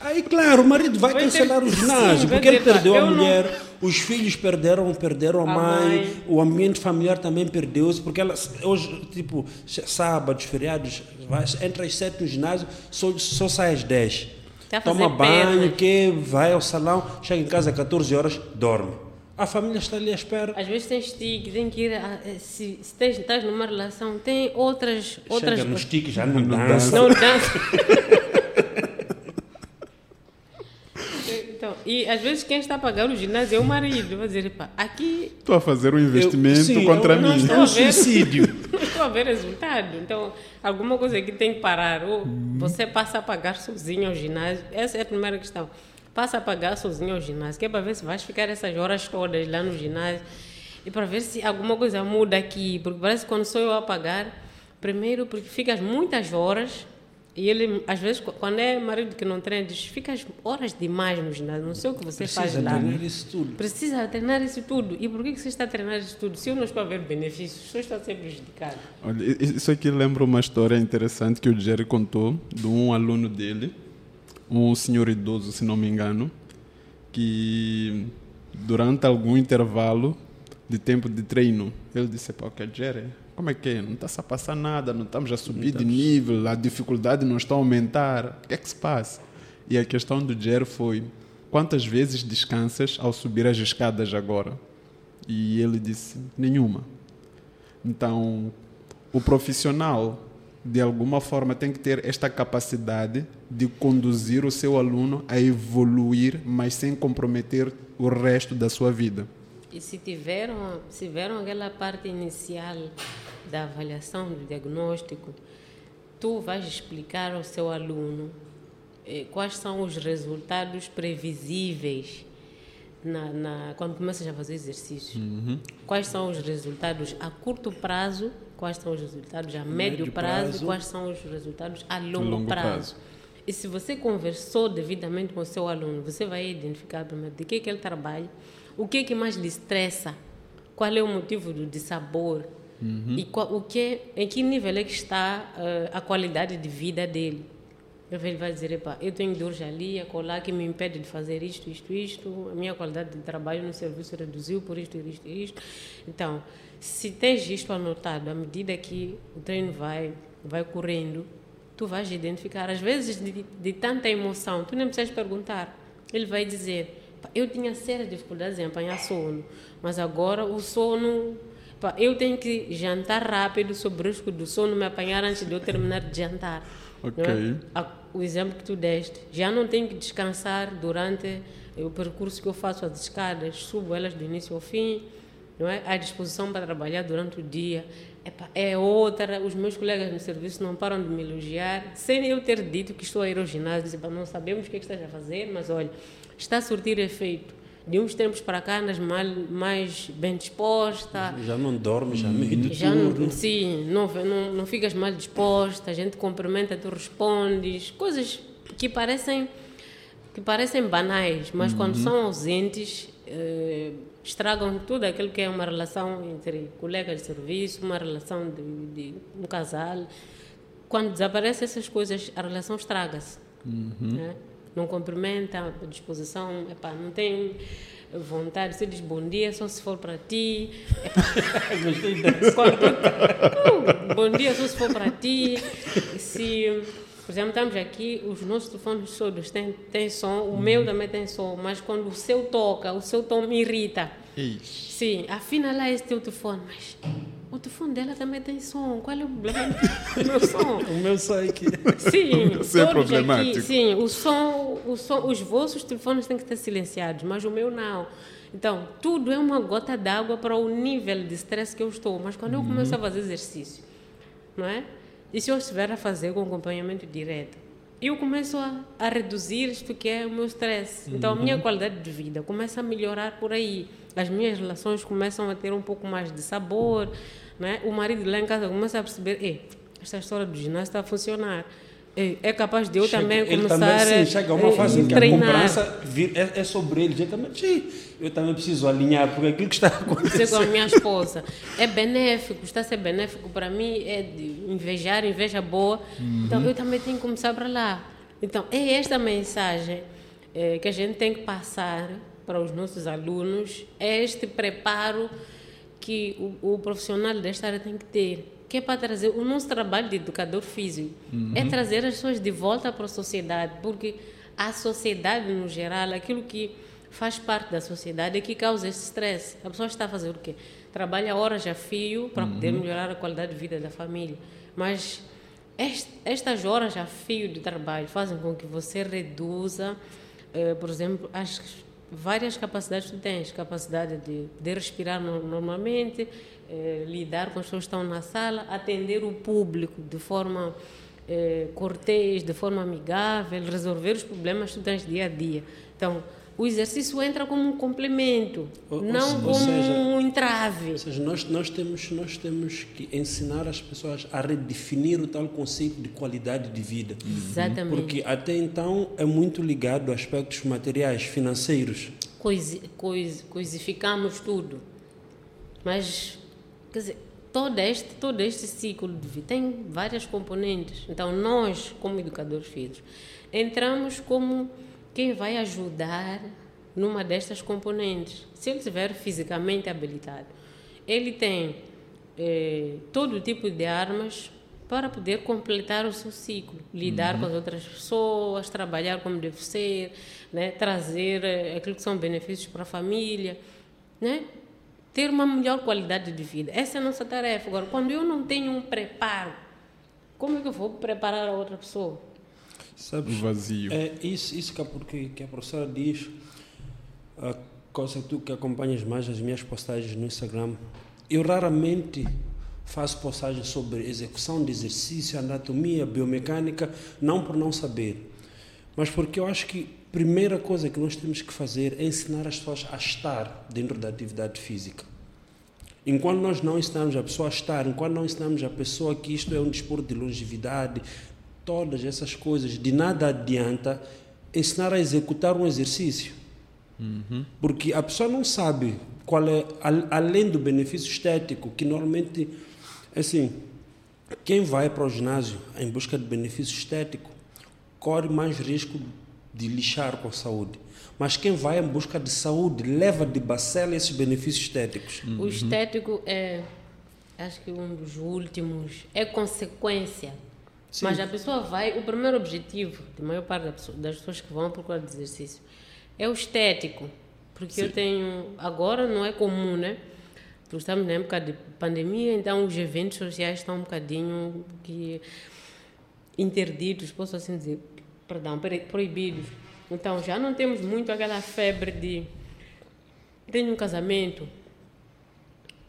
Aí, claro, o marido vai, Vai ter- cancelar o Sim, ginásio, vai porque ele dizer, perdeu a eu não- mulher, os filhos perderam, perderam a, A mãe, mãe. o ambiente familiar também perdeu-se, porque ela, hoje, tipo, sábados, feriados, vai, entra às sete no ginásio, só, só sai às dez. Tá Toma banho, pernas. que vai ao salão, chega em casa às 14 horas, dorme. A família está ali à espera. Às vezes tens tique, tem que ir. A, se se tens, estás numa relação, tem outras. outras Chega nos tiques, já não Não dança. Não dança. então, e às vezes quem está a pagar o ginásio é o marido. Vai dizer, pá, aqui Estou a fazer um investimento Eu- sim, contra eu- mim. nós- É um suicídio. não estou a ver resultado. Então, alguma coisa aqui tem que parar. Ou você passa a pagar sozinho ao ginásio. Essa é a primeira questão. Passa a pagar sozinho ao ginásio, que é para ver se vais ficar essas horas todas lá no ginásio. E para ver se alguma coisa muda aqui. Porque parece que quando sou eu a pagar, primeiro porque ficas muitas horas. E ele, às vezes, qu- quando é marido que não treina, diz: ficas horas demais no ginásio, não sei o que você Precisa faz lá. treinar isso tudo. Precisa treinar isso tudo. E por que que você está a treinar isso tudo? Se eu não estou a ver benefícios, só está a ser prejudicado. Olha, isso aqui lembra uma história interessante que o Jerry contou de um aluno dele, um senhor idoso, se não me engano, que durante algum intervalo de tempo de treino, ele disse, pá, ok, Jerry, como é que é? Não está a passar nada, não estamos a subir de nível, a dificuldade não está a aumentar, o que é que se passa? E a questão do Jerry foi, quantas vezes descansas ao subir as escadas agora? E ele disse, nenhuma. Então, o profissional, de alguma forma, tem que ter esta capacidade de conduzir o seu aluno a evoluir, mas sem comprometer o resto da sua vida. E se tiveram, se tiveram aquela parte inicial da avaliação do diagnóstico, tu vais explicar ao seu aluno eh, quais são os resultados previsíveis na, na, quando começas a fazer exercício. Uhum. Quais são os resultados a curto prazo, quais são os resultados a médio, médio prazo, prazo, quais são os resultados a longo, longo prazo. prazo. E se você conversou devidamente com o seu aluno, você vai identificar primeiro de que, que ele trabalha, o que, é que mais lhe estressa, qual é o motivo do dissabor uhum. e qual, o que, em que nível é que está uh, a qualidade de vida dele. Ele vai dizer, Epa, eu tenho dores ali, a colar que me impede de fazer isto, isto, isto, a minha qualidade de trabalho no serviço reduziu por isto, isto, isto. Então, se tens isto anotado, à medida que o treino vai, vai correndo, tu vais identificar. Às vezes, de, de tanta emoção, tu nem precisas perguntar. Ele vai dizer, eu tinha sérias dificuldades em apanhar sono, mas agora o sono eu tenho que jantar rápido sobre o risco do sono me apanhar antes de eu terminar de jantar. Ok. É? O exemplo que tu deste. Já não tenho que descansar durante o percurso que eu faço as escadas, subo elas do início ao fim, não é? À disposição para trabalhar durante o dia. É outra, os meus colegas no serviço não param de me elogiar, sem eu ter dito que estou a ir ao ginásio, não sabemos o que, é que estás a fazer, mas olha, está a surtir efeito de uns tempos para cá andas mal, mais bem disposta. Já não dormes, já meio já. Não, sim, não, não, não ficas mal disposta, a gente cumprimenta, tu respondes. Coisas que parecem, que parecem banais, mas uhum. quando são ausentes, eh, estragam tudo aquilo que é uma relação entre colegas de serviço, uma relação de, de um casal. Quando desaparecem essas coisas, a relação estraga-se. Uhum. Né? Não cumprimenta a disposição, epá, não tem vontade, você diz bom dia só se for para ti. Gostei dessa. bom dia só se for para ti. Se, por exemplo, estamos aqui, os nossos telefones todos têm, têm som, o meu também tem som, mas quando o seu toca, o seu tom me irrita. Ixi. Sim, afinal lá esse teu telefone, mas o telefone dela também tem som. Qual é o problema do meu som? o meu som aqui. Sim, o é problemático. Aqui, sim, o som, o som, os vossos telefones têm que estar silenciados, mas o meu não. Então, tudo é uma gota d'água para o nível de estresse que eu estou. Mas quando eu uhum. começo a fazer exercício, não é? E se eu estiver a fazer com acompanhamento direto, eu começo a, a reduzir isto que é o meu estresse. Então, a minha uhum. qualidade de vida começa a melhorar por aí as minhas relações começam a ter um pouco mais de sabor, né? O marido lá em casa começa a perceber, esta história do ginásio está a funcionar. É capaz de eu chega, também começar também, sim, chega uma fase em que a cobrança é, é, sobre ele. Eu também, sim, eu também preciso alinhar, porque aquilo que está acontecendo... com a minha esposa. É benéfico, está a ser benéfico para mim, é de invejar, inveja boa. Uhum. Então, eu também tenho que começar para lá. Então, é esta mensagem é, que a gente tem que passar para os nossos alunos é este preparo que o, o, profissional desta área tem que ter, que é para trazer o nosso trabalho de educador físico, uhum. é trazer as pessoas de volta para a sociedade, porque a sociedade no geral, aquilo que faz parte da sociedade é que causa esse stress. A pessoa está a fazer o quê? Trabalha horas a fio para uhum. poder melhorar a qualidade de vida da família, mas estas horas a fio de trabalho fazem com que você reduza, eh, por exemplo, as várias capacidades tu tens, capacidade de, de respirar normalmente, eh, lidar com as pessoas que estão na sala, atender o público de forma eh, cortês, de forma amigável, resolver os problemas que tu tens dia a dia. Então, o exercício entra como um complemento, ou, não ou como seja, um entrave. Ou seja, nós, nós, temos, nós temos que ensinar as pessoas a redefinir o tal conceito de qualidade de vida. Exatamente. Porque até então é muito ligado a aspectos materiais, financeiros. Coisi, cois, coisificamos tudo. Mas, quer dizer, todo este, todo este ciclo de vida tem várias componentes. Então, nós, como educadores físicos, entramos como quem vai ajudar numa destas componentes. Se ele estiver fisicamente habilitado, ele tem eh, todo tipo de armas para poder completar o seu ciclo, lidar uhum. com as outras pessoas, trabalhar como deve ser, né? trazer eh, aquilo que são benefícios para a família, né? ter uma melhor qualidade de vida. Essa é a nossa tarefa. Agora, quando eu não tenho um preparo, como é que eu vou preparar a outra pessoa? Sabes, vazio. É isso, isso que, a, porque, que a professora diz, a coisa que tu que acompanhas mais as minhas postagens no Instagram, eu raramente faço postagens sobre execução de exercício, anatomia, biomecânica, não por não saber, mas porque eu acho que a primeira coisa que nós temos que fazer é ensinar as pessoas a estar dentro da atividade física. Enquanto nós não ensinamos a pessoa a estar, enquanto não ensinamos a pessoa que isto é um desporto de longevidade, todas essas coisas, de nada adianta ensinar a executar um exercício. Uhum. Porque a pessoa não sabe qual é, além do benefício estético, que normalmente, assim, quem vai para o ginásio em busca de benefício estético corre mais risco de lixar com a saúde. Mas quem vai em busca de saúde leva de bacela esses benefícios estéticos. Uhum. O estético é, acho que um dos últimos, é consequência. Sim. Mas a pessoa vai, o primeiro objetivo, de maior parte das pessoas que vão procurar de exercício, é o estético. Porque Sim. eu tenho, agora não é comum, né? Porque estamos na época de pandemia, então os eventos sociais estão um bocadinho que interditos, posso assim dizer, perdão, proibidos. Então já não temos muito aquela febre de tenho um casamento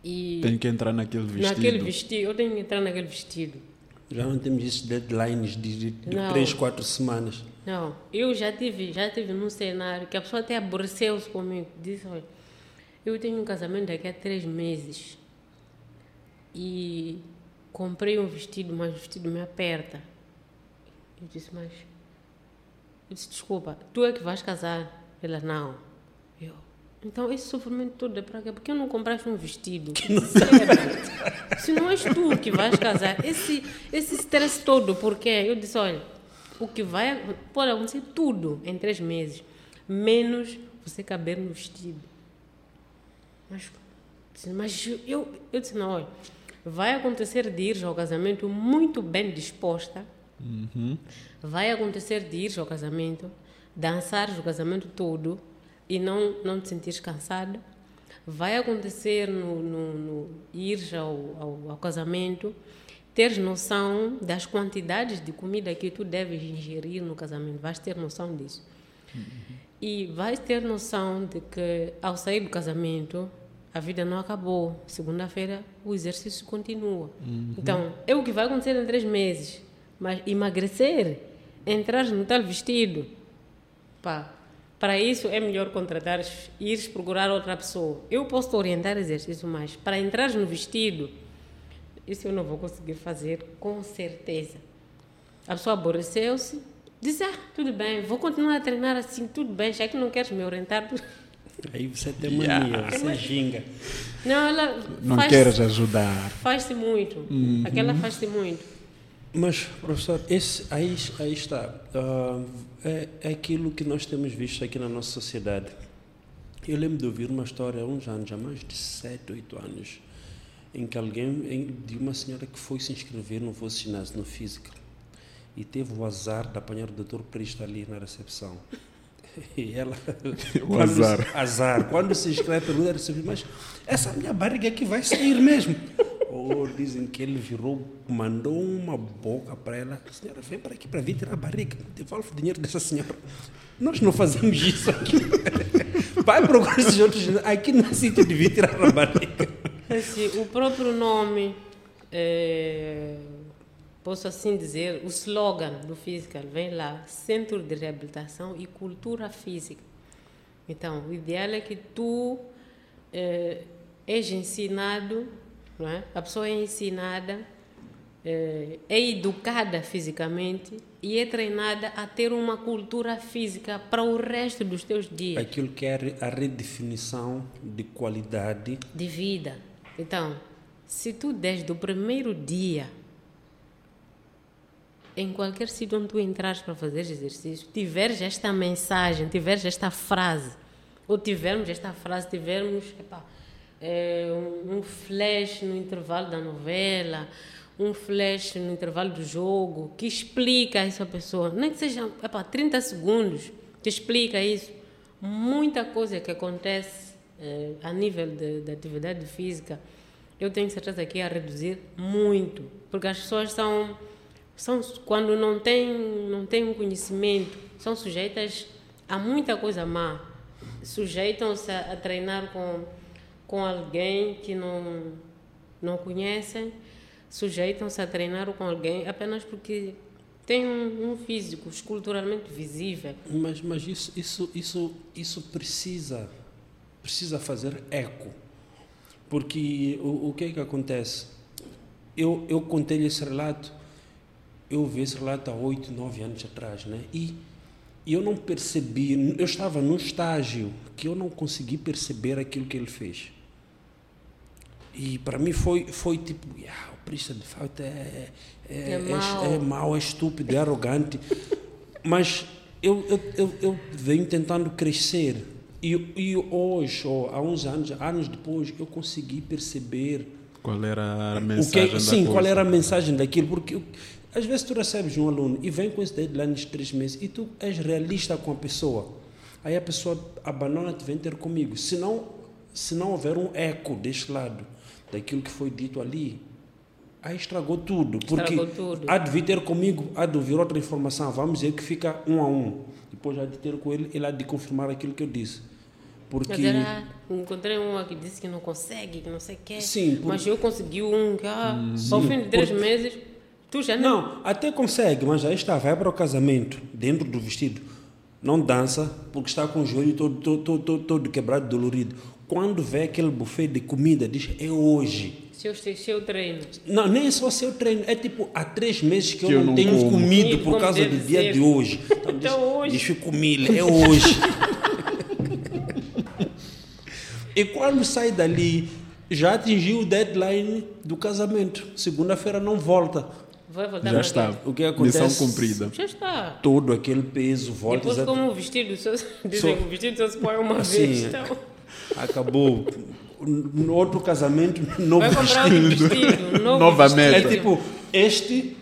e tenho que entrar naquele vestido. Naquele vestido, eu tenho que entrar naquele vestido. Já não temos esses deadlines de, de, de três, quatro semanas. Não, eu já tive, já tive num cenário que a pessoa até aborreceu-se comigo. Disse, olha, eu tenho um casamento daqui a três meses e comprei um vestido, mas o vestido me aperta. Eu disse, mas eu disse, desculpa, tu é que vais casar? Ela, não. Então esse sofrimento todo é para quê? Porque eu não compraste um vestido? Se não és tu que vais casar, esse, esse stress todo, por quê? Eu disse, olha, o que vai, pode acontecer tudo em três meses, menos você caber no vestido. Mas, mas eu, eu disse, não, olha, vai acontecer de ir ao casamento muito bem disposta, Uhum. Vai acontecer de ir ao casamento, dançar o casamento todo e não, não te sentir cansado. Vai acontecer no, no, no ir ao, ao, ao, casamento, ter noção das quantidades de comida que tu deves ingerir no casamento. Vais ter noção disso. Uhum. E vais ter noção de que ao sair do casamento, a vida não acabou. Segunda-feira o exercício continua. Uhum. Então, é o que vai acontecer em três meses. Mas emagrecer, entrar no tal vestido, pá, para isso é melhor contratar, ir procurar outra pessoa. Eu posso te orientar exercício, mas para entrar no vestido, isso eu não vou conseguir fazer com certeza. A pessoa aborreceu-se, disse: Ah, tudo bem, vou continuar a treinar assim, tudo bem, já que não queres me orientar. Aí você tem mania, yeah. você ginga. Não, ela. Não faz, queres ajudar. Faz-se muito. Uhum. Aquela faz-se muito. Mas, professor, esse, aí, aí está. Uh, é, é aquilo que nós temos visto aqui na nossa sociedade. Eu lembro de ouvir uma história há uns anos, há mais de 7, 8 anos, em que alguém, de uma senhora que foi se inscrever no vosso ginásio, no físico, e teve o azar de apanhar o doutor Cristo ali na recepção. E ela. o azar. azar. Quando se inscreve, pergunta, mas essa minha barriga é que vai sair mesmo. Ou dizem que ele virou, mandou uma boca para ela. Senhora, vem para aqui para vir tirar a barriga. Devolve o dinheiro dessa senhora. Nós não fazemos isso aqui. Vai procurar esses outros. Aqui não é sítio de vir tirar a barriga. Assim, o próprio nome, é, posso assim dizer, o slogan do Physical vem lá: Centro de Reabilitação e Cultura Física. Então, o ideal é que tu é, és ensinado é? A pessoa é ensinada, é, é educada fisicamente e é treinada a ter uma cultura física para o resto dos teus dias. Aquilo que é a redefinição de qualidade de vida. Então, se tu desde o primeiro dia em qualquer sítio onde tu entrares para fazer exercício, tiveres esta mensagem, tiveres esta frase, ou tivermos esta frase, tivermos, epá, é, um flash no intervalo da novela, um flash no intervalo do jogo, que explica essa pessoa, nem que seja epa, 30 segundos, que explica isso. Muita coisa que acontece é, a nível de, atividade física, eu tenho certeza que ia reduzir muito, porque as pessoas são, são quando não têm, não têm um conhecimento, são sujeitas a muita coisa má, sujeitam-se a, a treinar com com alguém que não, não conhecem, sujeitam-se a treinar com alguém apenas porque tem um, um físico esculturalmente visível. Mas, mas isso, isso, isso, isso precisa, precisa fazer eco. Porque o, o que é que acontece? Eu, eu contei esse relato, eu vi esse relato há oito, nove anos atrás, né? E eu não percebi, eu estava num estágio que eu não consegui perceber aquilo que ele fez. E para mim foi, foi tipo, ah, o Prista de fato é, é, é, mau. é, é mau, é estúpido, é arrogante. Mas eu, eu, eu, eu, venho tentando crescer. E, e hoje, ou há uns anos, anos depois, eu consegui perceber. Qual era a mensagem o que, Sim, qual era a mensagem daquilo. Porque às vezes tu recebes um aluno e vem com esse deadline de três meses e tu és realista com a pessoa. Aí a pessoa abandona-te, vem ter comigo. Se não, se não houver um eco deste lado daquilo que foi dito ali, aí estragou tudo. Porque estragou tudo. há de vir ter comigo, há de ouvir outra informação, vamos dizer que fica um a um. Depois há de ter com ele, ele há de confirmar aquilo que eu disse. Porque... Mas era, encontrei uma que disse que não consegue, que não sei o quê. Sim. Por... Mas eu consegui um que, ah, hum, ao fim de três por... meses, tu já não... Não, até consegue, mas aí está, vai para o casamento, dentro do vestido. Não dança, porque está com o joelho todo, todo, todo, todo quebrado, dolorido. Quando vê aquele buffet de comida, diz, é hoje. Seu, seu treino. Não, nem é só seu treino. É tipo, há três meses que, que eu, não tenho como. comido Sim, por causa do dia ser. de hoje. Então, então diz, hoje. Deixa eu comer, é hoje. e quando sai dali, já atingiu o deadline do casamento. Segunda-feira não volta. Vai voltar já está. O que acontece? Missão cumprida. Já está. Todo aquele peso volta. Depois, como o vestido, só, dizem que o vestido só se põe uma assim, vez. Então acabou no outro casamento novo Vai comprar vestido. Vestido novo Novamente. É tipo, este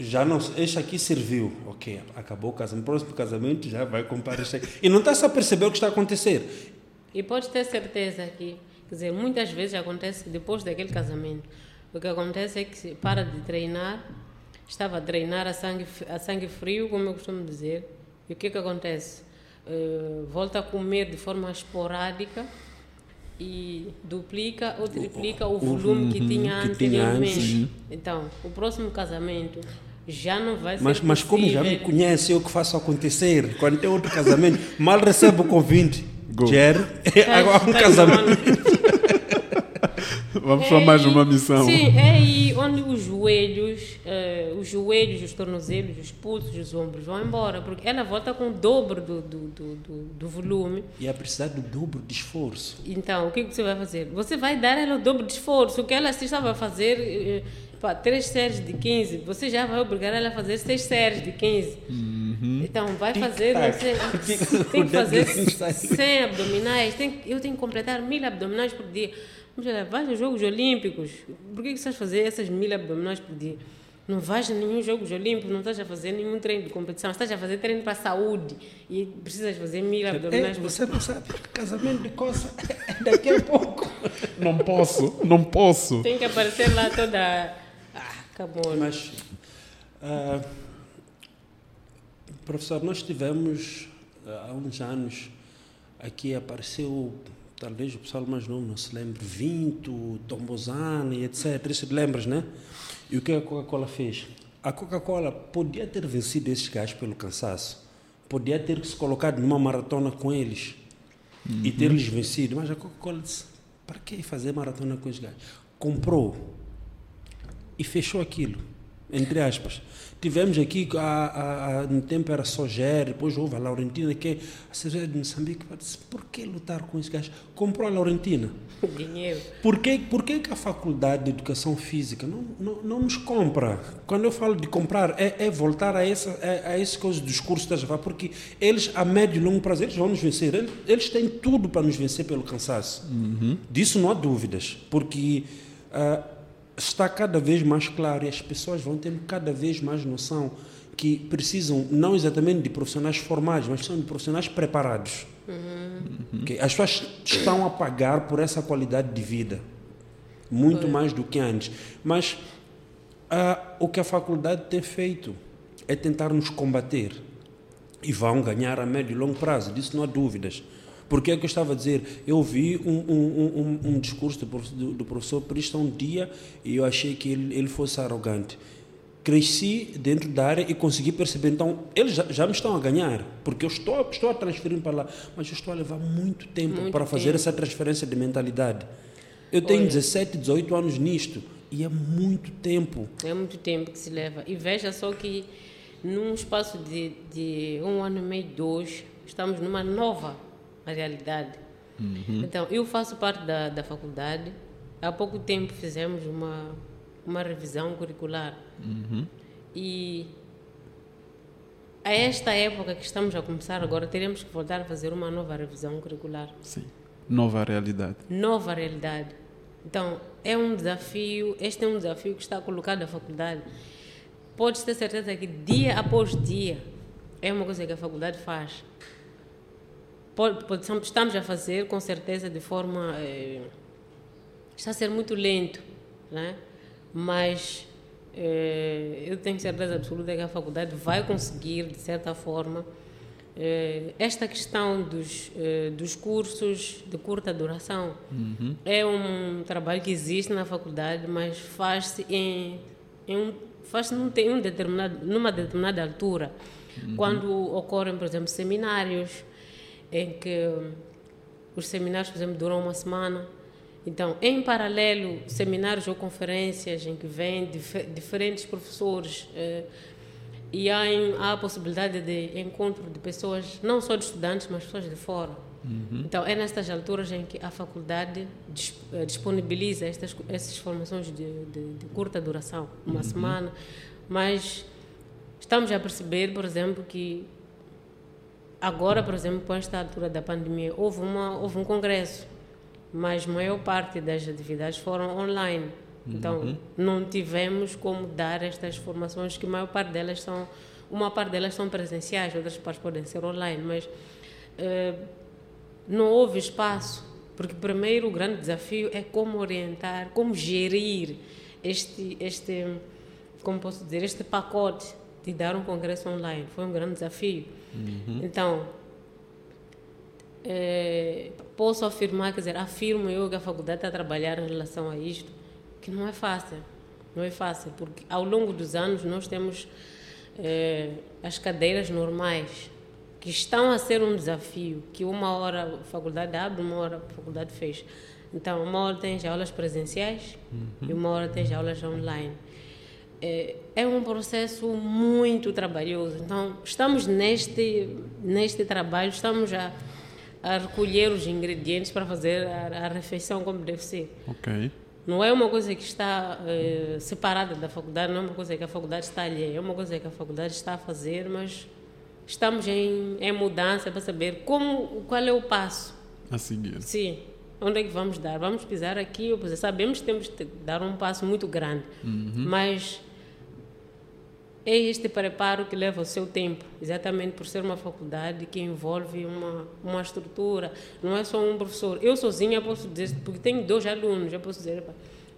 já não, este aqui serviu, ok, acabou o casamento, próximo casamento já vai comprar este aqui. E não está a perceber o que está a acontecer. E pode ter certeza que, quer dizer, muitas vezes acontece depois daquele casamento. O que acontece é que para de treinar, estava a treinar a sangue, a sangue frio, como eu costumo dizer, e o que, que acontece? Uh, volta a comer de forma esporádica e duplica ou triplica o, o volume que tinha que anteriormente. Tinha antes, então, o próximo casamento já não vai ser mas, mas como já me conhece, eu que faço acontecer. Quando tem outro casamento, mal recebo o convite. Jerry, agora um casamento. Vamos é para mais uma missão. Sim, é aí onde os joelhos, uh, os joelhos, os tornozelos, os pulsos, os ombros vão embora, porque ela volta com o dobro do, do, do, do, do volume. E a precisar do dobro de esforço. Então, o que, que você vai fazer? Você vai dar ela o dobro de esforço. O que ela estava a fazer, uh, pá, três séries de 15, você já vai obrigar ela a fazer seis séries de 15. Uhum. Então, vai fazer, sei, tem que fazer 100 abdominais, tem, eu tenho que completar mil abdominais por dia. Vai nos Jogos Olímpicos. Por que, que estás a fazer essas mil abdominais por dia? Não vais a nenhum Jogos Olímpicos, não estás a fazer nenhum treino de competição, estás a fazer treino para a saúde e precisas fazer mil é, abdominais. É, você não sabe, casamento de coça é daqui a pouco. Não posso, não posso. Tem que aparecer lá toda. Ah, acabou. Mas, uh, professor, nós tivemos uh, há uns anos aqui apareceu talvez o pessoal mais novo não se lembre, Vinto, Tombozana e etc. Isso te lembras, né? E o que a Coca-Cola fez? A Coca-Cola podia ter vencido esses gajos pelo cansaço, podia ter se colocado numa maratona com eles uhum. e ter-lhes vencido, mas a Coca-Cola disse: para que fazer maratona com esses gajos? Comprou e fechou aquilo, entre aspas. Tivemos aqui, há, há, no tempo era Soger, depois houve a Laurentina, que é a cerveja de Moçambique. Disse, por que lutar com esses gajos? Comprou a Laurentina. Dinheiro. Por que, por que, que a Faculdade de Educação Física não, não, não nos compra? Quando eu falo de comprar, é, é voltar a, essa, a, a esse coisa dos cursos da Java, porque eles, a médio e longo prazo, eles vão nos vencer. Eles, eles têm tudo para nos vencer pelo cansaço. Uhum. Disso não há dúvidas, porque... Uh, está cada vez mais claro e as pessoas vão tendo cada vez mais noção que precisam não exatamente de profissionais formados, mas são de profissionais preparados. Uhum. Que as pessoas estão a pagar por essa qualidade de vida, muito Foi. mais do que antes. Mas uh, o que a faculdade tem feito é tentar nos combater e vão ganhar a médio e longo prazo, disso não há dúvidas. Porque é que eu estava a dizer? Eu vi um, um, um, um discurso do, do, do professor Prista um dia e eu achei que ele, ele fosse arrogante. cresci dentro da área e consegui perceber. Então, eles já, já me estão a ganhar, porque eu estou, estou a transferir para lá, mas eu estou a levar muito tempo muito para fazer tempo. essa transferência de mentalidade. Eu tenho Olha, 17, 18 anos nisto e é muito tempo. É muito tempo que se leva. E veja só que num espaço de, de um ano e meio, dois, estamos numa nova realidade. Uhum. Então, eu faço parte da, da faculdade. Há pouco tempo fizemos uma, uma revisão curricular. Uhum. E a esta época que estamos a começar agora, teremos que voltar a fazer uma nova revisão curricular. Sim. Nova realidade. Nova realidade. Então, é um desafio, este é um desafio que está colocado na faculdade. Podes ter certeza que dia após dia é uma coisa que a faculdade faz. Estamos a fazer com certeza de forma. Eh, está a ser muito lento, né? mas eh, eu tenho certeza absoluta que a faculdade vai conseguir, de certa forma, eh, esta questão dos, dos cursos de curta duração uhum. é um trabalho que existe na faculdade, mas faz-se em, em um, faz num, um determinado, numa determinada altura. Uhum. Quando ocorrem, por exemplo, seminários, em que os seminários, por exemplo, duram uma semana. Então, em paralelo, seminários ou conferências em que vêm dif diferentes professores. Eh, e há, há a possibilidade de encontro de pessoas, não só de estudantes, mas pessoas de fora. Uhum. Então, é nestas alturas em que a faculdade eh, disponibiliza estas, essas formações de, de, de curta duração, uma uhum. semana, mas estamos a perceber, por exemplo, que agora, por exemplo, com esta altura da pandemia, houve, uma, houve um congresso, mas a maior parte das atividades foram online. Então, uhum. não tivemos como dar estas formações, que a maior parte delas são, uma parte delas são presenciais, outras partes podem ser online, mas uh, não houve espaço, porque primeiro o grande desafio é como orientar, como gerir este, este, como posso dizer, este pacote de dar um congresso online. Foi um grande desafio. Uhum. Então, é, posso afirmar, quer dizer, afirmo eu que a faculdade está a trabalhar em relação a isto, que não é fácil. Não é fácil, porque ao longo dos anos nós temos eh, as cadeiras normais, que estão a ser um desafio, que uma hora a faculdade abre, uma hora a faculdade fecha. Então, uma hora tem aulas presenciais uhum. e uma hora tem aulas online. É, é um processo muito trabalhoso. Então, estamos neste, neste trabalho, estamos a, a recolher os ingredientes para fazer a, a refeição como deve ser. Ok. Não é uma coisa que está eh, separada da faculdade, não é uma coisa que a faculdade está ali, é uma coisa que a faculdade está a fazer, mas estamos em, em mudança para saber como, qual é o passo a seguir. Sim, onde é que vamos dar? Vamos pisar aqui, sabemos que temos que dar um passo muito grande, uhum. mas é este preparo que leva o seu tempo, exatamente por ser uma faculdade que envolve uma, uma estrutura, não é só um professor. Eu sozinha posso dizer, porque tenho dois alunos, eu posso dizer,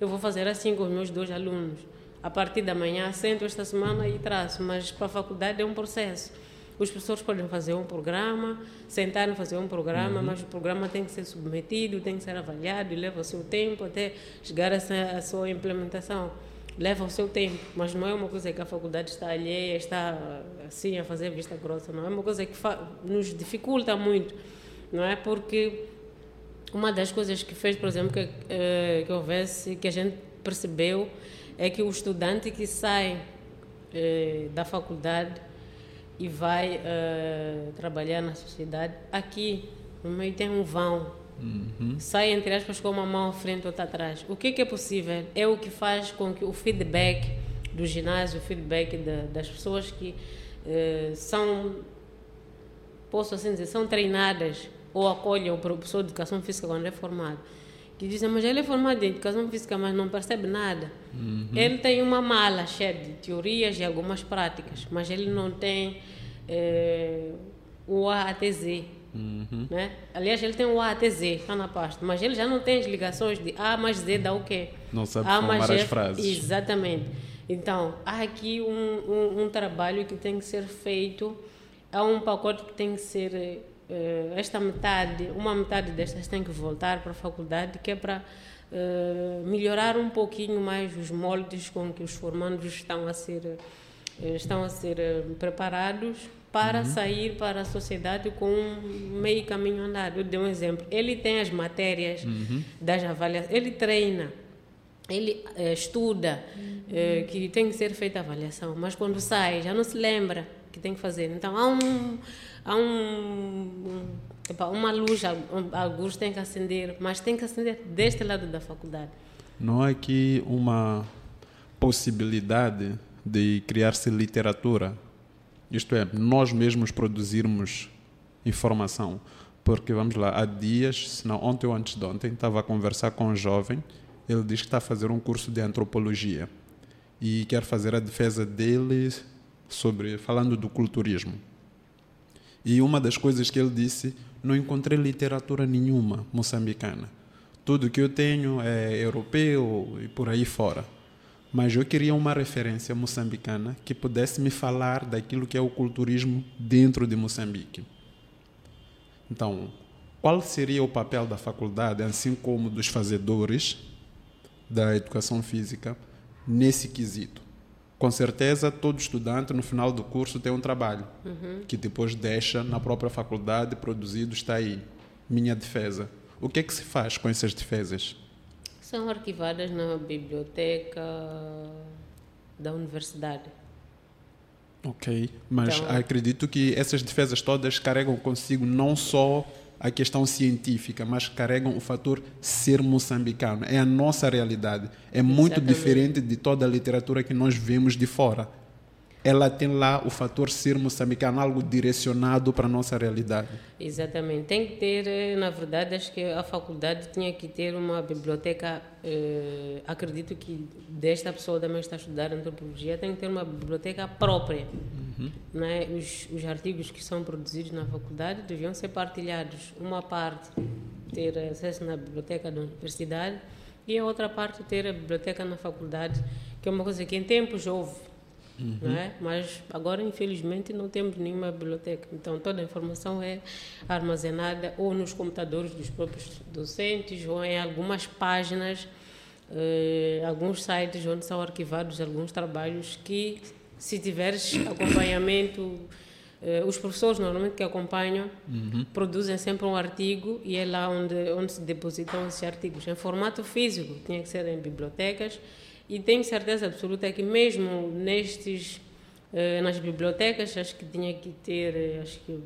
eu vou fazer assim com os meus dois alunos. A partir da manhã, sento esta semana e traço, mas para a faculdade é um processo. Os professores podem fazer um programa, sentar e fazer um programa, uhum. mas o programa tem que ser submetido, tem que ser avaliado, e leva o seu tempo até chegar a, a sua implementação leva o seu tempo, mas não é uma coisa que a faculdade está alheia, está assim a fazer vista grossa, não é uma coisa que nos dificulta muito, não é? Porque uma das coisas que fez, por exemplo, que, uh, que houvesse, que a gente percebeu, é que o estudante que sai uh, da faculdade e vai uh, trabalhar na sociedade, aqui no meio tem um vão Uhum. Sai, entre aspas, com uma mão à frente ou outra atrás. O que, que, é possível? É o que faz com que o feedback do ginásio, o feedback das pessoas que eh, são, posso assim dizer, são treinadas ou acolhem o professor de educação física quando é formado. Que dizem, mas ele é formado em educação física, mas não percebe nada. Uhum. Ele tem uma mala cheia de teorias e algumas práticas, mas ele não tem eh, o ATZ, Uhum. Né? Aliás, ele tem o A até Z, está na pasta, mas ele já não tem as ligações de A mais Z dá o quê? Não sabe A formar as frases. Exatamente. Então, há aqui um, um, um, trabalho que tem que ser feito, há um pacote que tem que ser, uh, esta metade, uma metade destas tem que voltar para a faculdade, que é para uh, melhorar um pouquinho mais os moldes com que os formandos estão a ser, uh, estão a ser preparados para uhum. sair para a sociedade com meio caminho andado. Eu dei um exemplo. Ele tem as matérias uhum. das avaliações, ele treina, ele estuda, uhum. que tem que ser feita a avaliação, mas quando sai já não se lembra que tem que fazer. Então há um há um, uma luz, alguns têm que acender, mas tem que acender deste lado da faculdade. Não há aqui uma possibilidade de criar-se literatura, isto é, nós mesmos produzirmos informação. Porque, vamos lá, há dias, se não ontem ou antes de ontem, estava a conversar com um jovem, ele diz que está a fazer um curso de antropologia e quer fazer a defesa dele sobre falando do culturismo. E uma das coisas que ele disse, não encontrei literatura nenhuma moçambicana. Tudo que eu tenho é europeu e por aí fora. Mas eu queria uma referência moçambicana que pudesse me falar daquilo que é o culturismo dentro de Moçambique. Então, qual seria o papel da faculdade, assim como dos fazedores da educação física, nesse quesito? com certeza todo estudante no final do curso tem um trabalho uhum. que depois deixa na própria faculdade produzido está aí minha defesa o que é que se faz com essas defesas são arquivadas na biblioteca da universidade ok mas então, acredito que essas defesas todas carregam consigo não só a questão científica, mas carregam o fator ser moçambicano. É a nossa realidade. É muito Exatamente. diferente de toda a literatura que nós vemos de fora ela tem lá o fator ser moçambicano, algo direcionado para a nossa realidade. Exatamente. Tem que ter, eh, na verdade, acho que a faculdade tinha que ter uma biblioteca, eh, acredito que desta pessoa também está a estudar antropologia, tem que ter uma biblioteca própria. Uhum. Né? Os, os artigos que são produzidos na faculdade deviam ser partilhados. Uma parte ter acesso na biblioteca da universidade e a outra parte ter a biblioteca na faculdade, que é uma coisa que em tempos houve Uhum. Não é? Mas agora, infelizmente, não temos nenhuma biblioteca. Então, toda a informação é armazenada ou nos computadores dos próprios docentes ou em algumas páginas, eh, alguns sites onde são arquivados alguns trabalhos que, se tiveres acompanhamento, eh, os professores normalmente que acompanham uhum. produzem sempre um artigo e é lá onde, onde se depositam esses artigos. Em formato físico, tinha que ser em bibliotecas e tenho certeza absoluta que mesmo nestes eh, nas bibliotecas acho que tinha que ter eh, acho que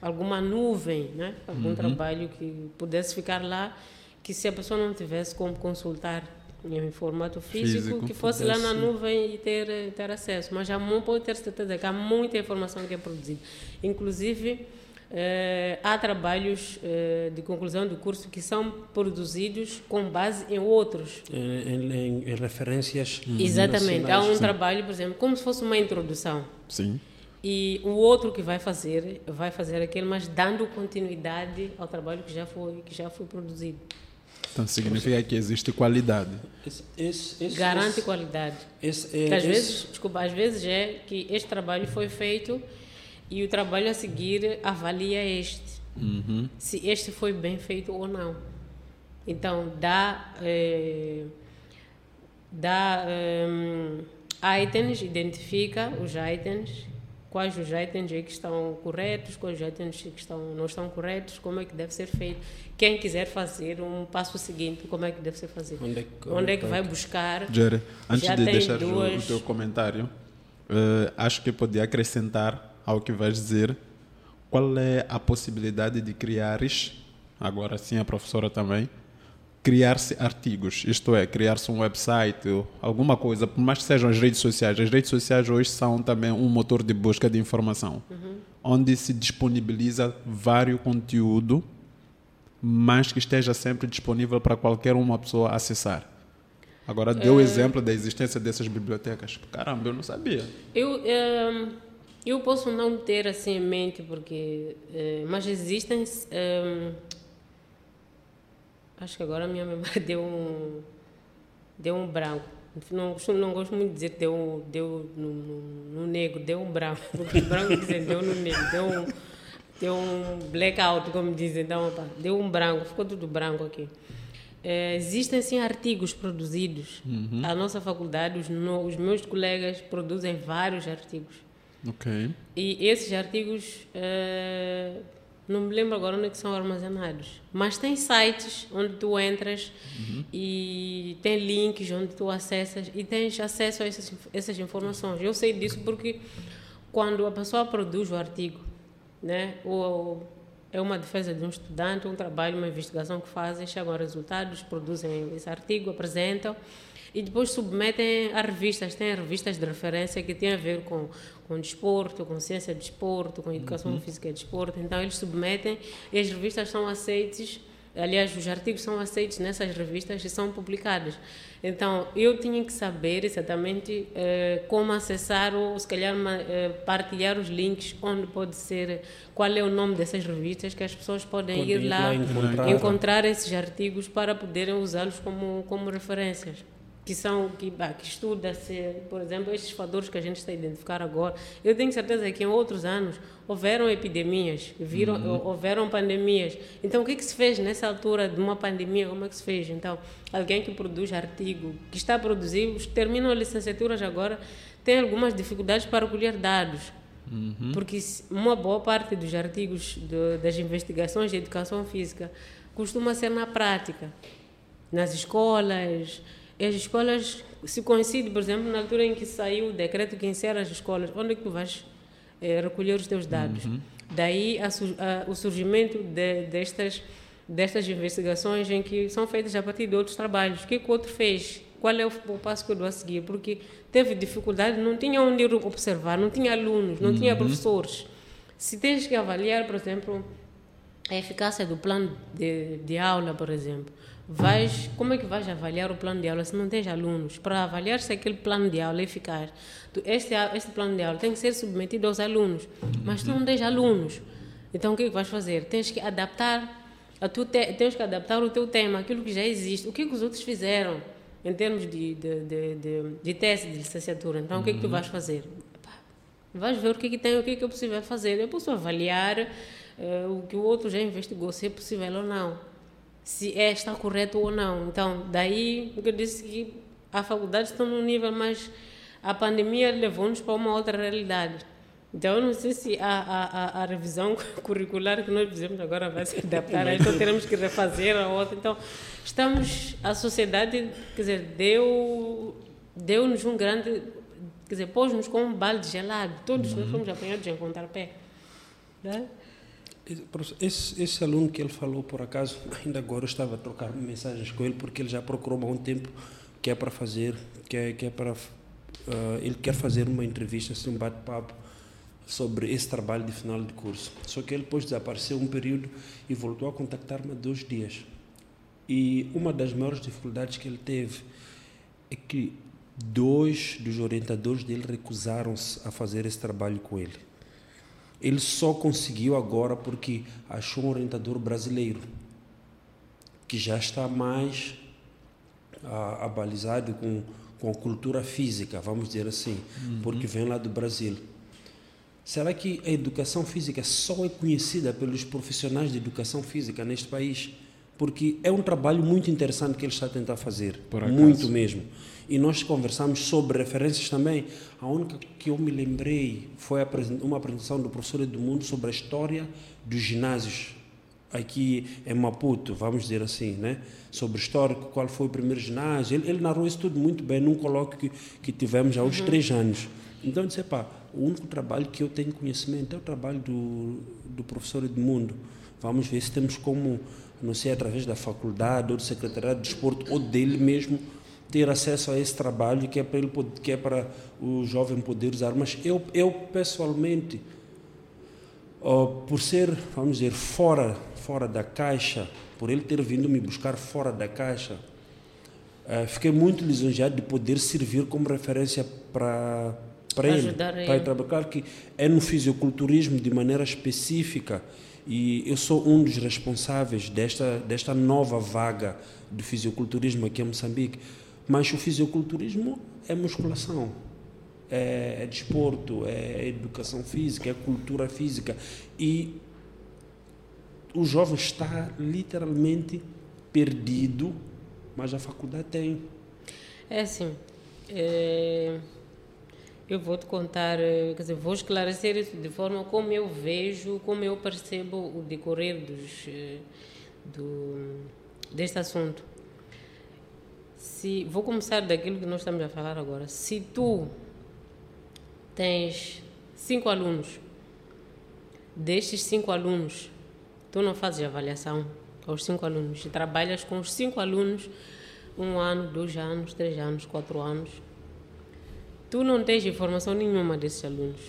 alguma nuvem, né? Algum uhum. trabalho que pudesse ficar lá, que se a pessoa não tivesse como consultar em formato físico, físico que fosse pudesse. lá na nuvem e ter ter acesso. Mas já pode ter certeza que há muita informação que é produzida, inclusive Uh, há trabalhos uh, de conclusão do curso que são produzidos com base em outros. Em, em, em referências. Exatamente. Há um sim. trabalho, por exemplo, como se fosse uma introdução. Sim. E o outro que vai fazer, vai fazer aquele, mas dando continuidade ao trabalho que já foi, que já foi produzido. Então significa que existe qualidade. Esse, esse, esse, Garante qualidade. É, às vezes, desculpa, às vezes é que este trabalho foi feito e o trabalho a seguir avalia este. Uhum. Se este foi bem feito ou não. Então, dá, eh, dá um, itens, identifica os itens, quais os itens é que estão corretos, quais os itens que estão, não estão corretos, como é que deve ser feito. Quem quiser fazer um passo seguinte, como é que deve ser fazer. Onde é que, onde é que vai buscar. Jerry, antes de deixar duas... o teu comentário, uh, acho que podia acrescentar ao que vais dizer, qual é a possibilidade de criares, agora sim a professora também, criar-se artigos, isto é, criar-se um website, alguma coisa, por mais que sejam as redes sociais. As redes sociais hoje são também um motor de busca de informação, uhum. onde se disponibiliza vários conteúdo, mas que esteja sempre disponível para qualquer uma pessoa acessar. Agora, deu o é... exemplo da existência dessas bibliotecas. Caramba, eu não sabia. Eu... É eu posso não ter assim em mente, porque. Eh, mas existem. Eh, acho que agora a minha memória deu um. Deu um branco. Não, não gosto muito de dizer deu, deu no, no, no negro, deu um branco. Porque branco dizem deu no negro, deu um, deu um blackout, como dizem. Então, deu um branco, ficou tudo branco aqui. é, existem sim artigos produzidos. Uhum. A nossa faculdade, os, no, os, meus colegas produzem vários artigos. Ok. E esses artigos, é, não me lembro agora onde é que são armazenados, mas tem sites onde tu entras uhum. e tem links onde tu acessas e tens acesso a essas, essas informações. Eu sei disso porque quando a pessoa produz o artigo, né, ou é uma defesa de um estudante, um trabalho, uma investigação que fazem, chegam a resultados, produzem esse artigo, apresentam e depois submetem a revistas. Tem revistas de referência que têm a ver com, com desporto, com ciência de desporto, com educação uhum. física e desporto. Então, eles submetem e as revistas são aceites Aliás, os artigos são aceitos nessas revistas e são publicados. Então, eu tinha que saber exatamente eh, como acessar ou, se calhar, eh, partilhar os links onde pode ser, qual é o nome dessas revistas, que as pessoas podem ir lá, lá encontrar. encontrar esses artigos para poderem usá-los como, como referências que são que, bah, que estuda-se, por exemplo, estes fatores que a gente está a identificar agora. Eu tenho certeza que em outros anos houveram epidemias, viram, uhum. houveram pandemias. Então, o que, que se fez nessa altura de uma pandemia? Como é que se fez? Então, alguém que produz artigo, que está a produzir, terminam licenciaturas agora, tem algumas dificuldades para colher dados. Uhum. Porque uma boa parte dos artigos de, das investigações de educação física costuma ser na prática, nas escolas, as escolas, se coincide, por exemplo, na altura em que saiu o decreto que encerra as escolas, onde é que tu vais é, recolher os teus dados? Uhum. Daí a, a, o surgimento de, destas, destas investigações em que são feitas a partir de outros trabalhos. O que, que o outro fez? Qual é o, o passo que eu dou a seguir? Porque teve dificuldade, não tinha onde observar, não tinha alunos, não uhum. tinha professores. Se tens que avaliar, por exemplo, a eficácia do plano de, de aula, por exemplo, vais, como é que vais avaliar o plano de aula se não tens alunos? Para avaliar se aquele plano de aula é eficaz, este, este plano de aula tem que ser submetido aos alunos, mas tu não tens alunos. Então o que, é que vais fazer? Tens que adaptar a tu te, tens que adaptar o teu tema, aquilo que já existe. O que, é que os outros fizeram em termos de, de, de, de, de teste de licenciatura? Então o que é que tu vais fazer? Vais ver o que, é que tem, o que é que é possível fazer. Eu posso avaliar uh, o que o outro já investigou, se é possível ou não se é, está correto ou não. Então, daí eu disse que a faculdade está num nível, mas a pandemia levou-nos para uma outra realidade. Então, eu não sei se a, a, a, revisão curricular que nós fizemos agora vai se adaptar, então teremos que refazer a outra. Então, estamos, a sociedade, quer dizer, deu, deu-nos um grande, quer dizer, pôs-nos com um balde gelado. Todos uhum. nós fomos apanhados em contrapé. Né? Esse, esse aluno que ele falou, por acaso, ainda agora eu estava a trocar mensagens com ele, porque ele já procurou há um tempo que é para fazer, que é, que é para. Uh, ele quer fazer uma entrevista, assim, um bate-papo sobre esse trabalho de final de curso. Só que ele depois desapareceu um período e voltou a contactar-me há dois dias. E uma das maiores dificuldades que ele teve é que dois dos orientadores dele recusaram-se a fazer esse trabalho com ele. Ele só conseguiu agora porque achou um orientador brasileiro que já está mais ah, abalizado com, com a cultura física, vamos dizer assim, uhum. porque vem lá do Brasil. Será que a educação física só é conhecida pelos profissionais de educação física neste país? Porque é um trabalho muito interessante que ele está a tentar fazer, muito mesmo e nós conversamos sobre referências também. A única que eu me lembrei foi uma apresentação do professor Edmundo sobre a história dos ginásios aqui em Maputo, vamos dizer assim, né? sobre histórico, qual foi o primeiro ginásio. Ele, ele narrou isso tudo muito bem num colóquio que, que tivemos há uns uhum. três anos. Então, eu disse, pá, o único trabalho que eu tenho conhecimento é o trabalho do, do professor Edmundo. Vamos ver se temos como, não sei, através da faculdade ou do secretariado de desporto ou dele mesmo, ter acesso a esse trabalho que é para, ele, que é para o jovem poder usar. Mas eu, eu pessoalmente, por ser, vamos dizer, fora, fora da caixa, por ele ter vindo me buscar fora da caixa, uh, fiquei muito lisonjeado de poder servir como referência para para ele, para ele. trabalhar. Que é no fisiculturismo de maneira específica e eu sou um dos responsáveis desta desta nova vaga do fisiculturismo aqui em Moçambique mas o fisiculturismo é musculação, é, é desporto, é educação física, é cultura física. E o jovem está literalmente perdido mas a faculdade tem. É assim. É, eu vou te contar, eh, quer dizer, vou esclarecer isso de forma como eu vejo, como eu percebo o decorrer dos, eh, do, deste assunto. Se, vou começar daquilo que nós estamos a falar agora. Se tu tens cinco alunos, destes cinco alunos, tu não fazes avaliação aos cinco alunos, e trabalhas com os cinco alunos um ano, dois anos, três anos, quatro anos, tu não tens informação nenhuma desses alunos.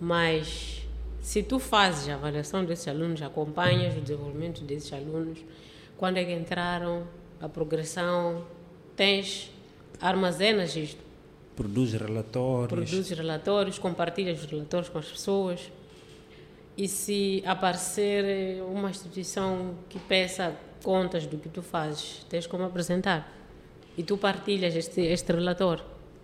Mas se tu fazes a avaliação desses alunos, acompanhas o desenvolvimento desses alunos, quando é que entraram, a progressão, tens, armazenas isto. Produz relatórios. Produz relatórios, compartilhas os relatórios com as pessoas. E se aparecer uma instituição que peça contas do que tu fazes, tens como apresentar. E tu partilhas este, este relatório.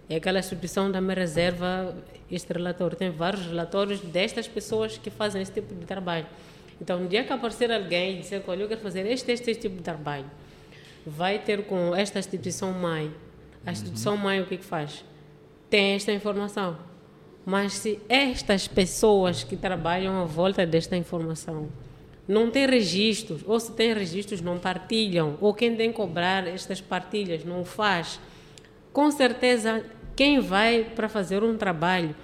É aquela instituição também reserva este relatório. Tem vários relatórios destas pessoas que fazem esse tipo de trabalho. Então, no dia que aparecer alguém e dizer, olha, eu quero fazer este, este, este tipo de trabalho, vai ter com esta instituição mãe. A instituição mãe o que, que faz? Tem esta informação. Mas se estas pessoas que trabalham à volta desta informação não tem registros, ou se tem registros não partilham, ou quem tem que cobrar estas partilhas não faz, com certeza quem vai para fazer um trabalho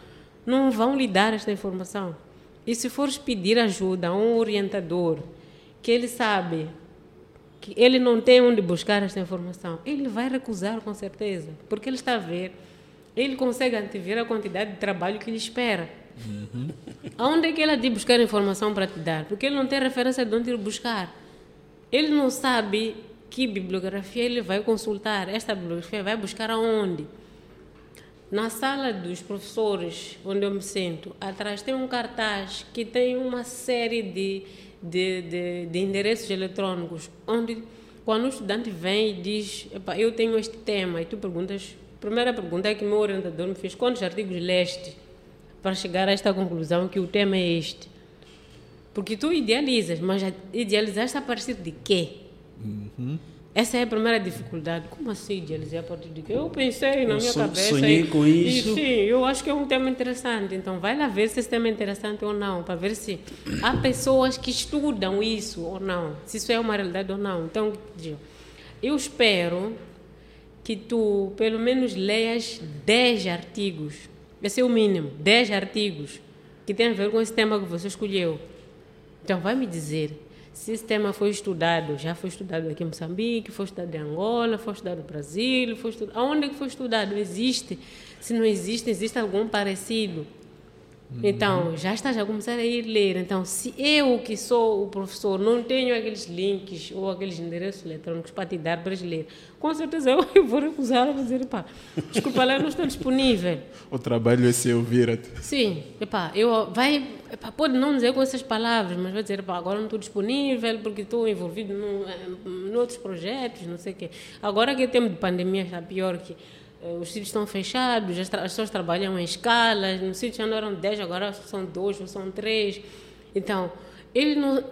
não vão lhe dar esta informação. E se fores pedir ajuda a um orientador, que ele sabe que ele não tem onde buscar esta informação, ele vai recusar com certeza, porque ele está a ver, ele consegue antever a quantidade de trabalho que lhe espera. Uhum. Aonde é que ele há de buscar informação para te dar? Porque ele não tem referência de onde ir buscar. Ele não sabe que bibliografia ele vai consultar. Esta bibliografia vai buscar aonde? Na sala dos professores, onde eu me sento, atrás tem um cartaz que tem uma série de, de, de, de endereços eletrônicos, onde quando o estudante vem e diz, eu tenho este tema, e tu perguntas, a primeira pergunta é que meu orientador me fez, quantos artigos leste? para chegar a esta conclusão que o tema é este. Porque tu idealizas, mas idealizaste a partir de quê? Uhum. Essa é a primeira dificuldade. Como assim idealizar a partir de quê? Eu pensei na minha cabeça. Sonhei e, com isso. E, sim, eu acho que é um tema interessante. Então, vai lá ver se esse tema é interessante ou não, para ver se há pessoas que estudam isso ou não, se isso é uma realidade ou não. Então, eu espero que tu, pelo menos, leias 10 artigos esse é o mínimo. 10 artigos que têm a ver com esse tema que você escolheu. Então, vai me dizer esse tema foi estudado, já foi estudado aqui em Moçambique, foi estudado em Angola, foi estudado no Brasil, foi estudado... Aonde que foi estudado? Existe? Se não existe, existe algum parecido? Então, já estás a começar a ir ler. Então, se eu, que sou o professor, não tenho aqueles links ou aqueles endereços eletrônicos para te dar para ler, com certeza eu vou recusar a dizer, pá, desculpa lá, não estou disponível. O trabalho é seu, vira-te. Sim, epá, eu, vai, epá, pode não dizer com essas palavras, mas vai dizer, epá, agora não estou disponível porque estou envolvido em outros projetos, não sei o quê. Agora que é tempo de pandemia está pior que eh, os sítios estão fechados, as, as pessoas trabalham em escalas, no sítio já não eram 10, agora são dois ou são três. Então, ele não,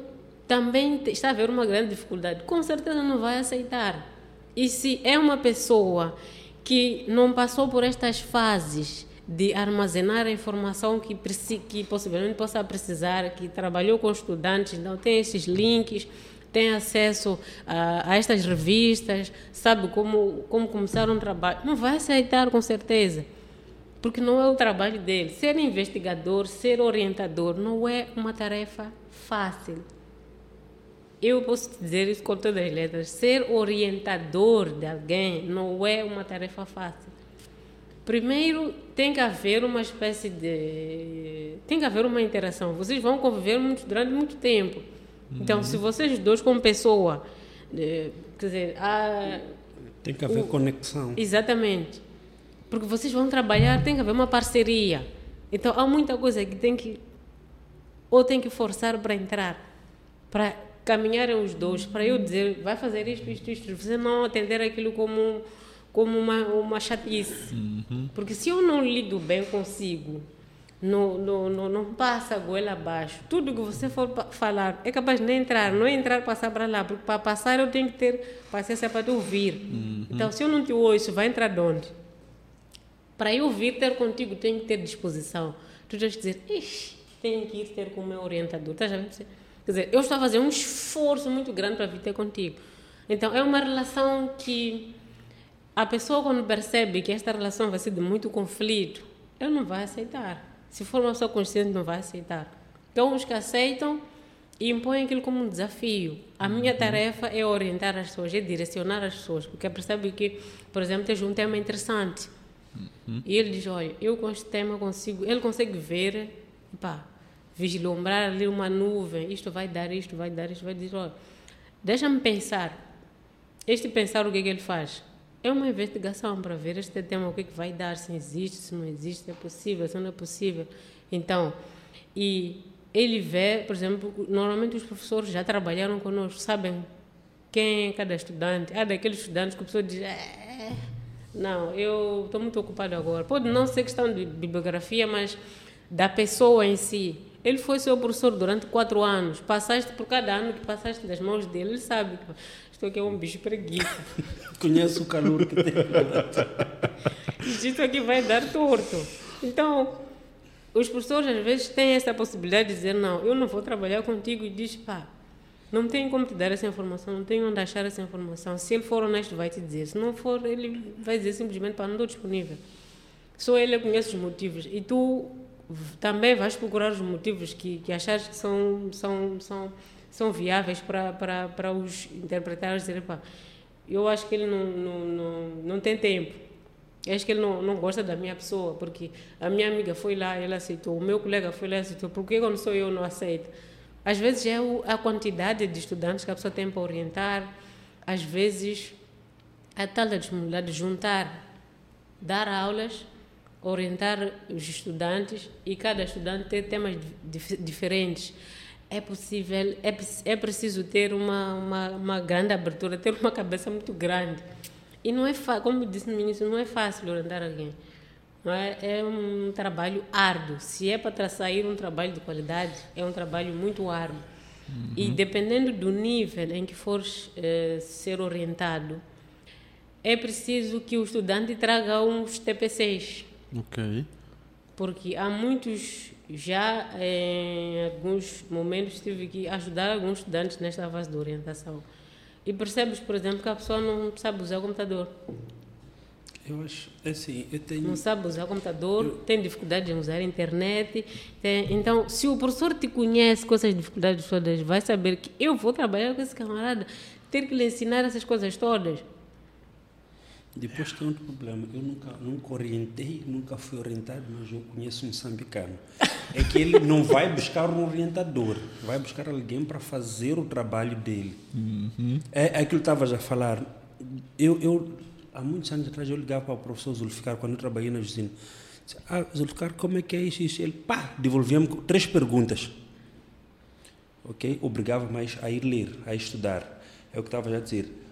também está a haver uma grande dificuldade. Com certeza não vai aceitar. E se é uma pessoa que não passou por estas fases de armazenar a informação que, que possivelmente possa precisar, que trabalhou com estudantes, então tem esses links, tem acesso a, a, estas revistas, sabe como, como começar um trabalho. Não vai aceitar com certeza, porque não é o trabalho dele. Ser investigador, ser orientador, não é uma tarefa fácil. Eu posso dizer isso com todas as letras. Ser orientador de alguém não é uma tarefa fácil. Primeiro, tem que haver uma espécie de. tem que haver uma interação. Vocês vão conviver muito, durante muito tempo então, se vocês dois, como pessoa, quer dizer, há, tem que haver o, conexão. Exatamente. Porque vocês vão trabalhar, tem que haver uma parceria. Então, há muita coisa que tem que. Ou tem que forçar para entrar, para caminharem os dois, para eu dizer, vai fazer isto, isto, isto. Você não atender aquilo como, como uma, uma chatice. Uhum. Porque se eu não lido bem consigo, não, não, não, não passa a goela abaixo. Tudo que você for falar é capaz de nem entrar, não é entrar, passar para lá, porque para passar eu tenho que ter paciência para te ouvir. Uhum. Então, se eu não te ouço, vai entrar de onde? Para eu vir ter contigo, tenho que ter disposição. Tu tens que dizer, ixi, tenho que ir ter com o meu orientador. A ver? Quer dizer, eu estou a fazer um esforço muito grande para vir ter contigo. Então, é uma relação que a pessoa, quando percebe que esta relação vai ser de muito conflito, ele não vai aceitar. Se for uma pessoa consciente, não vai aceitar. Então, os que aceitam impõem aquilo como um desafio. A minha uhum. tarefa é orientar as pessoas, é direcionar as pessoas, porque percebe que, por exemplo, tens um tema interessante. Uhum. E ele diz: Olha, eu com este tema consigo. Ele consegue ver, pá, vislumbrar ali uma nuvem. Isto vai dar, isto vai dar, isto vai dizer: Olha, deixa-me pensar. Este pensar, o que é que ele faz? É uma investigação para ver este tema, o que, é que vai dar, se existe, se não existe, se é possível, se não é possível. Então, e ele vê, por exemplo, normalmente os professores já trabalharam conosco, sabem quem é cada estudante. Há daqueles estudantes que a pessoa diz, é, não, eu estou muito ocupado agora. Pode não ser questão de bibliografia, mas da pessoa em si. Ele foi seu professor durante quatro anos. Passaste por cada ano que passaste das mãos dele, ele sabe isto aqui é um bicho preguiça. Conhece o calor que tem. Isto aqui vai dar torto. Então, os professores às vezes têm essa possibilidade de dizer: não, eu não vou trabalhar contigo. E diz: pá, não tem como te dar essa informação, não tem onde achar essa informação. Se ele for honesto, vai te dizer. Se não for, ele vai dizer simplesmente: pá, não estou disponível. Só ele conhece os motivos. E tu também vais procurar os motivos que, que achares que são, são, são, são viáveis para, para, para os interpretar dizer, pá, eu acho que ele não, não, não, não tem tempo. Eu acho que ele não, não gosta da minha pessoa, porque a minha amiga foi lá, ela aceitou, o meu colega foi lá, aceitou, por que quando sou eu não aceito? Às vezes é a quantidade de estudantes que a pessoa tem para orientar, às vezes a tal da de juntar, dar aulas orientar os estudantes e cada estudante ter temas dif diferentes. É possível, é, é preciso ter uma, uma, uma grande abertura, ter uma cabeça muito grande. E não é fácil, como disse no início, não é fácil orientar alguém. É? é um trabalho árduo. Se é para sair um trabalho de qualidade, é um trabalho muito árduo. Uhum. E dependendo do nível em que for eh, ser orientado, é preciso que o estudante traga uns TPCs Ok. Porque há muitos, já em alguns momentos tive que ajudar alguns estudantes nesta fase de orientação. E percebes, por exemplo, que a pessoa não sabe usar o computador. Eu acho, é assim, eu tenho... Não sabe usar o computador, eu... tem dificuldade em usar a internet. Tem... Então, se o professor te conhece com essas dificuldades todas, vai saber que eu vou trabalhar com esse camarada, ter que lhe ensinar essas coisas todas. Depois tem outro problema. Eu nunca, nunca orientei, nunca fui orientado, mas eu conheço um moçambicano. É que ele não vai buscar um orientador, vai buscar alguém para fazer o trabalho dele. Uhum. É, é aquilo que estavas a falar. Eu, eu, há muitos anos atrás, eu ligava para o professor Zulficar, quando eu trabalhei na usina. Ah, Zulficar, como é que é isso? isso? Ele, pá, devolvia-me três perguntas. Ok? Obrigava mais a ir ler, a estudar. É o que estava a dizer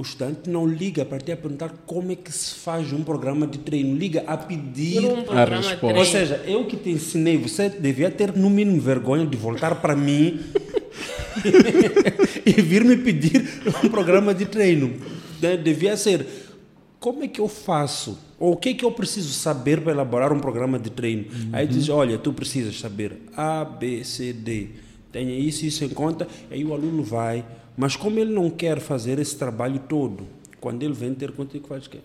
o estudante não liga para te perguntar como é que se faz um programa de treino, liga a pedir um a resposta. Ou seja, eu que te ensinei, você devia ter no mínimo vergonha de voltar para mim e vir me pedir um programa de treino. Devia ser como é que eu faço? Ou o que é que eu preciso saber para elaborar um programa de treino? Uhum. Aí diz, olha, tu precisas saber A, B, C, D. Tenha isso, isso em conta. Aí o aluno vai, mas como ele não quer fazer esse trabalho todo, quando ele vem ter contigo, faz o quê?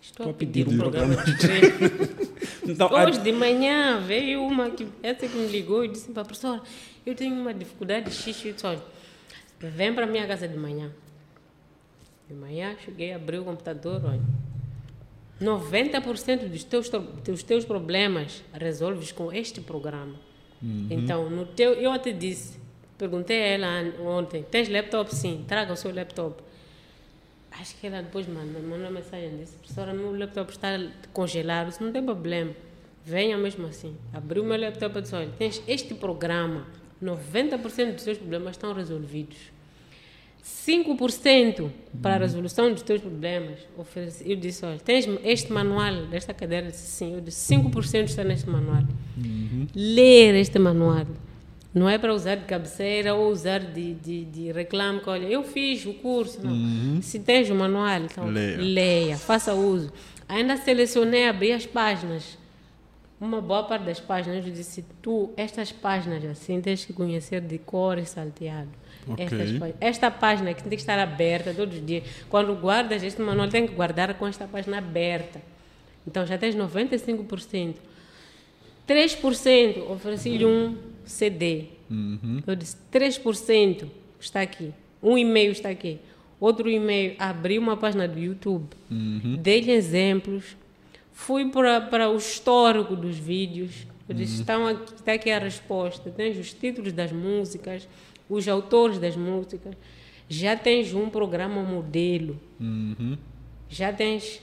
Estou, Estou a pedir um programa de treino. então, Hoje a... de manhã veio uma que essa que me ligou e disse para a professora, eu tenho uma dificuldade de xixi. Eu disse, olha, vem para a minha casa de manhã. De manhã cheguei, abri o computador, olha. 90% dos teus, dos teus problemas resolves com este programa. Uhum. Então, no teu, eu até disse, Perguntei a ela ontem: tens laptop? Sim, traga o seu laptop. Acho que ela depois mandou, mandou uma mensagem disse: professora, meu laptop está congelado, isso não tem problema. Venha mesmo assim. Abriu o meu laptop e disse: olha, tens este programa, 90% dos seus problemas estão resolvidos. 5% para a resolução dos teus problemas. Eu disse, olha, tens este manual desta cadeira? Sim. Eu disse, 5% está neste manual. Uhum. Ler este manual. Não é para usar de cabeceira ou usar de, de, de reclame. Que, olha, eu fiz o curso. Não. Uhum. Se tens o manual, então leia. leia, faça uso. Ainda selecionei, abri as páginas. Uma boa parte das páginas, eu disse, tu, estas páginas assim, tens que conhecer de cor e salteado Okay. esta página que tem que estar aberta todos os dias. Quando guardas este manual, tem que guardar com esta página aberta. Então já tens 95%. 3% ofereci-lhe um CD. Uhum. Eu disse: 3% está aqui. Um e-mail está aqui. Outro e-mail, abri uma página do YouTube. Uhum. Dei-lhe exemplos. Fui para, o histórico dos vídeos. Eu disse: uhum. estão aqui, está aqui a resposta. Tens os títulos das músicas os autores das músicas, já tens um programa modelo. Uhum. Já tens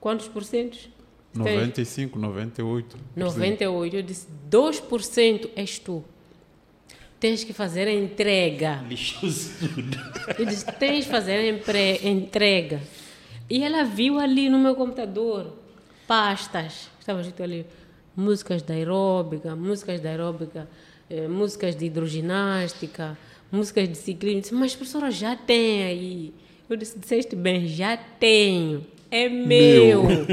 quantos porcentos? 95, 98. 98. Eu disse, 2% és tu. Tens que fazer a entrega. Eu disse, tens que fazer a entrega. E ela viu ali no meu computador pastas. Estava escrito ali músicas da aeróbica, músicas da aeróbica eh, músicas de hidroginástica, músicas de ciclismo. Disse, mas professora, já tem aí. Eu disse, disseste bem, já tenho. É meu. meu.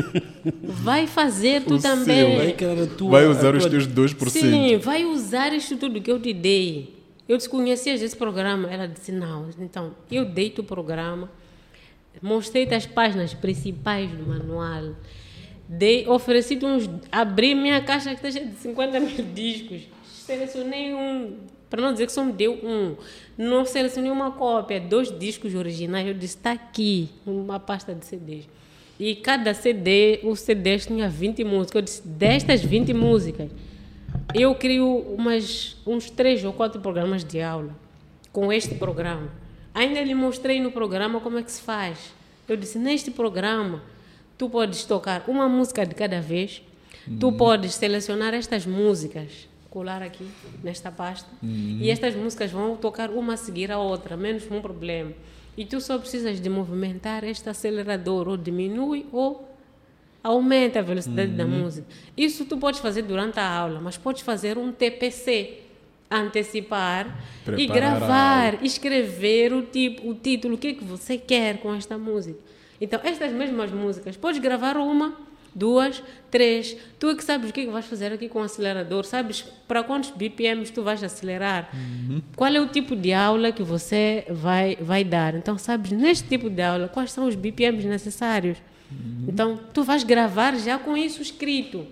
Vai fazer tu o também. Vai, tua, vai, usar os teus 2%. Sim, vai usar isto tudo que eu te dei. Eu desconhecia esse programa. Ela disse, não. Então, eu dei-te o programa, mostrei-te as páginas principais do manual, dei, ofereci-te uns... Abri minha caixa que está cheia de 50 mil discos selecionei um, para não dizer que só me deu um, não selecionei uma cópia, dois discos originais, eu disse, está aqui, uma pasta de CDs. E cada CD, o CD tinha 20 músicas. Eu disse, destas 20 músicas, eu crio umas, uns três ou quatro programas de aula com este programa. Ainda lhe mostrei no programa como é que se faz. Eu disse, neste programa, tu podes tocar uma música de cada vez, uhum. tu podes selecionar estas músicas colar aqui nesta pasta uhum. e estas músicas vão tocar uma a seguir a outra, menos um problema. E tu só precisas de movimentar este acelerador, ou diminui ou aumenta a velocidade uhum. da música. Isso tu podes fazer durante a aula, mas podes fazer um TPC, antecipar Preparar e gravar, escrever o tipo, o título, o que é que você quer com esta música. Então, estas mesmas músicas, podes gravar uma duas, três. Tu é que sabes o que, é que vais fazer aqui com o acelerador, sabes para quantos BPMs tu vais acelerar, uhum. qual é o tipo de aula que você vai, vai dar. Então, sabes neste tipo de aula quais são os BPMs necessários. Uhum. Então, tu vais gravar já com isso escrito.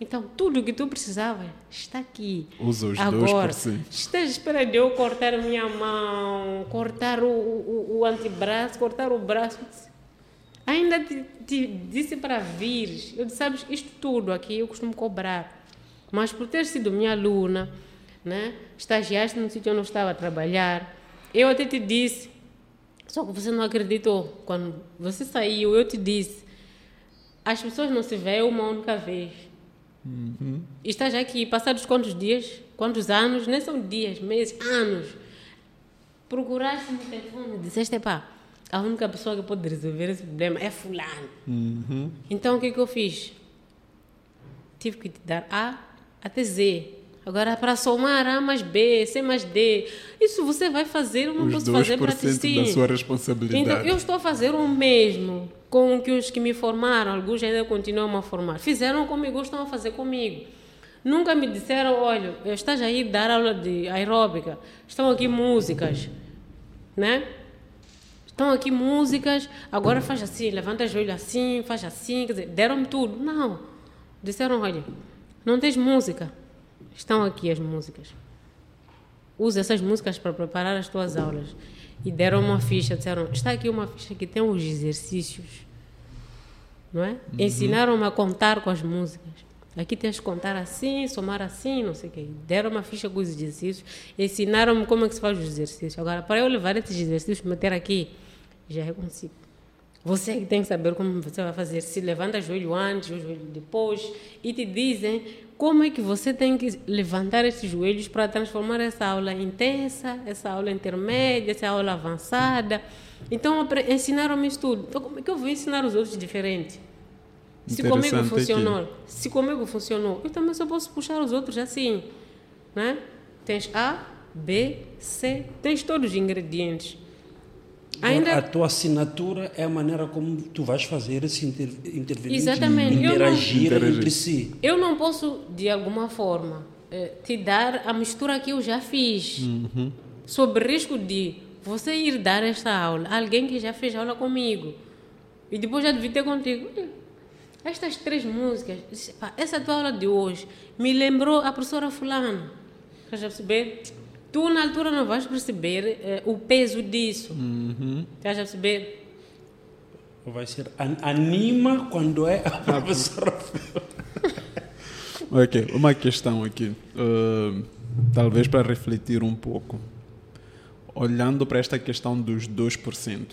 Então, tudo o que tu precisava está aqui. Usa os Agora, 2%. estás esperando eu cortar a minha mão, cortar o, o, o antebraço, cortar o braço. Ainda te, te disse para vir. Eu disse, sabes, isto tudo aqui eu costumo cobrar. Mas por ter sido minha aluna, né, estagiaste no sítio onde eu estava a trabalhar, eu até te disse, só que você não acreditou. Quando você saiu, eu te disse, as pessoas não se veem uma única vez. Uhum. Estás aqui, passados quantos dias, quantos anos, nem são dias, meses, anos. Procuraste no telefone, disseste, pá, a única pessoa que pode resolver esse problema é fulano. Uhum. Então o que, que eu fiz? Tive que te dar A até Z. Agora, para somar A mais B, C mais D, isso você vai fazer, eu não os posso fazer para ti sim. da sua responsabilidade. Então, eu estou a fazer o mesmo com que os que me formaram, alguns ainda continuam a formar. Fizeram comigo, estão a fazer comigo. Nunca me disseram, olha, estás aí a dar aula de aeróbica, estão aqui músicas, né? Estão aqui músicas, agora faz assim, levanta o joelho assim, faz assim, quer dizer, deram-me tudo. Não. Disseram, olha, não tens música. Estão aqui as músicas. Usa essas músicas para preparar as tuas aulas. E deram uma ficha, disseram, está aqui uma ficha que tem os exercícios. Não é? Uhum. Ensinaram-me a contar com as músicas. Aqui tens que contar assim, somar assim, não sei o quê. Deram uma ficha com os exercícios, ensinaram-me como é que se faz os exercícios. Agora, para eu levar esses exercícios, meter aqui, já é consigo. Você que tem que saber como você vai fazer. Se levanta joelho antes, o joelho depois. E te dizem como é que você tem que levantar esses joelhos para transformar essa aula intensa, essa aula intermédia, essa aula avançada. Então, ensinaram-me isso tudo. Então, como é que eu vou ensinar os outros diferente? Se comigo funcionou, se comigo funcionou, eu também só posso puxar os outros assim, né? Tens A, B, C, tens todos os ingredientes. Ainda... A tua assinatura é a maneira como tu vais fazer esse inter, intervir, Exatamente. interagir não, entre si. Eu não posso, de alguma forma, eh, te dar a mistura que eu já fiz, uhum. sob risco de você ir dar esta aula a alguém que já fez aula comigo e depois já devia ter contigo. Estas três músicas, essa tua aula de hoje me lembrou a professora Fulana. Estás a perceber? Tu, na altura, não vais perceber eh, o peso disso. Uhum. Estás a perceber? Vai ser anima quando é a professora. ok, uma questão aqui. Uh, talvez para refletir um pouco. Olhando para esta questão dos 2%,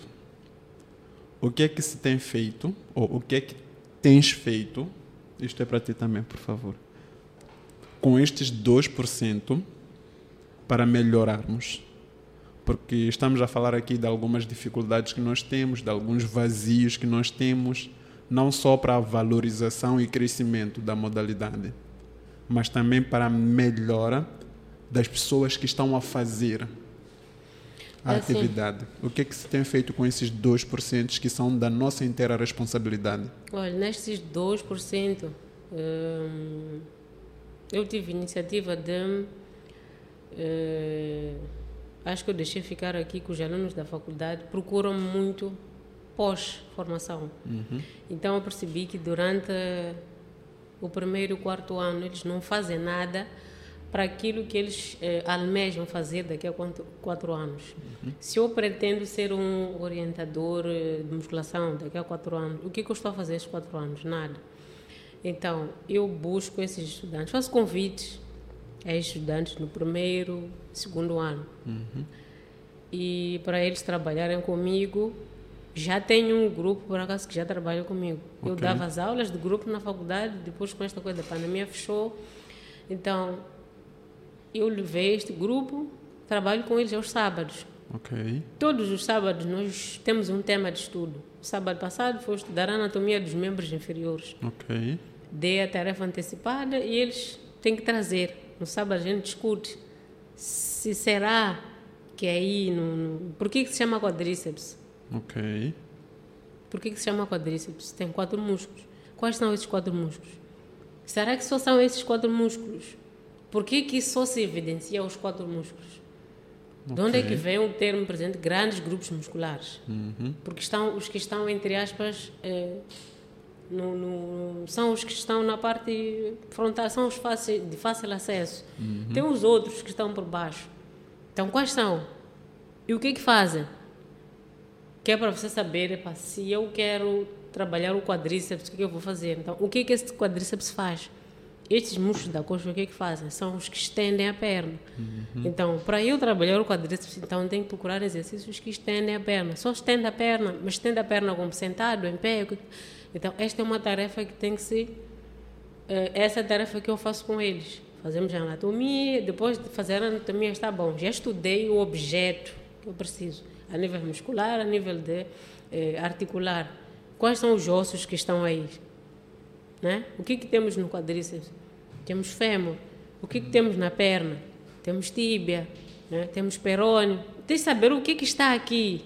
o que é que se tem feito, ou o que é que tens feito, isto é para ti também, por favor, com estes 2% para melhorarmos. Porque estamos a falar aqui de algumas dificuldades que nós temos, de alguns vazios que nós temos, não só para a valorização e crescimento da modalidade, mas também para a melhora das pessoas que estão a fazer a é atividade. O que é que se tem feito com esses 2% que são da nossa inteira responsabilidade? Olha, nestes 2%, hum, eu tive iniciativa de Uh, acho que eu deixei ficar aqui que os alunos da faculdade procuram muito pós-formação. Uhum. Então eu percebi que durante o primeiro e quarto ano eles não fazem nada para aquilo que eles eh, almejam fazer daqui a quatro, quatro anos. Uhum. Se eu pretendo ser um orientador de musculação daqui a quatro anos, o que, que eu estou a fazer esses quatro anos? Nada. Então, eu busco esses estudantes, faço convites é estudantes no primeiro, segundo ano. Uhum. E para eles trabalharem comigo, já tenho um grupo, por acaso, que já trabalha comigo. Okay. Eu dava as aulas do grupo na faculdade, depois com esta coisa da pandemia fechou. Então, eu levei este grupo, trabalho com eles aos sábados. Okay. Todos os sábados nós temos um tema de estudo. O sábado passado foi estudar a anatomia dos membros inferiores. Okay. Dei a tarefa antecipada e eles têm que trazer no sábado a gente discute se será que aí no, no por que, que se chama quadríceps? Ok. Por que, que se chama quadríceps? Tem quatro músculos. Quais são esses quatro músculos? Será que só são esses quatro músculos? Por que, que só se evidencia os quatro músculos? Okay. De onde é que vem o termo presente grandes grupos musculares? Uhum. Porque estão os que estão, entre aspas, eh, no, no, são os que estão na parte frontal, são os fácil, de fácil acesso. Uhum. Tem os outros que estão por baixo. Então, quais são? E o que que fazem? Que é para você saber, epa, se eu quero trabalhar o quadríceps, o que, que eu vou fazer? Então, o que que esse quadríceps faz? Estes músculos da coxa, o que que fazem? São os que estendem a perna. Uhum. Então, para eu trabalhar o quadríceps, então tenho que procurar exercícios que estendem a perna. Só estende a perna, mas estende a perna como sentado, em pé. Então, esta é uma tarefa que tem que ser. Uh, essa é a tarefa que eu faço com eles. Fazemos a anatomia, depois de fazer a anatomia está bom. Já estudei o objeto que eu preciso, a nível muscular, a nível de eh, articular. Quais são os ossos que estão aí? Né? O que, que temos no quadríceps? Temos fêmur. O que, que temos na perna? Temos tíbia, né? temos perônio. Tem que saber o que, que está aqui.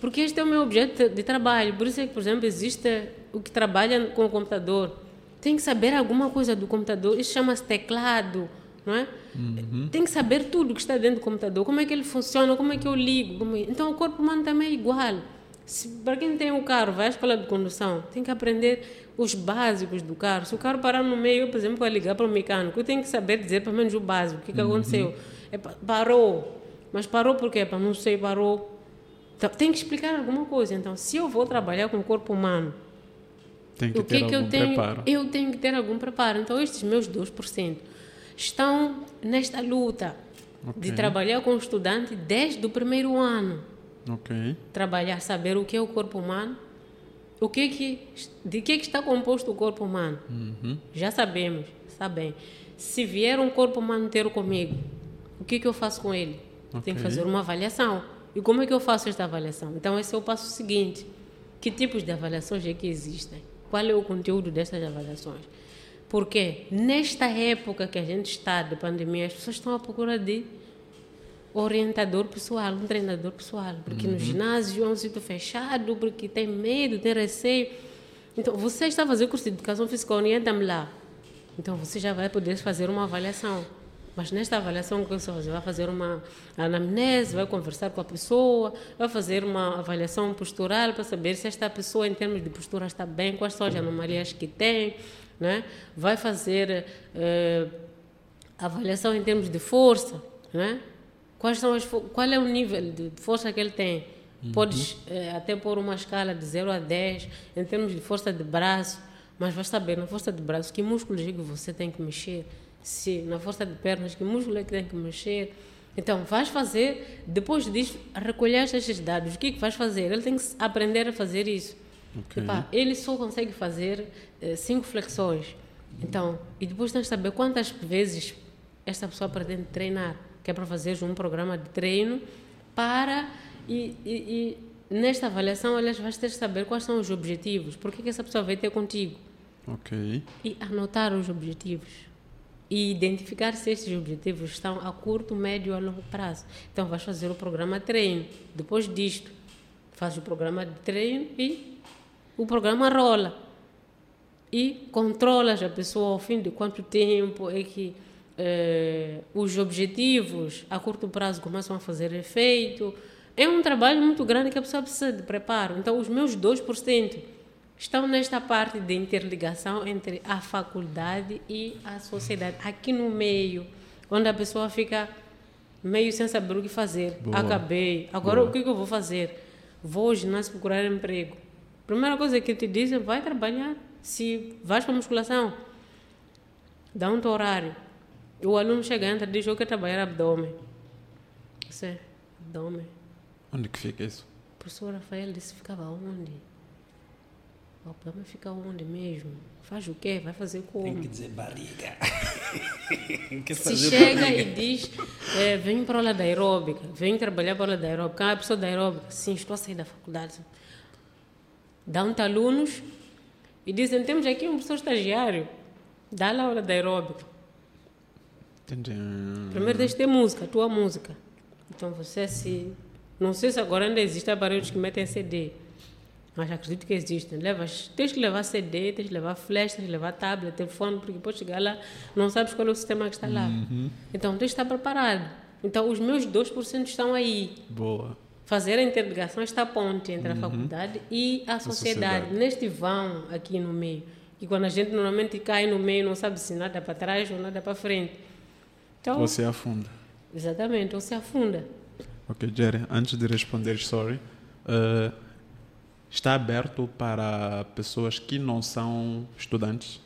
Porque este é o meu objeto de trabalho. Por isso é que, por exemplo, existe o que trabalha com o computador tem que saber alguma coisa do computador. Isso chama-se teclado, não é? Uhum. Tem que saber tudo que está dentro do computador. Como é que ele funciona, como é que eu ligo. É... Então, o corpo humano também é igual. Se, para quem tem um carro, vai à escola de condução, tem que aprender os básicos do carro. Se o carro parar no meio, por exemplo, para ligar para o mecânico, eu tenho que saber dizer pelo menos o básico. O que, que uhum. aconteceu? É, parou. Mas parou por quê? Para não sei, parou. Então, tem que explicar alguma coisa. Então, se eu vou trabalhar com o corpo humano, tem que o que ter é que algum eu tenho? preparo. Eu tenho que ter algum preparo. Então, estes meus 2% estão nesta luta okay. de trabalhar com o estudante desde o primeiro ano. Trabalhar, saber o que é o corpo humano, o que que, de que, que está composto o corpo humano. Uhum. Já sabemos, está bem. Se vier um corpo humano ter comigo, o que, que eu faço com ele? Okay. Tenho que fazer uma avaliação. E como é que eu faço esta avaliação? Então, esse é o passo seguinte. Que tipos de avaliações é que existem? Qual é o conteúdo dessas avaliações? Porque nesta época que a gente está de pandemia, as pessoas estão à procura de orientador pessoal, um treinador pessoal. Porque uhum. no ginásio é um sítio fechado, porque tem medo, tem receio. Então, você está fazendo curso de educação física, orienta-me lá. Então, você já vai poder fazer uma avaliação. Mas nesta avaliação, que você vai fazer uma anamnese, vai conversar com a pessoa, vai fazer uma avaliação postural para saber se esta pessoa, em termos de postura, está bem, quais são as anomalias que tem, né? vai fazer eh, avaliação em termos de força, né? quais são as, qual é o nível de força que ele tem. Uhum. Podes eh, até pôr uma escala de 0 a 10 em termos de força de braço, mas vai saber na força de braço que músculos é que você tem que mexer se na força de pernas, que músculo é que tem que mexer. Então, vais fazer, depois disso, recolher estes dados. O que, é que vais fazer? Ele tem que aprender a fazer isso. Okay. Epa, ele só consegue fazer eh, cinco flexões. Então, e depois tens de saber quantas vezes esta pessoa pretende treinar, que é para fazer um programa de treino para. E, e, e nesta avaliação, elas vais ter de saber quais são os objetivos, por que essa pessoa vai ter contigo. Ok. E anotar os objetivos e identificar se estes objetivos estão a curto, médio ou a longo prazo. Então, vais fazer o programa treino. Depois disto, faz o programa de treino e o programa rola. E controlas a pessoa ao fim de quanto tempo é que eh, os objetivos a curto prazo começam a fazer efeito. É um trabalho muito grande que a pessoa precisa de preparo. Então, os meus 2% estão nesta parte de interligação entre a faculdade e a sociedade, aqui no meio, onde a pessoa fica meio sem saber o que fazer. Boa. Acabei. Agora Boa. o que, que eu vou fazer? Vou ao ginásio procurar emprego. Primeira coisa que te dizem, vai trabalhar. Se vais para musculação, dá um horário. O aluno chega, entra, diz, eu quero trabalhar abdômen. Você, abdômen. Onde que fica isso? O professor Rafael disse, ficava onde? O abdômen fica onde mesmo? Faz o quê? Vai fazer como? Tem que dizer barriga. Se chega barriga. e diz, é, vem para a aula da aeróbica, vem trabalhar para a aula da aeróbica. Ah, a pessoa da aeróbica, sim, estou a sair da faculdade. Dão-te alunos e dizem, temos aqui um professor estagiário, dá a aula da aeróbica. Primeiro deixa ter música, tua música. Então você se... Não sei se agora ainda existem aparelhos que metem CD mas acredito que existem. Levas, tens que levar CD, tens que levar flash, tens que levar tablet, telefone, porque depois chegar lá, não sabes qual é o sistema que está lá. Uhum. Então tens que estar preparado. Então os meus 2% estão aí. Boa. Fazer a interligação, esta ponte entre uhum. a faculdade e a sociedade, a sociedade, neste vão aqui no meio. E quando a gente normalmente cai no meio, não sabe se nada para trás ou nada para frente. Então, você afunda. Exatamente, você afunda. Ok, Jerry, antes de responder, sorry. Uh, está aberto para pessoas que não são estudantes?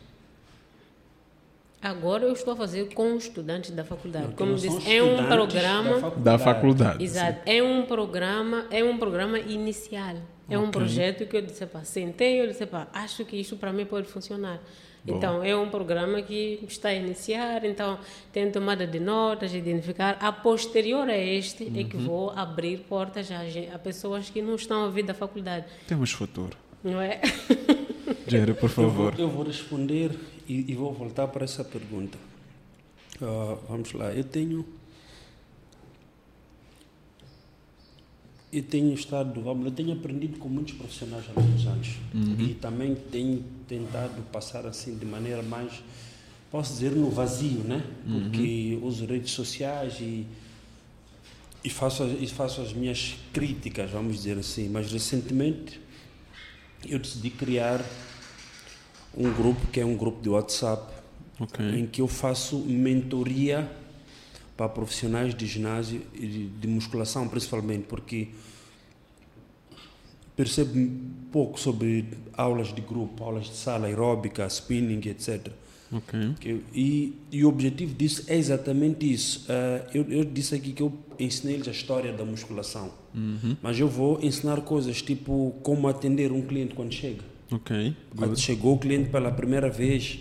Agora eu estou a fazer com estudantes da faculdade. Não, Como disse, é um programa da faculdade. Da faculdade exato. Sim. É um programa, é um programa inicial. É okay. um projeto que eu disse, pá, sentei, eu disse, pá, acho que isso para mim pode funcionar. Então, é um programa que está a iniciar, então tem tomada de notas, identificar. A posterior a este uhum. é que uhum. vou abrir portas a, a, pessoas que não estão a vir da faculdade. Temos futuro. Não é? Jerry, por favor. Eu vou, eu vou responder e, e, vou voltar para essa pergunta. Uh, vamos lá, eu tenho eu tenho estado, eu tenho aprendido com muitos profissionais há muitos anos uhum. e também tenho tentado passar assim de maneira mais, posso dizer, no vazio, né? Porque uhum. uso redes sociais e, e, faço, e faço as minhas críticas, vamos dizer assim. Mas recentemente eu decidi criar um grupo que é um grupo de WhatsApp okay. em que eu faço mentoria para profissionais de ginásio e de musculação, principalmente, porque percebo pouco sobre aulas de grupo, aulas de sala aeróbica, spinning, etc. Okay. Que, e, e o objetivo disso é exatamente isso. Uh, eu, eu, disse aqui que eu ensinei-lhes a história da musculação, uhum. mas eu vou ensinar coisas tipo como atender um cliente quando chega. Ok. Quando chegou o cliente pela primeira vez,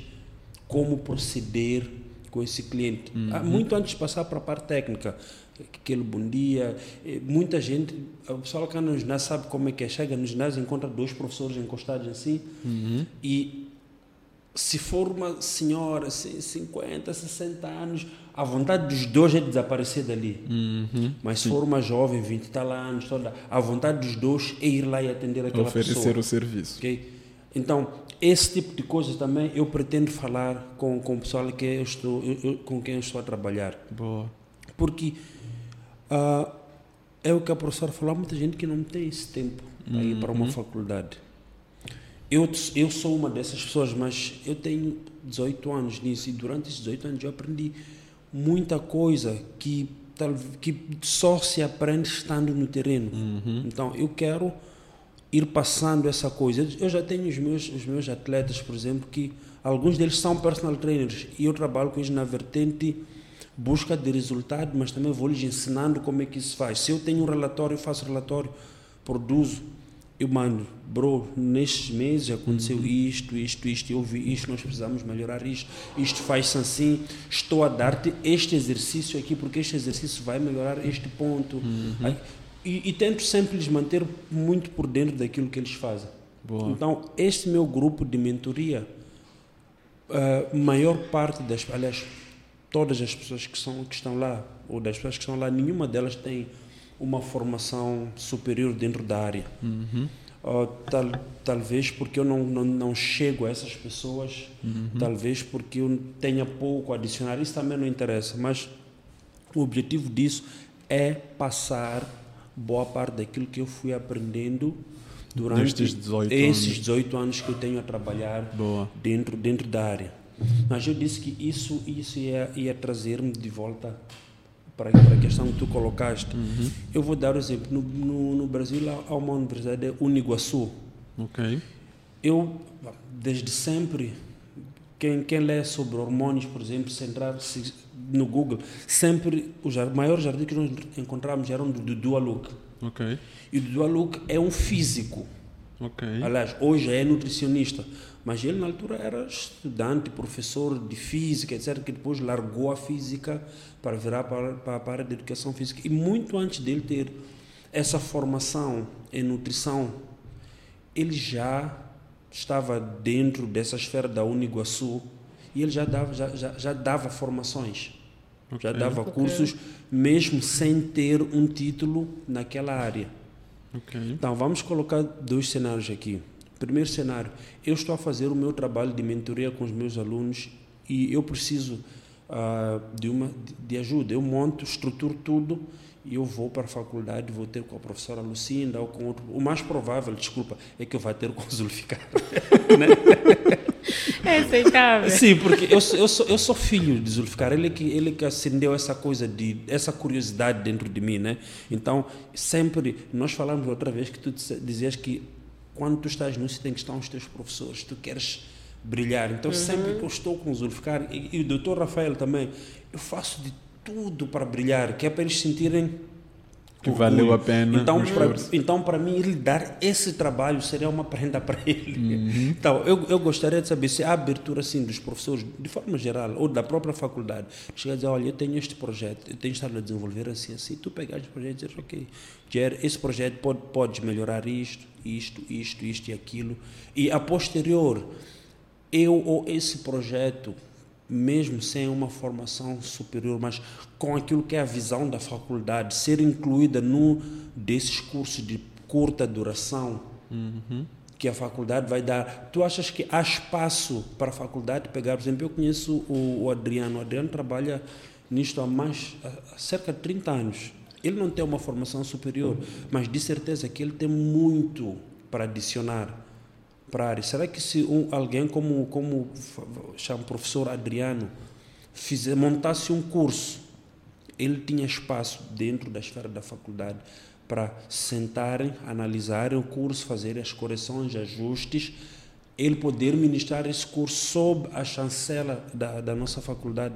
como proceder com esse cliente. Uhum. Muito antes de passar para a parte técnica, aquele bom dia. Muita gente, o pessoal que no ginásio sabe como é que é. Chega no ginásio encontra dois professores encostados assim uhum. e se for uma senhora, assim, 50, 60 anos, a vontade dos dois é desaparecer dali. Uhum. Mas se for uma jovem, 20 tal anos, toda, a vontade dos dois é ir lá e atender aquela Oferecer pessoa. o serviço. Okay? Então, esse tipo de coisas também eu pretendo falar com, com o pessoal que eu estou, eu, com quem eu estou a trabalhar. Boa. Porque uh, é o que a professora falou, muita gente que não tem esse tempo para ir para uma Uhum. faculdade. Eu, eu sou uma dessas pessoas, mas eu tenho 18 anos nisso e durante esses 18 anos eu aprendi muita coisa que, que só se aprende estando no terreno. Uhum. Então eu quero ir passando essa coisa. Eu já tenho os meus, os meus atletas, por exemplo, que alguns deles são personal trainers e eu trabalho com eles na vertente busca de resultado, mas também vou lhes ensinando como é que isso faz. Se eu tenho um relatório, eu faço relatório, produzo, eu mando, bro, nestes meses aconteceu isto, isto, isto, eu vi isto, nós precisamos melhorar isto, isto faz-se assim, estou a dar-te este exercício aqui, porque este exercício vai melhorar este ponto. Aí, e, e, tento sempre lhes manter muito por dentro daquilo que eles fazem. Boa. Então, este meu grupo de mentoria, a maior parte das, aliás, todas as pessoas que, são, que estão lá, ou das pessoas que estão lá, nenhuma delas tem uma formação superior dentro da área. Uhum. Uh, tal, talvez porque eu não, não, não chego a essas pessoas, uhum. talvez porque eu tenha pouco a adicionar, isso também não interessa, mas o objetivo disso é passar boa parte daquilo que eu fui aprendendo durante esses 18 esses anos. 18 anos que eu tenho a trabalhar Boa. dentro dentro da área. Mas eu disse que isso isso ia, ia trazer-me de volta para, para a questão que tu colocaste. Uhum. Eu vou dar um exemplo. No, no, no Brasil há uma universidade, Uniguaçu. Ok. Eu, desde sempre, quem, quem lê sobre hormônios, por exemplo, se entrar se, no Google, sempre os maiores artigos que nós encontramos eram do Dudu Aluk. Ok. E o Dudu Aluk é um físico. Aliás, hoje é nutricionista. Mas ele, na altura, era estudante, professor de física, etc., que depois largou a física para virar para, para, para a área de educação física. E muito antes dele ter essa formação em nutrição, ele já estava dentro dessa esfera da Uniguaçu e ele já dava, já, já, já dava formações. Já dava okay. cursos, mesmo sem ter um título naquela área. Okay. Então, vamos colocar dois cenários aqui. Primeiro cenário, eu estou a fazer o meu trabalho de mentoria com os meus alunos e eu preciso uh, de uma de ajuda. Eu monto, estruturo tudo e eu vou para a faculdade, vou ter com a professora Lucinda ou com outro. O mais provável, desculpa, é que eu vá ter com o Zulficar. né? É aceitável. Sim, porque eu, eu, sou, eu sou filho de Zulficar, ele que, ele que acendeu essa coisa, de essa curiosidade dentro de mim, né? Então, sempre, nós falamos outra vez que tu dizias que quando tu estás no tem que estar os teus professores, tu queres brilhar. Então, uhum. sempre que eu estou com o Zulficar, e, e o doutor Rafael também, eu faço de tudo para brilhar, que é para eles sentirem que valeu a pena. Então, para, então, para mim, ele dar esse trabalho seria uma prenda para ele. Uhum. Então, eu, eu gostaria de saber se há abertura assim dos professores, de forma geral, ou da própria faculdade, chegar a dizer: olha, eu tenho este projeto, eu tenho estado a desenvolver assim, assim. Tu pegares o projeto e dizer: ok, Jer, esse projeto pode, pode melhorar isto, isto, isto, isto e aquilo. E a posterior, eu ou esse projeto mesmo sem uma formação superior, mas com aquilo que é a visão da faculdade, ser incluída num desses cursos de curta duração uhum. que a faculdade vai dar. Tu achas que há espaço para a faculdade pegar? Por exemplo, eu conheço o, o Adriano. O Adriano trabalha nisto há mais há cerca de 30 anos. Ele não tem uma formação superior, mas de certeza que ele tem muito para adicionar para a área. Será que se um, alguém como como chama o professor Adriano fizer, montasse um curso, ele tinha espaço dentro da esfera da faculdade para sentarem, analisarem o curso, fazerem as correções, ajustes ele poder ministrar esse curso sob a chancela da, da nossa faculdade?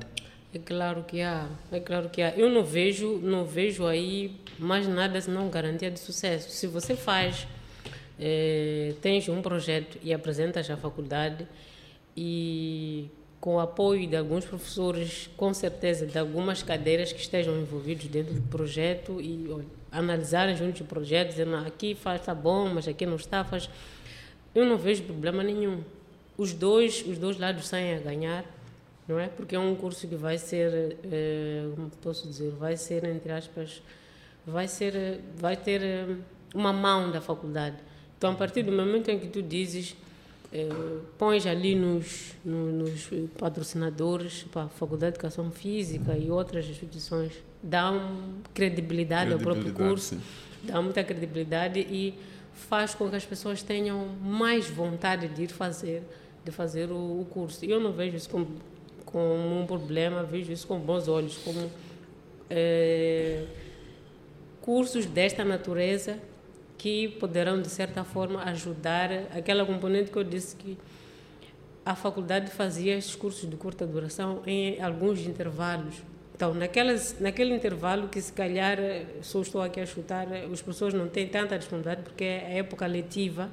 É claro que há, é claro que há. Eu não vejo, não vejo aí mais nada senão garantia de sucesso. Se você faz, eh, tens um projeto e apresentas à faculdade e com o apoio de alguns professores, com certeza, de algumas cadeiras que estejam envolvidos dentro do projeto e olha, analisarem juntos o projeto, dizendo aqui faz está bom, mas aqui não está, faz. Eu não vejo problema nenhum. Os dois, os dois lados saem a ganhar não é? Porque é um curso que vai ser, eh, como posso dizer, vai ser entre aspas, vai ser, vai ter eh, uma mão da faculdade. Então, a partir do momento em que tu dizes, eh, pões ali nos, nos patrocinadores para a Faculdade de Educação Física e outras instituições, dá um credibilidade, credibilidade ao próprio curso, sim. dá muita credibilidade e faz com que as pessoas tenham mais vontade de ir fazer de fazer o, o curso. E eu não vejo isso como como um problema, vejo isso com bons olhos, como é, cursos desta natureza que poderão, de certa forma, ajudar aquela componente que eu disse que a faculdade fazia esses cursos de curta duração em alguns intervalos. Então, naquelas, naquele intervalo que se calhar, só estou aqui a chutar, os professores não têm tanta disponibilidade porque é época letiva,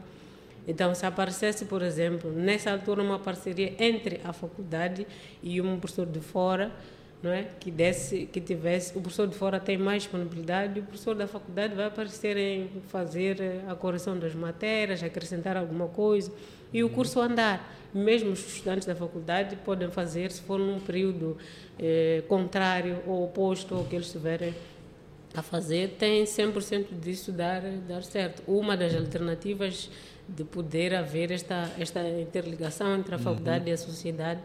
então, se aparecesse, por exemplo, nessa altura uma parceria entre a faculdade e um professor de fora, não é? que desse, que tivesse, o professor de fora tem mais disponibilidade, o professor da faculdade vai aparecer em fazer a correção das matérias, acrescentar alguma coisa e o curso andar. Mesmo os estudantes da faculdade podem fazer se for num período eh, contrário ou oposto ao que eles estiverem a fazer, tem 100% disso dar, dar certo. Uma das alternativas de poder haver esta, esta interligação entre a faculdade uhum. e a sociedade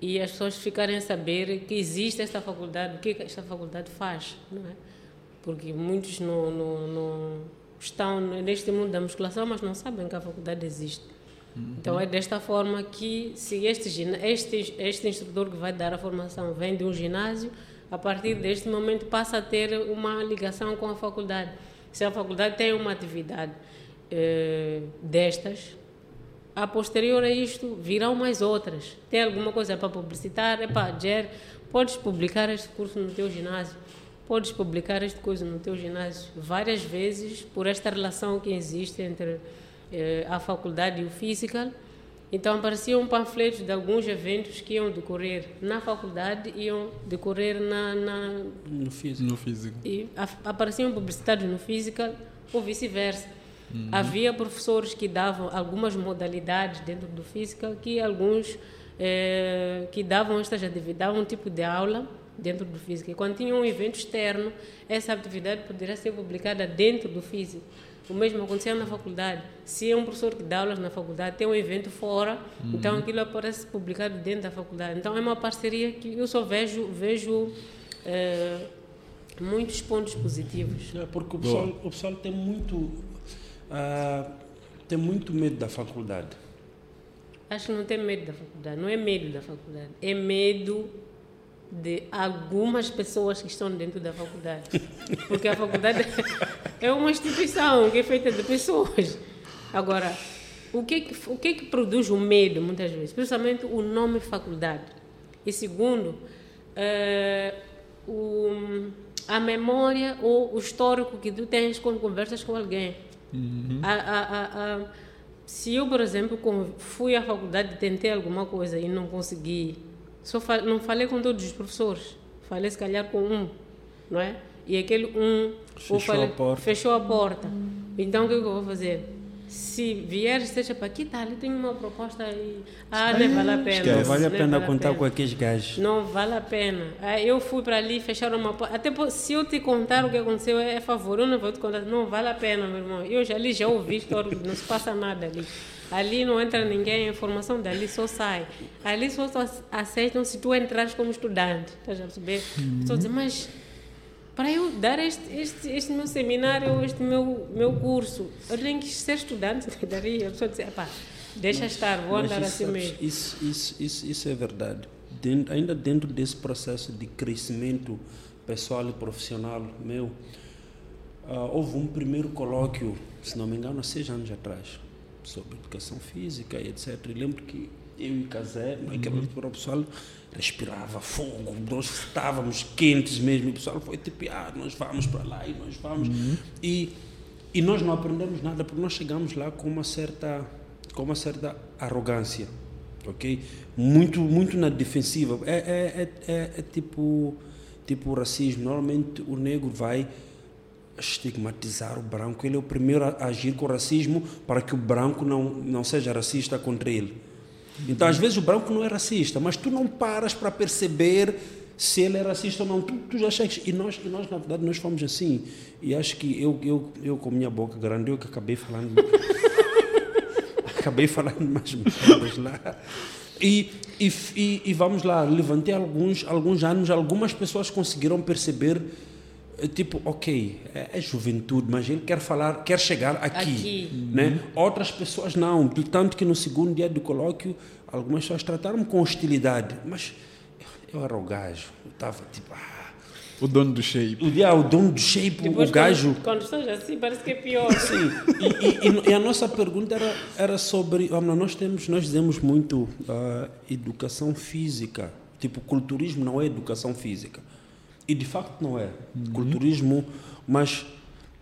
e as pessoas ficarem a saber que existe esta faculdade, o que esta faculdade faz, não é? Porque muitos não, não, não estão neste mundo da musculação, mas não sabem que a faculdade existe. Uhum. Então é desta forma que, se este, este, este instrutor que vai dar a formação vem de um ginásio, a partir deste momento passa a ter uma ligação com a faculdade. Se a faculdade tem uma atividade eh, destas, a posterior a isto virão mais outras. Tem alguma coisa para publicitar? Epá, Jer, podes publicar este curso no teu ginásio, podes publicar este coisa no teu ginásio várias vezes por esta relação que existe entre eh, a faculdade e o physical. Então apareciam panfletos de alguns eventos que iam decorrer na faculdade e iam decorrer na, na no físico. No físico. E apareciam publicidades no physical ou vice-versa. Uhum. Havia professores que davam algumas modalidades dentro do física que alguns eh, que davam estas atividades, davam um tipo de aula dentro do físico. E quando tinha um evento externo, essa atividade poderia ser publicada dentro do físico. O mesmo acontecia na faculdade. Se é um professor que dá aulas na faculdade, tem um evento fora, uhum. então aquilo aparece publicado dentro da faculdade. Então é uma parceria que eu só vejo, vejo eh, muitos pontos positivos. É porque o pessoal, o pessoal tem muito uh, tem muito medo da faculdade. Acho que não tem medo da faculdade. Não é medo da faculdade. É medo de algumas pessoas que estão dentro da faculdade. Porque a faculdade é uma instituição que é feita de pessoas. Agora, o que, que, o que, que produz o medo, muitas vezes? Principalmente o nome faculdade. E segundo, é, o, a memória ou o histórico que tu tens quando conversas com alguém. Uhum. A, a, a, se eu, por exemplo, fui à faculdade, tentei alguma coisa e não consegui, só fa não falei com todos os professores, falei se calhar com um, não é? E aquele um fechou, falei, a, porta. fechou a porta. Então o que, é que eu vou fazer? Se vier, seja para aqui, tá, ali tem uma proposta aí. Ah, não vale a pena. Não vale a pena vale contar pena. com aqueles gajos. Não vale a pena. Eu fui para ali, fecharam uma porta. Até se eu te contar o que aconteceu, é favor. Eu não vou te contar. Não vale a pena, meu irmão. Eu já ali já ouvi história, não se passa nada ali. Ali não entra ninguém, a informação dali só sai. Ali só aceitam se tu entrares como estudante. Estás a perceber? Uhum. Estou a dizer, mas para eu dar este, este, este meu seminário, este meu, meu curso, eu tenho que ser estudante, daria a pessoa dizer, pá, deixa mas, estar, vou andar isso, assim mesmo. Isso, isso, isso, isso é verdade. Dentro, ainda dentro desse processo de crescimento pessoal e profissional meu, uh, houve um primeiro colóquio, se não me engano, há seis anos atrás, sobre educação física e etc. E lembro que eu e Casé, naquela altura, o pessoal respirava fogo, nós estávamos quentes mesmo, o pessoal foi tipo, ah, nós vamos para lá e nós vamos. Uhum. E, e nós não aprendemos nada, porque nós chegamos lá com uma certa, com uma certa arrogância, ok? Muito, muito na defensiva. É, é, é, é, é tipo, tipo racismo. Normalmente o negro vai estigmatizar o branco, ele é o primeiro a agir com racismo para que o branco não, não seja racista contra ele. Então, às vezes, o branco não é racista, mas tu não paras para perceber se ele é racista ou não. Tu, tu já chegas. E nós, e nós, na verdade, nós fomos assim. E acho que eu, eu, eu com minha boca grande, eu que acabei falando. acabei falando mais merdas lá. E, e, e, vamos lá, levantei alguns, alguns anos, algumas pessoas conseguiram perceber tipo, ok, é, é, juventude, mas ele quer falar, quer chegar aqui, aqui. né? Uhum. Outras pessoas não, tanto que no segundo dia do colóquio, algumas pessoas trataram com hostilidade, mas eu era o gajo, eu estava tipo, ah, o dono do shape. O, dia, o dono do shape, Depois, o gajo. Quando, estás assim, parece que é pior. Sim. E, e, e, a nossa pergunta era, era sobre. Nós, temos, nós dizemos muito uh, educação física. Tipo, culturismo não é educação física. E de facto não é. Uhum. Culturismo, mas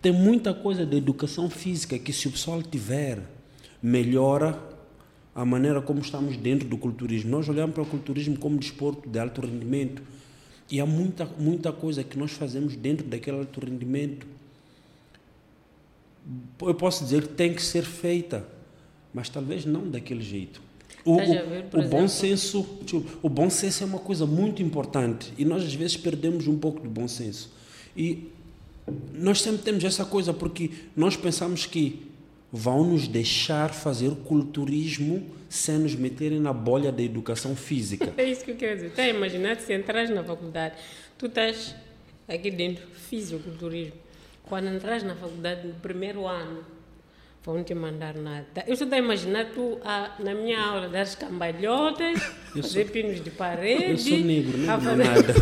tem muita coisa de educação física que se o pessoal tiver, melhora a maneira como estamos dentro do culturismo. Nós olhamos para o culturismo como desporto de alto rendimento e há muita, muita coisa que nós fazemos dentro daquele alto rendimento. Eu posso dizer que tem que ser feita, mas talvez não daquele jeito. O, ver, o, o bom senso, tipo, o bom senso é uma coisa muito importante e nós às vezes perdemos um pouco do bom senso. E nós sempre temos essa coisa porque nós pensamos que vão nos deixar fazer culturismo sem nos meterem na bolha da educação física. é isso que eu quero dizer. Está imaginar se entras na faculdade, tu estás aqui dentro, fisiculturismo. Quando entras na faculdade no primeiro ano, vão te mandar nada. Eu estou a imaginar tu a, na minha aula das cambalhotas, eu fazer sou, pinos de parede. Eu sou negro, não fazer... nada.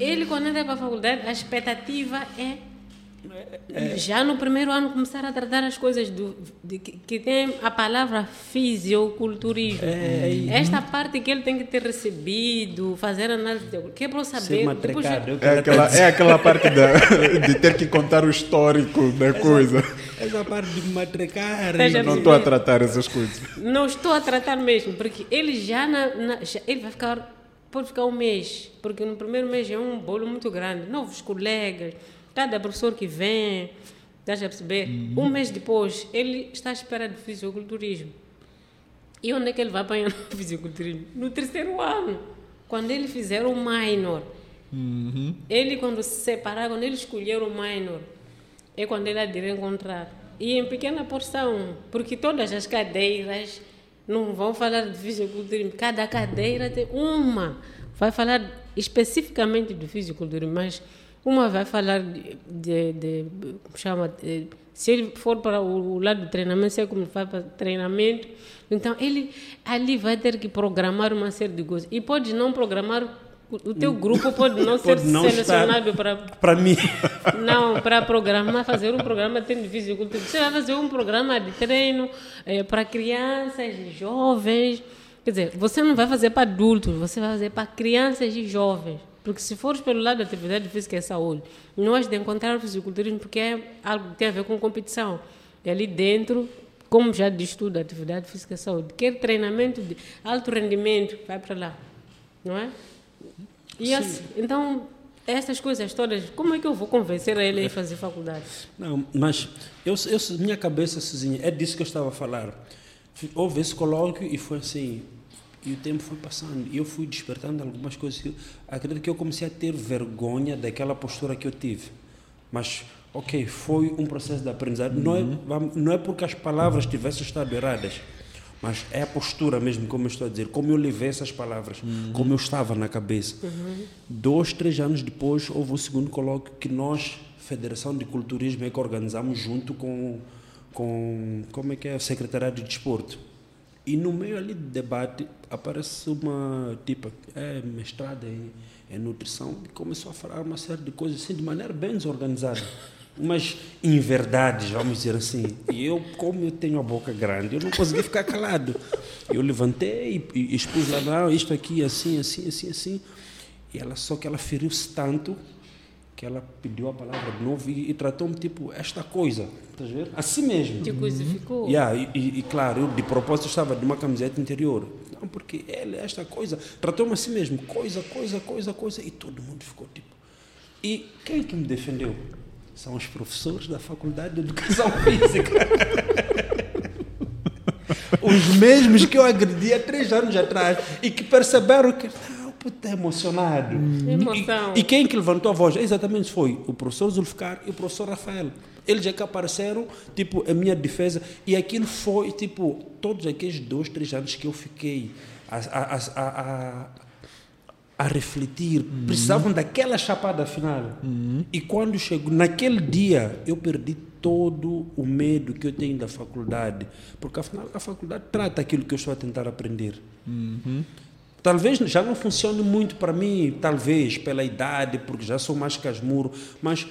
Ele, quando entra para a faculdade, a expectativa é é, já no primeiro ano começar a tratar as coisas do, de, que, que, tem a palavra fisioculturismo. É, é, Esta parte que ele tem que ter recebido, fazer análise, que é para saber. Depois, é, aquela, é aquela parte da, de ter que contar o histórico da coisa. Essa parte de matricar. Não estou a tratar essas coisas. Não estou a tratar mesmo, porque ele já, na, na, já ele vai ficar pode ficar um mês, porque no primeiro mês é um bolo muito grande, novos colegas, Cada professor que vem, estás a perceber? Uhum. Um mês depois, ele está à espera de fisiculturismo. E onde é que ele vai apanhar o fisiculturismo? No terceiro ano. Quando ele fizer o minor. Uhum. Ele, quando se separar, quando ele escolher o minor, é quando ele há de encontrar. E em pequena porção, porque todas as cadeiras não vão falar de fisiculturismo. Cada cadeira tem uma. Vai falar especificamente do fisiculturismo, mas uma vai falar de, de, chama, de, se ele for para o lado do treinamento, sei como vai para treinamento. Então, ele ali vai ter que programar uma série de coisas. E pode não programar, o teu grupo pode não pode ser não selecionado para... Para mim. Não, para programar, fazer um programa de fisicultura. Você vai fazer um programa de treino é, para crianças, jovens. Quer dizer, você não vai fazer para adultos, você vai fazer para crianças e jovens. Porque se fores pelo lado da atividade física e saúde, não has de encontrar o fisiculturismo porque é algo que tem a ver com competição. E ali dentro, como já diz tudo, atividade física e saúde, quer treinamento de alto rendimento, vai para lá. Não é? E assim, então, essas coisas todas, como é que eu vou convencer a ele a ir fazer faculdade? Não, mas eu, eu, minha cabeça sozinha, é disso que eu estava a falar. Houve esse colóquio e foi assim, e o tempo foi passando e eu fui despertando algumas coisas. Eu acredito que eu comecei a ter vergonha daquela postura que eu tive. Mas, ok, foi um processo de aprendizagem. Uhum. Não, é, uhum. não é porque as palavras tivessem estado erradas, mas é a postura mesmo, como eu estou a dizer, como eu levei essas palavras, uhum. como eu estava na cabeça. Uhum. Dois, três anos depois, houve o segundo colóquio que nós, Federação de Culturismo, é que organizamos junto com, com como é que é, a Secretaria de Desporto e no meio ali do debate aparece uma tipo, é mestrada em, em nutrição e começou a falar uma série de coisas assim de maneira bem desorganizada. umas inverdades, vamos dizer assim. E eu, como eu tenho a boca grande, eu não consegui ficar calado. Eu levantei e, expus lá, não, isto aqui, assim, assim, assim, assim. E ela, só que ela feriu-se tanto que ela pediu a palavra de novo e, e tratou-me tipo esta coisa, estás a ver? Assim mesmo. Te crucificou. Yeah, e, e, e, claro, eu de propósito estava de uma camiseta interior. Não, porque ele, esta coisa, tratou-me assim mesmo, coisa, coisa, coisa, coisa, e todo mundo ficou tipo. E quem que me defendeu? São os professores da Faculdade de Educação Física. os mesmos que eu agredi há três anos atrás e que perceberam que puta emocionado. Emoção. E, e, quem que levantou a voz? Exatamente foi o professor Zulficar e o professor Rafael. Eles é que apareceram, tipo, a minha defesa. E aquilo foi, tipo, todos aqueles dois, três anos que eu fiquei a, a, a, a, a refletir. Uhum. Precisavam daquela chapada final. Uhum. E quando chegou, naquele dia, eu perdi todo o medo que eu tenho da faculdade. Porque, afinal, a faculdade trata aquilo que eu estou a tentar aprender. Uhum. Talvez já não funcione muito para mim, talvez pela idade, porque já sou mais casmuro, mas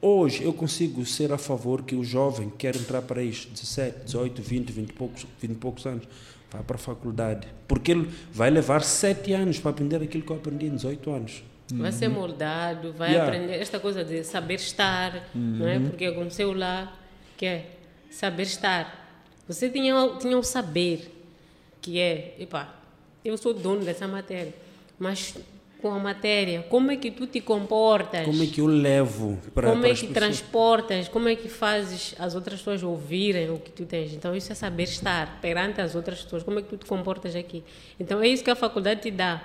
hoje eu consigo ser a favor que o jovem quer entrar para isso, 17, 18, 20, 20 e poucos, 20 e poucos anos, vá para a faculdade, porque ele vai levar sete anos para aprender aquilo que eu aprendi em 18 anos. Vai ser moldado, vai yeah. aprender esta coisa de saber estar, uhum. não é? Porque aconteceu lá que é saber estar. Você tinha, tinha o saber, que é, epá, eu sou dono dessa matéria. Mas com a matéria, como é que tu te comportas? Como é que eu levo para Como é que transportas? Como é que fazes as outras pessoas ouvirem o que tu tens? Então, isso é saber estar perante as outras pessoas. Como é que tu te comportas aqui? Então, é isso que a faculdade te dá.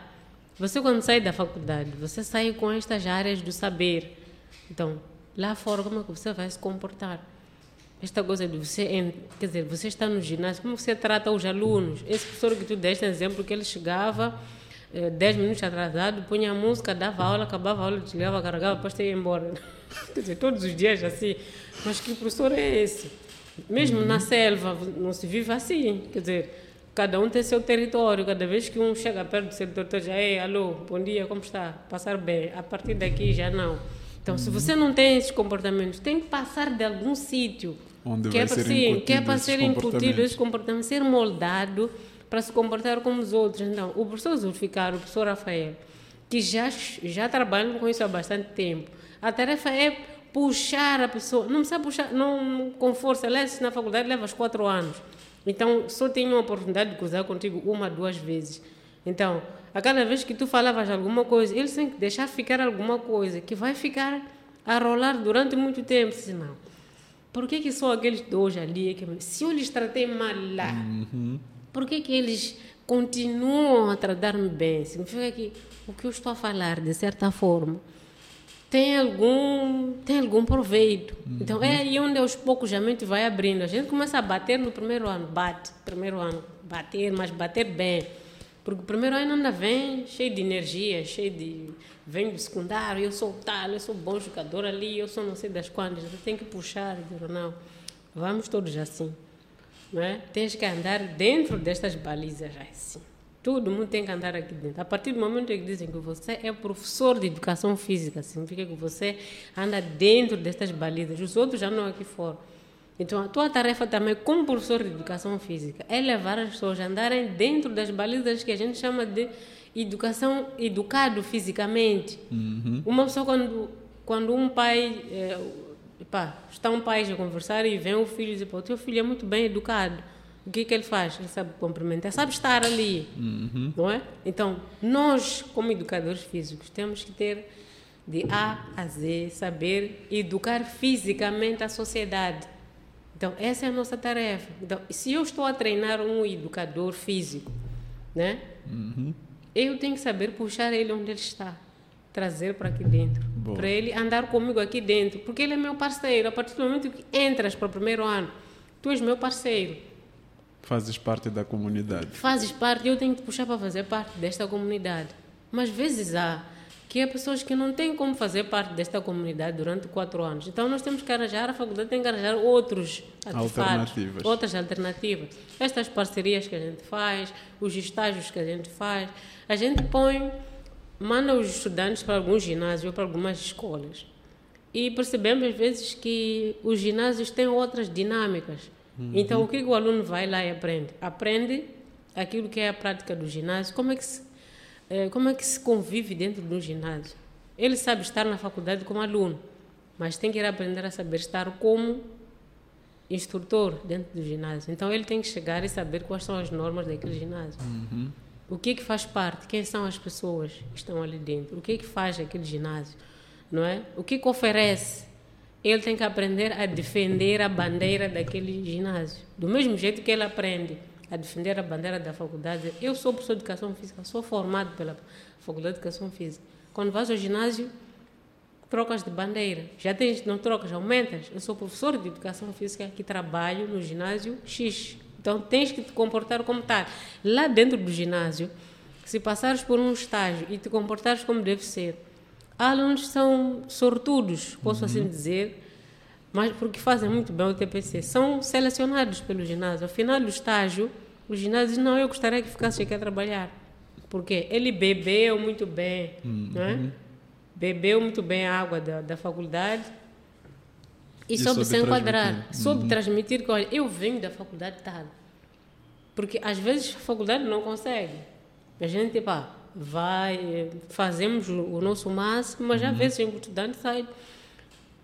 Você, quando sai da faculdade, você sai com estas áreas do saber. Então, lá fora, como é que você vai se comportar? Esta coisa de você, quer dizer, você está no ginásio, como você trata os alunos? Esse professor que tu deste exemplo, que ele chegava eh, 10 minutos atrasado, punha a música, dava aula, acabava a aula, desligava, carregava, depois ia embora. quer dizer, todos os dias assim. Mas que professor é esse? Mesmo uhum. na selva, não se vive assim. Quer dizer, cada um tem seu território. Cada vez que um chega perto do seu território, já é, alô, bom dia, como está? Passar bem. A partir daqui já não. Então, se você não tem esses comportamentos, tem que passar de algum sítio Onde que vai é ser sim, que é para ser incutido esse comportamento, ser moldado para se comportar como os outros. Então, o professor Zulficar, o professor Rafael, que já, já trabalham com isso há bastante tempo, a tarefa é puxar a pessoa, não precisa puxar não, com força, aliás, na faculdade levas quatro anos, então só tenho a oportunidade de cruzar contigo uma, duas vezes. Então, a cada vez que tu falavas alguma coisa, eles têm que deixar ficar alguma coisa que vai ficar a rolar durante muito tempo, senão por que, que só aqueles dois ali? Que, se eu lhes tratei mal lá, uhum. por que, que eles continuam a tratar-me bem? Significa que o que eu estou a falar, de certa forma, tem algum, tem algum proveito. Uhum. Então é aí onde aos poucos a mente vai abrindo. A gente começa a bater no primeiro ano, bate, primeiro ano, bater, mas bater bem. Porque o primeiro ano ainda vem cheio de energia, cheio de vem secundário, eu sou tal, eu sou bom jogador ali, eu sou não sei das quantas, tem que puxar, digo, não, vamos todos assim, não é? Tens que andar dentro destas balizas assim. Todo mundo tem que andar aqui dentro. A partir do momento que dizem que você é professor de educação física, significa que você anda dentro destas balizas. Os outros já não aqui fora. Então, a tua tarefa também, como professor de educação física, é levar as pessoas a andarem dentro das balizas que a gente chama de educação, educado fisicamente. Uhum. Uma pessoa, quando, quando um pai, é, pá, está um pai a conversar e vem o filho e diz, o teu filho é muito bem educado. O que, que ele faz? Ele sabe cumprimentar, sabe estar ali, uhum. não é? Então, nós, como educadores físicos, temos que ter de A a Z, saber educar fisicamente a sociedade. Então, essa é a nossa tarefa. Então, se eu estou a treinar um educador físico, né? Uhum eu tenho que saber puxar ele onde ele está, trazer para aqui dentro, para ele andar comigo aqui dentro, porque ele é meu parceiro. A partir do momento que entras para o primeiro ano, tu és meu parceiro. Fazes parte da comunidade. Fazes parte, eu tenho que puxar para fazer parte desta comunidade. Mas vezes há que há pessoas que não têm como fazer parte desta comunidade durante quatro anos. Então nós temos que arranjar, a faculdade tem que arranjar outros alternativas. outras alternativas. Estas parcerias que a gente faz, os estágios que a gente faz, a gente põe, manda os estudantes para alguns ginásios ou para algumas escolas. E percebemos às vezes que os ginásios têm outras dinâmicas. Uhum. Então, o que o aluno vai lá e aprende? Aprende aquilo que é a prática do ginásio, como é que se, como é que se convive dentro do ginásio. Ele sabe estar na faculdade como aluno, mas tem que ir aprender a saber estar como instrutor dentro do ginásio. Então, ele tem que chegar e saber quais são as normas daquele ginásio. Uhum. O que é que faz parte? Quem são as pessoas que estão ali dentro? O que é que faz aquele ginásio? Não é? O que, é que oferece? Ele tem que aprender a defender a bandeira daquele ginásio. Do mesmo jeito que ele aprende a defender a bandeira da faculdade. Eu sou professor de educação física, sou formado pela Faculdade de Educação Física. Quando vais ao ginásio, trocas de bandeira. Já tens, não trocas, aumentas. Eu sou professor de educação física que trabalho no ginásio X. Então tens que te comportar como tal. Lá dentro do ginásio, se passares por um estágio e te comportares como deve ser, alunos são sortudos, posso uhum. assim dizer, mas porque fazem muito bem o TPC, são selecionados pelo ginásio. Ao final do estágio, o ginásio diz, não, eu gostaria que ficasse aqui a trabalhar. Porque ele bebeu muito bem, uhum. né? bebeu muito bem a água da, da faculdade e, e soube se enquadrar, uhum. soube transmitir que, olha, eu venho da faculdade tal. Porque às vezes a faculdade não consegue. A gente, ah, vai, fazemos o nosso máximo, mas uhum. às vezes o estudante sai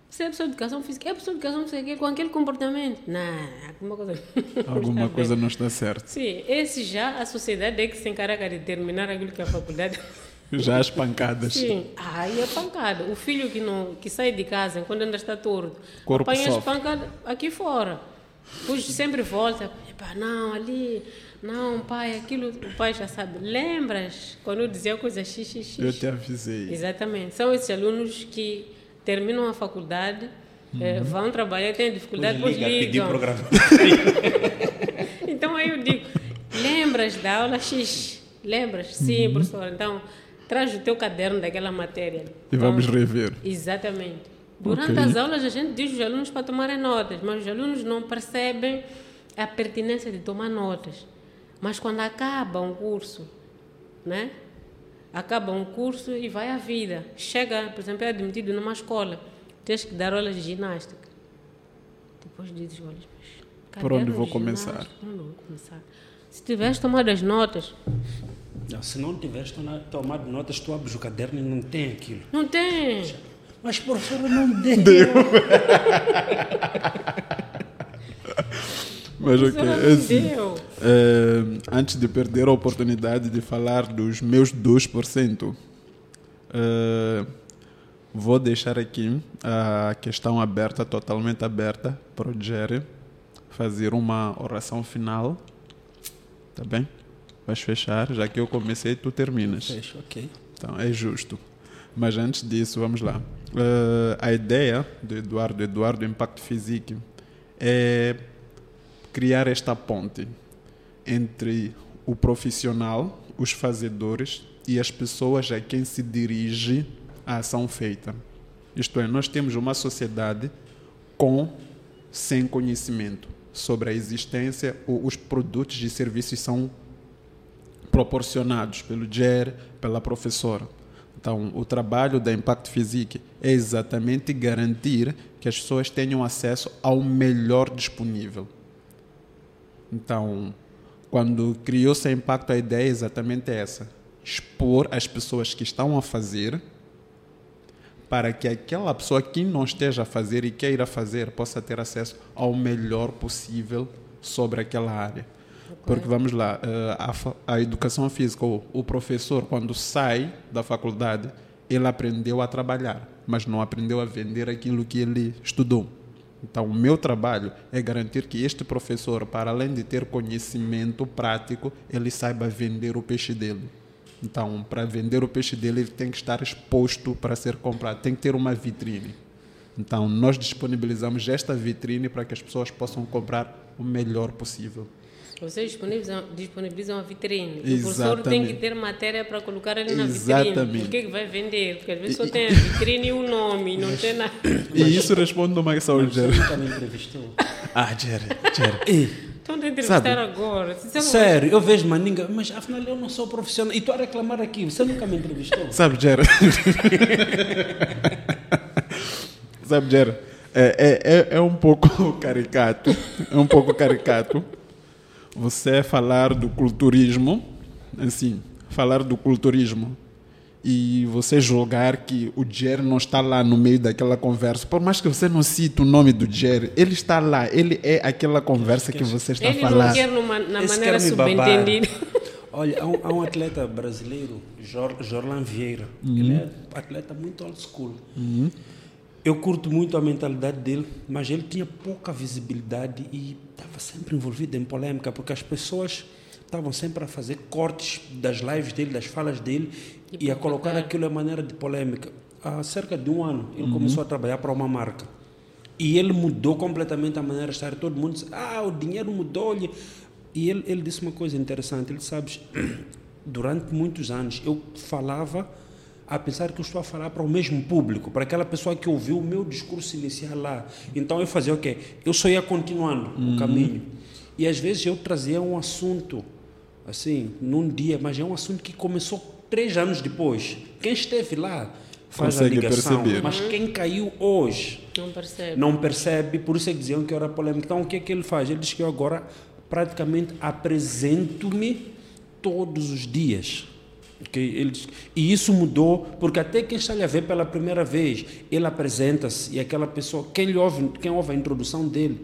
você é pessoa de educação física, é pessoa de educação física com aquele comportamento. Não, alguma coisa. Alguma coisa não está certa. Sim, esse já a sociedade é que se encarrega de terminar aquilo que a faculdade. Já as pancadas. Sim, aí é pancada. O filho que, não, que sai de casa quando ainda está torto, Corpo apanha sofre. as pancadas aqui fora. Depois sempre volta. Epa, não, ali, não, pai, aquilo o pai já sabe. Lembras quando eu dizia coisa xixi? Eu te avisei. Exatamente. São esses alunos que terminam a faculdade, uhum. eh, vão trabalhar, têm dificuldade, depois ligam. então aí eu digo, lembras da aula X? Lembras? Sim, uhum. professor. Então, traz o teu caderno daquela matéria. E então, vamos rever. Exatamente. Durante okay. as aulas a gente diz aos alunos para tomarem notas, mas os alunos não percebem a pertinência de tomar notas. Mas quando acaba um curso, né? Acaba um curso e vai à vida. Chega, por exemplo, é admitido numa escola, tens que dar aulas de ginástica. Depois dizes, olha, mas por onde vou começar? Onde vou começar? Se tivesse tomado as notas. Não, se não tivesse tomado notas, tu abres o caderno e não tem aquilo. Não tem. Mas professora não deu. deu. Mas ok, esse, é, antes de perder a oportunidade de falar dos meus 2%, é, vou deixar aqui a questão aberta, totalmente aberta, para o Jerry fazer uma oração final. Tá bem? Vais fechar, já que eu comecei, tu terminas. Fecho, ok. Então é justo. Mas antes disso, vamos lá. Uh, a ideia do Eduardo, Eduardo Impacto Physique, é criar esta ponte entre o profissional, os fazedores e as pessoas a quem se dirige a ação feita. Isto é, nós temos uma sociedade com sem conhecimento sobre a existência ou os produtos e serviços são proporcionados pelo GER, pela professora. Então, o trabalho da Impact Physique é exatamente garantir que as pessoas tenham acesso ao melhor disponível. Então, quando criou-se a Impacto, a ideia é exatamente essa: expor as pessoas que estão a fazer para que aquela pessoa que não esteja a fazer e queira fazer possa ter acesso ao melhor possível sobre aquela área. Porque vamos lá, eh, a, a educação física, o professor, quando sai da faculdade, ele aprendeu a trabalhar, mas não aprendeu a vender aquilo que ele estudou. Então, o meu trabalho é garantir que este professor, para além de ter conhecimento prático, ele saiba vender o peixe dele. Então, para vender o peixe dele, ele tem que estar exposto para ser comprado, tem que ter uma vitrine. Então, nós disponibilizamos esta vitrine para que as pessoas possam comprar o melhor possível. Vocês disponibilizam, disponibilizam a vitrine. Exatamente. O professor tem que ter matéria para colocar ali na Exatamente. vitrine. O que, é que vai vender? Porque às vezes só tem a vitrine e o nome, não tem nada. E isso responde uma questão, Jerry. Você nunca me entrevistou? Ah, Jerry, Jerry. Estão a entrevistar Sabe, agora. Sério, eu vejo maninga, mas afinal eu não sou profissional. E estou a reclamar aqui, você nunca me entrevistou? Sabe, Jerry? Sabe, Jerry? É, é, é, é um pouco caricato. É um pouco caricato. Você falar do culturismo, assim, falar do culturismo e você julgar que o Jerry não está lá no meio daquela conversa, por mais que você não cite o nome do Jerry, ele está lá, ele é aquela conversa que você está ele falando. Ele não quer numa, na Esse maneira subentendida. Olha, há um, há um, atleta brasileiro, Jor, Jorlan Vieira, uhum. ele é atleta muito old school. Uhum. Eu curto muito a mentalidade dele, mas ele tinha pouca visibilidade e estava sempre envolvido em polêmica, porque as pessoas estavam sempre a fazer cortes das lives dele, das falas dele e, e a colocar aquilo de maneira de polêmica. Há cerca de um ano ele uhum. começou a trabalhar para uma marca e ele mudou completamente a maneira de estar. Todo mundo disse: Ah, o dinheiro mudou-lhe. E ele, ele disse uma coisa interessante: ele sabe, durante muitos anos eu falava a pensar que eu estou a falar para o mesmo público, para aquela pessoa que ouviu o meu discurso inicial lá. Então eu fazia o okay, quê? Eu só ia continuando uhum. o caminho. E às vezes eu trazia um assunto, assim, num dia, mas é um assunto que começou três anos depois. Quem esteve lá faz Consegue a ligação, perceber. mas quem caiu hoje não percebe. não percebe, por isso é que diziam que era polêmica. Então o que é que ele faz? Ele diz que eu agora praticamente apresento-me todos os dias. Okay? Ele e isso mudou, porque até quem está a ver pela primeira vez, ele apresenta-se e aquela pessoa, quem ouve, quem ouve a introdução dele,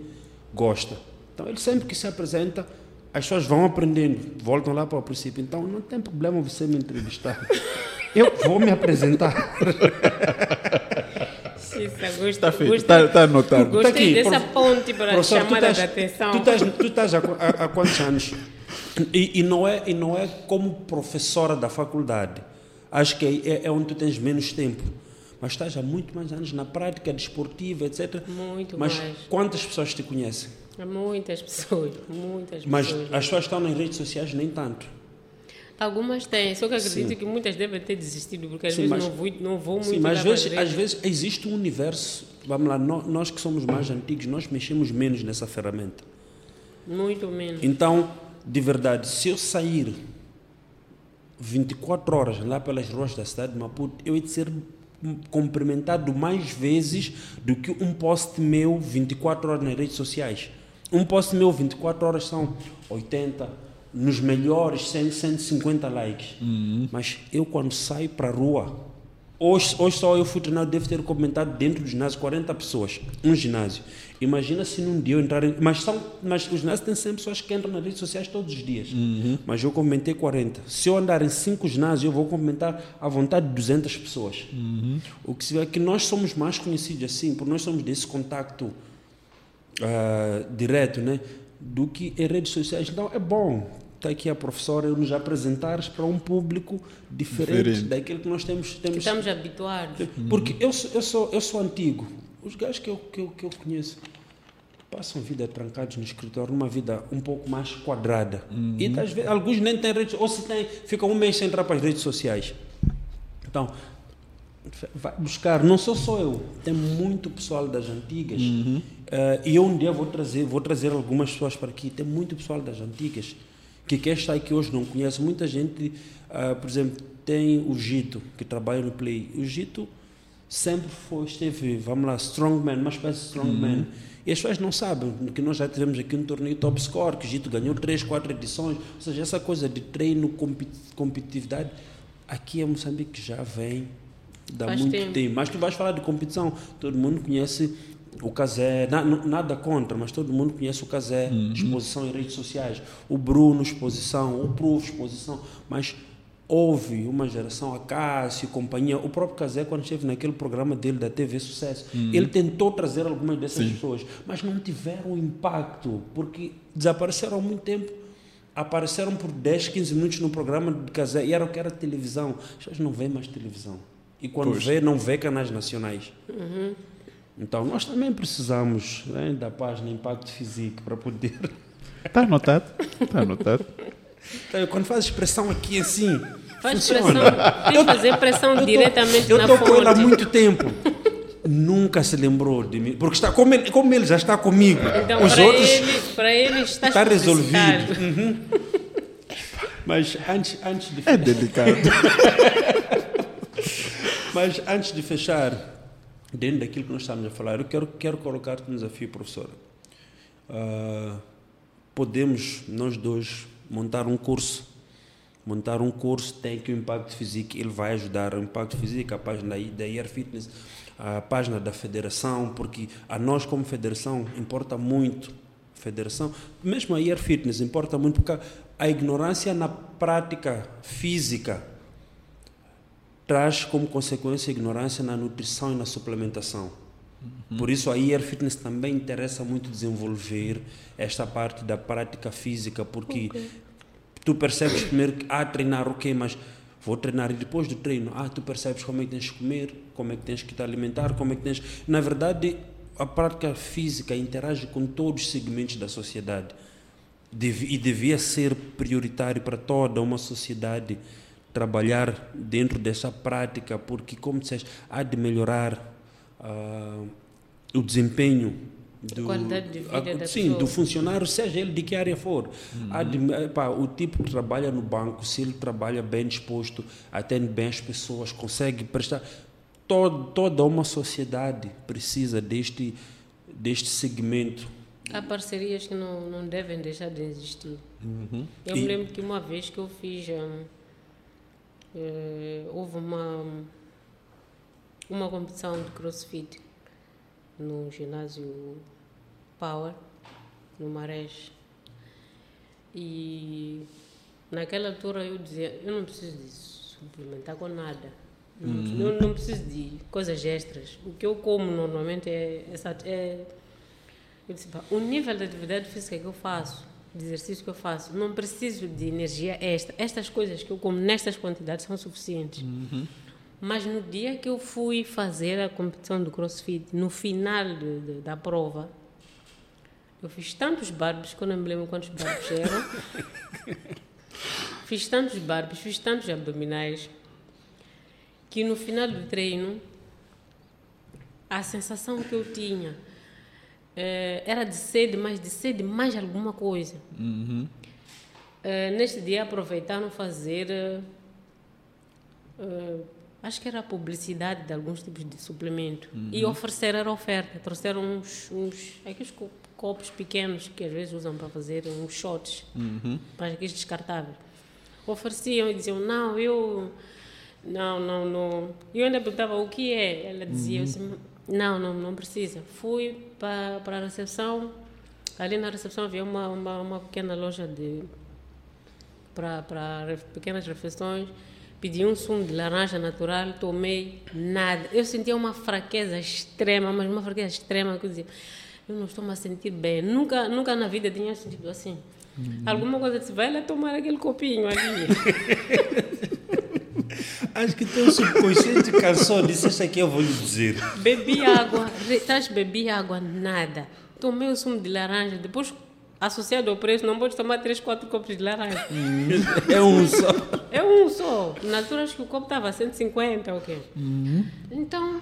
gosta. Então, ele sempre que se apresenta, as pessoas vão aprendendo, voltam lá para o princípio. Então, não tem problema você me entrevistar. Eu vou me apresentar. Está feito, está, está anotado. Gostei tá aqui, dessa ponte para chamar a atenção. Tu estás, tu estás há, há, há quantos anos? E, e, não é, e não é como professora da faculdade. Acho que é, é onde tu tens menos tempo mas estás há muito mais anos na prática desportiva, etc. Muito mas mais. quantas pessoas te conhecem? Muitas pessoas, muitas mas pessoas. Mas as pessoas estão nas redes sociais nem tanto. Algumas têm, só que acredito Sim. que muitas devem ter desistido, porque às Sim, vezes mas, não, vou, não vou muito Sim, mas às vezes, às vezes existe um universo, vamos lá, nós, nós que somos mais antigos, nós mexemos menos nessa ferramenta. Muito menos. Então, de verdade, se eu sair 24 horas lá pelas ruas da cidade de Maputo, eu ia ser cumprimentado mais vezes do que um post meu 24 horas nas redes sociais. Um post meu 24 horas são 80, nos melhores 100, 150 likes. Uhum. Mas eu quando saio para a rua, Hoje, hoje só eu fui treinar, devo ter comentado dentro do ginásio 40 pessoas, um ginásio. Imagina se num dia eu entrar. Em, mas, são, mas os ginásios têm sempre pessoas que entram nas redes sociais todos os dias. Uhum. Mas eu comentei 40. Se eu andar em 5 ginásios, eu vou comentar à vontade de 200 pessoas. Uhum. O que se vê é que nós somos mais conhecidos assim, porque nós somos desse contacto uh, direto, né? Do que em redes sociais. Então é bom está aqui a professora nos apresentares para um público diferente, diferente. daquilo que nós temos. temos... Que estamos habituados. Porque eu, sou, eu, sou, eu sou antigo. Os gajos que eu, que eu, que eu conheço passam vida trancados no escritório, uma vida um pouco mais quadrada. Uhum. E às vezes, alguns nem têm redes, ou se têm, ficam um mês sem entrar para as redes sociais. Então, vai buscar, não sou só eu, tem muito pessoal das antigas. Uhum. Uh, e eu um dia vou trazer, vou trazer algumas pessoas para aqui, tem muito pessoal das antigas que quer estar que hoje não conhece. Muita gente, uh, por exemplo, tem o Gito, que trabalha no Play. O Gito sempre foi, esteve, vamos lá, strongman, uma espécie de strongman. Uhum. E as pessoas não sabem que nós já tivemos aqui um torneio top score, que o Gito ganhou três, quatro edições. Ou seja, essa coisa de treino, competitividade, aqui em Moçambique já vem dá Faz muito tempo. tempo. Mas tu vais falar de competição, todo mundo conhece o Casé, na, nada contra, mas todo mundo conhece o Casé, uhum. exposição em redes sociais, o Bruno, exposição, o Proof, exposição, mas houve uma geração, a Cássio, companhia, o próprio Casé, quando esteve naquele programa dele da TV Sucesso, uhum. ele tentou trazer algumas dessas Sim. pessoas, mas não tiveram impacto, porque desapareceram há muito tempo. Apareceram por 10, 15 minutos no programa de Casé e era o que era televisão. As pessoas não veem mais televisão. E quando Poxa. vê, não vê canais nacionais. Uhum. Então, nós também precisamos né, da página Impacto Físico para poder. Está anotado? Está anotado. Então, quando faz expressão aqui assim. Faz funciona. pressão. Tem que fazer pressão eu diretamente tô, na Eu estou com ele há muito tempo. Nunca se lembrou de mim. Porque está, como, ele, como ele já está comigo, então, os para outros. Ele, para ele está, está resolvido. Uhum. Mas antes, antes de É delicado. Mas antes de fechar, dentro daquilo que nós estamos a falar, eu quero, quero colocar-te um desafio, professora. Uh, podemos, nós dois, montar um curso. Montar um curso tem que o impacto físico, ele vai ajudar. O impacto físico, a página da Air Fitness, a página da federação, porque a nós, como federação, importa muito. Federação, mesmo a Air Fitness, importa muito, porque a ignorância na prática física traz como consequência a ignorância na nutrição e na suplementação. Uhum. Por isso a IR Fitness também interessa muito desenvolver esta parte da prática física, porque okay. Tu percebes primeiro que ah, treinar ok, mas vou treinar e depois do treino, ah, tu percebes como é que tens que comer, como é que tens que te alimentar, como é que tens... Na verdade, a prática física interage com todos os segmentos da sociedade. E devia ser prioritário para toda uma sociedade trabalhar dentro dessa prática, porque, como disseste, há de melhorar uh, o desempenho do, qualidade de vida a, da sim, pessoa. do funcionário, seja ele de que área for. Uhum. Pá, o tipo que trabalha no banco, se ele trabalha bem disposto, atende bem as pessoas, consegue prestar. Todo, toda uma sociedade precisa deste, deste segmento. Há parcerias que não, não devem deixar de existir. Uhum. Eu e, me lembro que uma vez que eu fiz. Um, uh, houve uma, uma competição de crossfit no ginásio Power, no Marés. E naquela altura eu dizia, eu não preciso disso, suplementar com nada. Uhum. Não, não preciso de coisas extras. O que eu como normalmente é, é, é eu disse, o nível de atividade física que eu faço de exercício que eu faço, não preciso de energia extra. Estas coisas que eu como nestas quantidades são suficientes. Uhum. Mas no dia que eu fui fazer a competição do CrossFit, no final de, de, da prova, eu fiz tantos barbos, que eu não me lembro quantos barbos eram. fiz tantos barbos, fiz tantos abdominais, que no final do treino, a sensação que eu tinha é, era de sede, mas de sede mais alguma coisa. Uhum. É, neste dia aproveitaram fazer, é, acho que era a publicidade de alguns tipos de suplemento uhum. e ofereceram a oferta. Trouxeram uns, uns aqueles copos pequenos que às vezes usam para fazer uns shots, uhum. mas aqueles descartáveis. Ofereciam e diziam, não, eu... Não, não, não. Eu ainda perguntava o que é. Ela dizia, uhum. assim, não, não, não precisa. Fui para, para a recepção. Ali na recepção havia uma, uma, uma pequena loja de para, para pequenas refeições. Pedi um sumo de laranja natural, tomei nada. Eu sentia uma fraqueza extrema, mas uma fraqueza extrema que eu dizia, eu não estou me a sentir bem. Nunca, nunca na vida tinha sentido assim. Uhum. Alguma coisa disse, vai lá tomar aquele copinho ali. Acho que teu subconsciente cansou disse, isso aqui eu vou lhe dizer. Bebi água, estás bebi água, nada. Tomei o sumo de laranja, depois associado ao preço, não pode tomar 3, 4 copos de laranja. é um só. É um só. Na altura acho que o copo estava a 150 ok. Uhum. Então, eu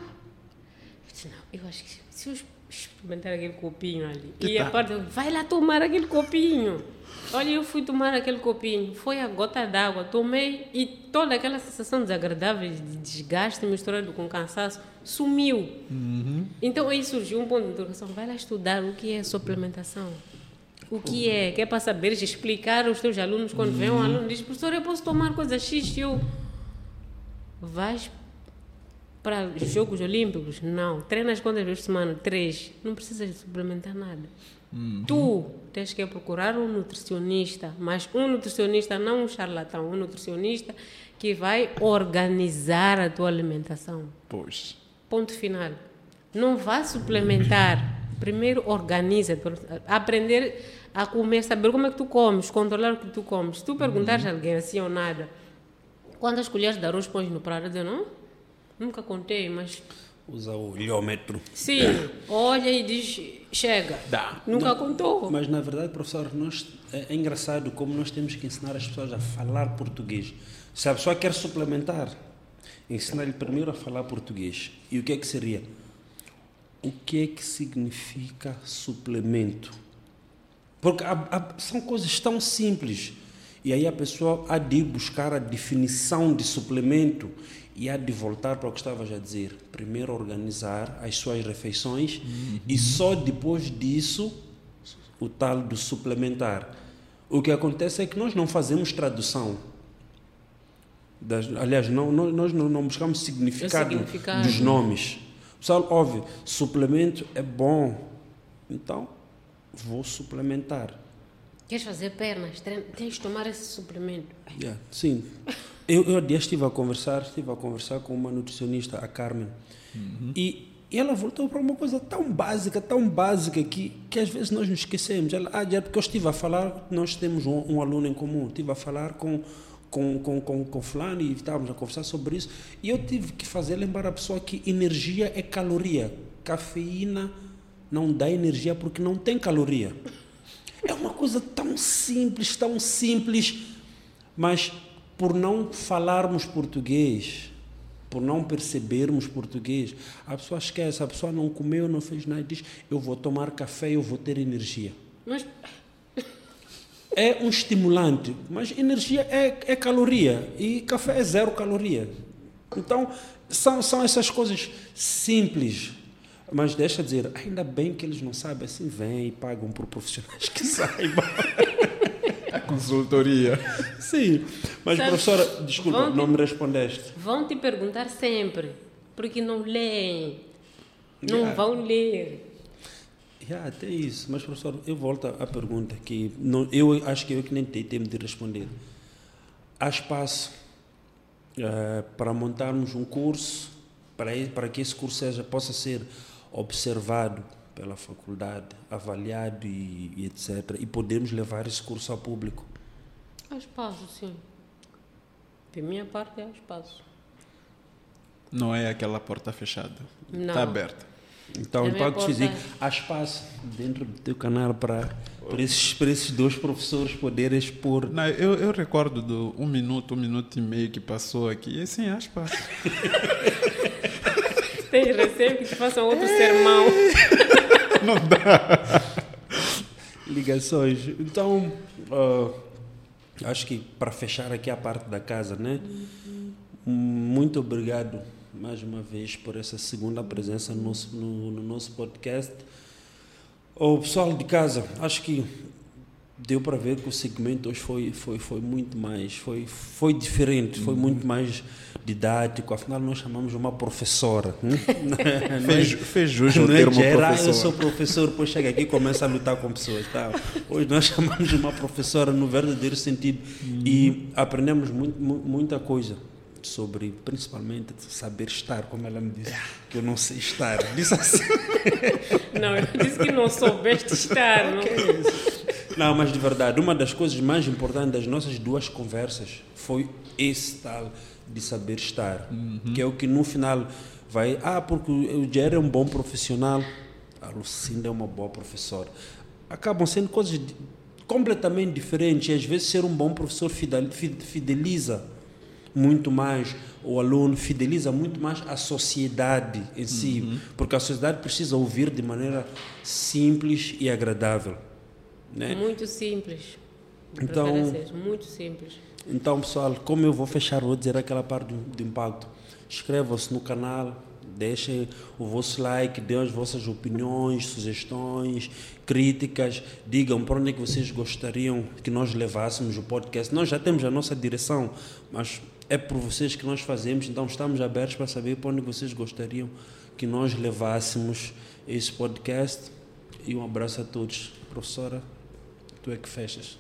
disse, não, eu acho que se eu experimentar aquele copinho ali, que e tá. a parte, vai lá tomar aquele copinho. Olha, eu fui tomar aquele copinho, foi a gota d'água, tomei e toda aquela sensação desagradável de desgaste misturado com cansaço sumiu. Uhum. Então aí surgiu um ponto de interrogação: vai lá estudar o que é suplementação. O que é? Que é para saber explicar aos teus alunos quando vem um uhum. aluno diz: professor, eu posso tomar coisa X e eu. Vais para os Jogos Olímpicos? Não. Treinas quantas vezes por semana? Três. Não precisas suplementar nada. Uhum. Tu tens que procurar um nutricionista, mas um nutricionista, não um charlatão, um nutricionista que vai organizar a tua alimentação. Pois. Ponto final. Não vá suplementar. Primeiro organiza, aprender a comer, saber como é que tu comes, controlar o que tu comes. Se tu perguntares uhum. a alguém assim ou nada, quantas colheres de arroz pões no prato? Eu não, nunca contei, mas usa o olhômetro. Sim, olha e diz, chega. Dá. Nunca Não, contou. Mas na verdade, professor, nós, é, é, engraçado como nós temos que ensinar as pessoas a falar português. Se a pessoa quer suplementar, ensinar-lhe primeiro a falar português. E o que é que seria? O que é que significa suplemento? Porque há, há, são coisas tão simples. E aí a pessoa há de buscar a definição de suplemento e há de voltar para o que estavas a dizer. Primeiro organizar as suas refeições uhum. e só depois disso o tal do suplementar. O que acontece é que nós não fazemos tradução. Das, aliás, não, nós não, não buscamos significado, significado, dos nomes. Pessoal, óbvio, suplemento é bom, então vou suplementar. Queres fazer pernas? Tens de tomar esse suplemento. Yeah, sim. Eu, eu dia estive a conversar, estive a conversar com uma nutricionista, a Carmen, uhum. e ela voltou para uma coisa tão básica, tão básica que, que às vezes nós nos esquecemos. Ela, ah, porque eu estive a falar, nós temos um, um aluno em comum, estive a falar com com, com, com, com fulano e estávamos a conversar sobre isso. E eu tive que fazer lembrar a pessoa que energia é caloria. Cafeína não dá energia porque não tem caloria. É uma coisa tão simples, tão simples, mas por não falarmos português, por não percebermos português, a pessoa esquece, a pessoa não comeu, não fez nada, diz: Eu vou tomar café, eu vou ter energia. Mas é um estimulante, mas energia é, é caloria e café é zero caloria. Então, são, são essas coisas simples. Mas deixa dizer, ainda bem que eles não sabem, assim vêm e pagam por profissionais que saibam. A consultoria. Sim, mas Sabe, professora, desculpa, não me respondeste. Vão te perguntar sempre, porque não leem. Não yeah. vão ler. Yeah, até isso. Mas, professor, eu volto à pergunta que não, eu acho que eu que nem tenho tempo de responder. Há espaço uh, para montarmos um curso, para, para que esse curso seja, possa ser observado pela faculdade, avaliado e, e etc. E podemos levar esse curso ao público? Há espaço, sim. De minha parte, há espaço. Não é aquela porta fechada. Está aberta. Então, é Impacto Físico, há espaço dentro do teu canal para, para, esses, para esses dois professores poderem expor. Não, eu, eu recordo do um minuto, um minuto e meio que passou aqui, e sim, há espaço. Tem receio que te façam outro sermão. Não dá. Ligações. Então, uh, acho que para fechar aqui a parte da casa, né? Muito obrigado mais uma vez por essa segunda presença no nosso, no, no nosso podcast. O pessoal de casa, acho que deu para ver que o segmento hoje foi, foi, foi muito mais, foi, foi diferente, foi uhum. muito mais didático. Afinal, nós chamamos uma professora. Hum? fez, fez jus o termo geral, professor. Eu sou professor, depois chega aqui e começa a lutar com pessoas. Tá? Hoje nós chamamos uma professora no verdadeiro sentido uhum. e aprendemos muito, muita coisa sobre principalmente saber estar, como ela me disse, que eu não sei estar. Disse assim. Não, eu disse que não soubeste estar. Não. Não, mas de verdade, uma das coisas mais importantes das nossas duas conversas foi esse tal de saber estar, uhum. que é o que no final vai, ah, porque o Jerry é um bom profissional, a Lucinda é uma boa professora. Acabam sendo coisas completamente diferentes e às vezes ser um bom professor fideliza muito mais o aluno, fideliza muito mais a sociedade em si, uhum. porque a sociedade precisa ouvir de maneira simples e agradável. Né? Muito simples. Então, muito simples. Então, pessoal, como eu vou fechar, vou dizer aquela parte do, impacto. Inscrevam-se no canal, deixem o vosso like, deem as vossas opiniões, sugestões, críticas, digam para onde é que vocês gostariam que nós levássemos o podcast. Nós já temos a nossa direção, mas é por vocês que nós fazemos, então estamos abertos para saber para onde vocês gostariam que nós levássemos esse podcast. E um abraço a todos. Professora, tu é que fechas.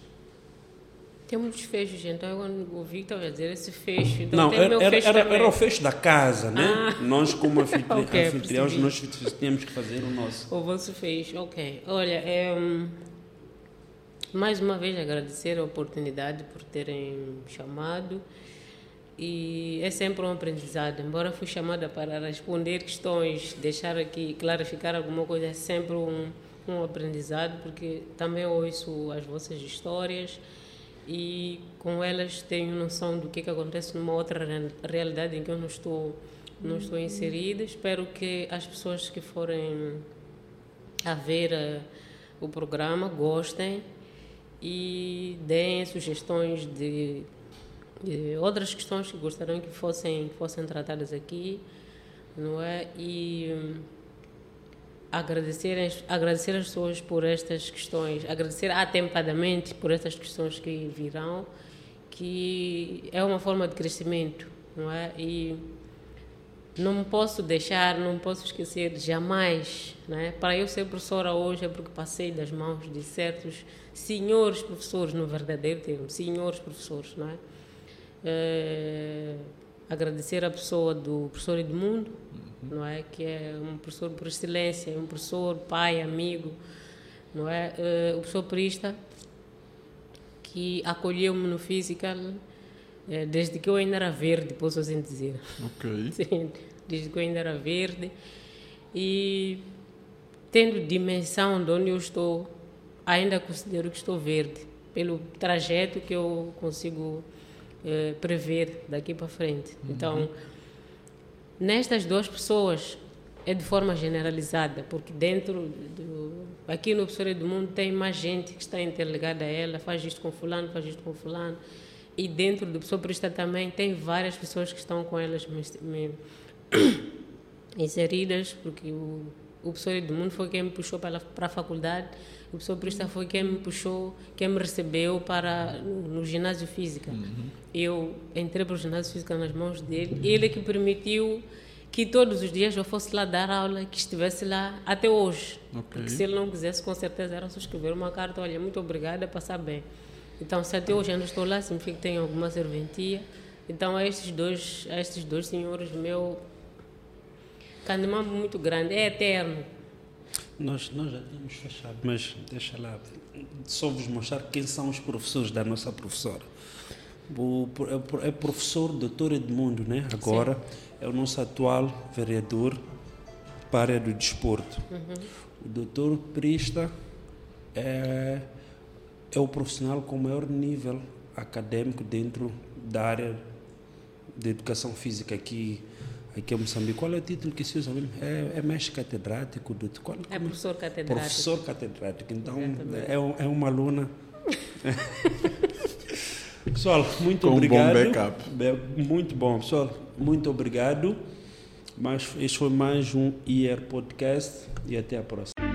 Tem muitos fechos, então eu ouvi que estava a dizer esse fecho. Então não, era, era, era, era, o fecho da casa, né? Ah. Nós, como anfitri okay, anfitriões, nós tínhamos que fazer o nosso. O vosso fecho, ok. Olha, é, um, mais uma vez agradecer a oportunidade por terem chamado e é sempre um aprendizado. Embora fui chamada para responder questões, deixar aqui, clarificar alguma coisa, é sempre um, um aprendizado, porque também ouço as vossas histórias e com elas tenho noção do que, que acontece numa outra realidade em que eu não estou, não estou inserida. Espero que as pessoas que forem a ver uh, o programa gostem e deem sugestões de, de outras questões que gostariam que fossem, que fossem tratadas aqui, não é? E agradecer, agradecer as pessoas por estas questões, agradecer atempadamente por estas questões que virão, que é uma forma de crescimento, não é? E não posso deixar, não posso esquecer jamais, né? Para eu ser professora hoje é porque passei das mãos de certos senhores professores, no verdadeiro termo, senhores professores, não é? é agradecer a pessoa do professor Edmundo. Não é? Que é um professor por excelência, um professor, pai, amigo, não é? é o professor Prista, que acolheu-me no Physical é, desde que eu ainda era verde, posso assim dizer. Ok. Sim, desde que eu ainda era verde. E tendo dimensão de onde eu estou, ainda considero que estou verde, pelo trajeto que eu consigo eh, prever daqui para frente. Uhum. Então, nestas duas pessoas, é de forma generalizada, porque dentro do. Aqui no Professor do Mundo tem mais gente que está interligada a ela, faz isto com Fulano, faz isto com Fulano. E dentro do Prista também tem várias pessoas que estão com elas inseridas, porque o, o Professor do Mundo foi quem me puxou para, para a faculdade o professor Prista foi quem me puxou, quem me recebeu para no, ginásio física. Uhum. Eu entrei para o ginásio física nas mãos dele. Ele é que permitiu que todos os dias eu fosse lá dar aula, que estivesse lá até hoje. Okay. Porque se ele não quisesse, com certeza era só escrever uma carta, olha, muito obrigada, passar bem. Então, se até hoje ainda estou lá, significa que tenho alguma serventia. Então, a estes dois, a estes dois senhores, meu candimambo muito grande, é eterno. Nós, nós já tínhamos fechado, mas deixa lá, só vos mostrar quem são os professores da nossa professora. O, é professor doutor Edmundo, né? agora Sim. é o nosso atual vereador para a área do desporto. Uhum. O doutor Prista é, é o profissional com maior nível acadêmico dentro da área de educação física aqui aqui em Moçambique. Qual é o título que se usa mesmo? É, é mestre catedrático? Do, qual, é professor catedrático. Professor catedrático. Então, é, é uma aluna. Pessoal, muito Com obrigado. Um bom backup. Muito bom, pessoal. Muito obrigado. Mas este foi mais um IR Podcast e até a próxima.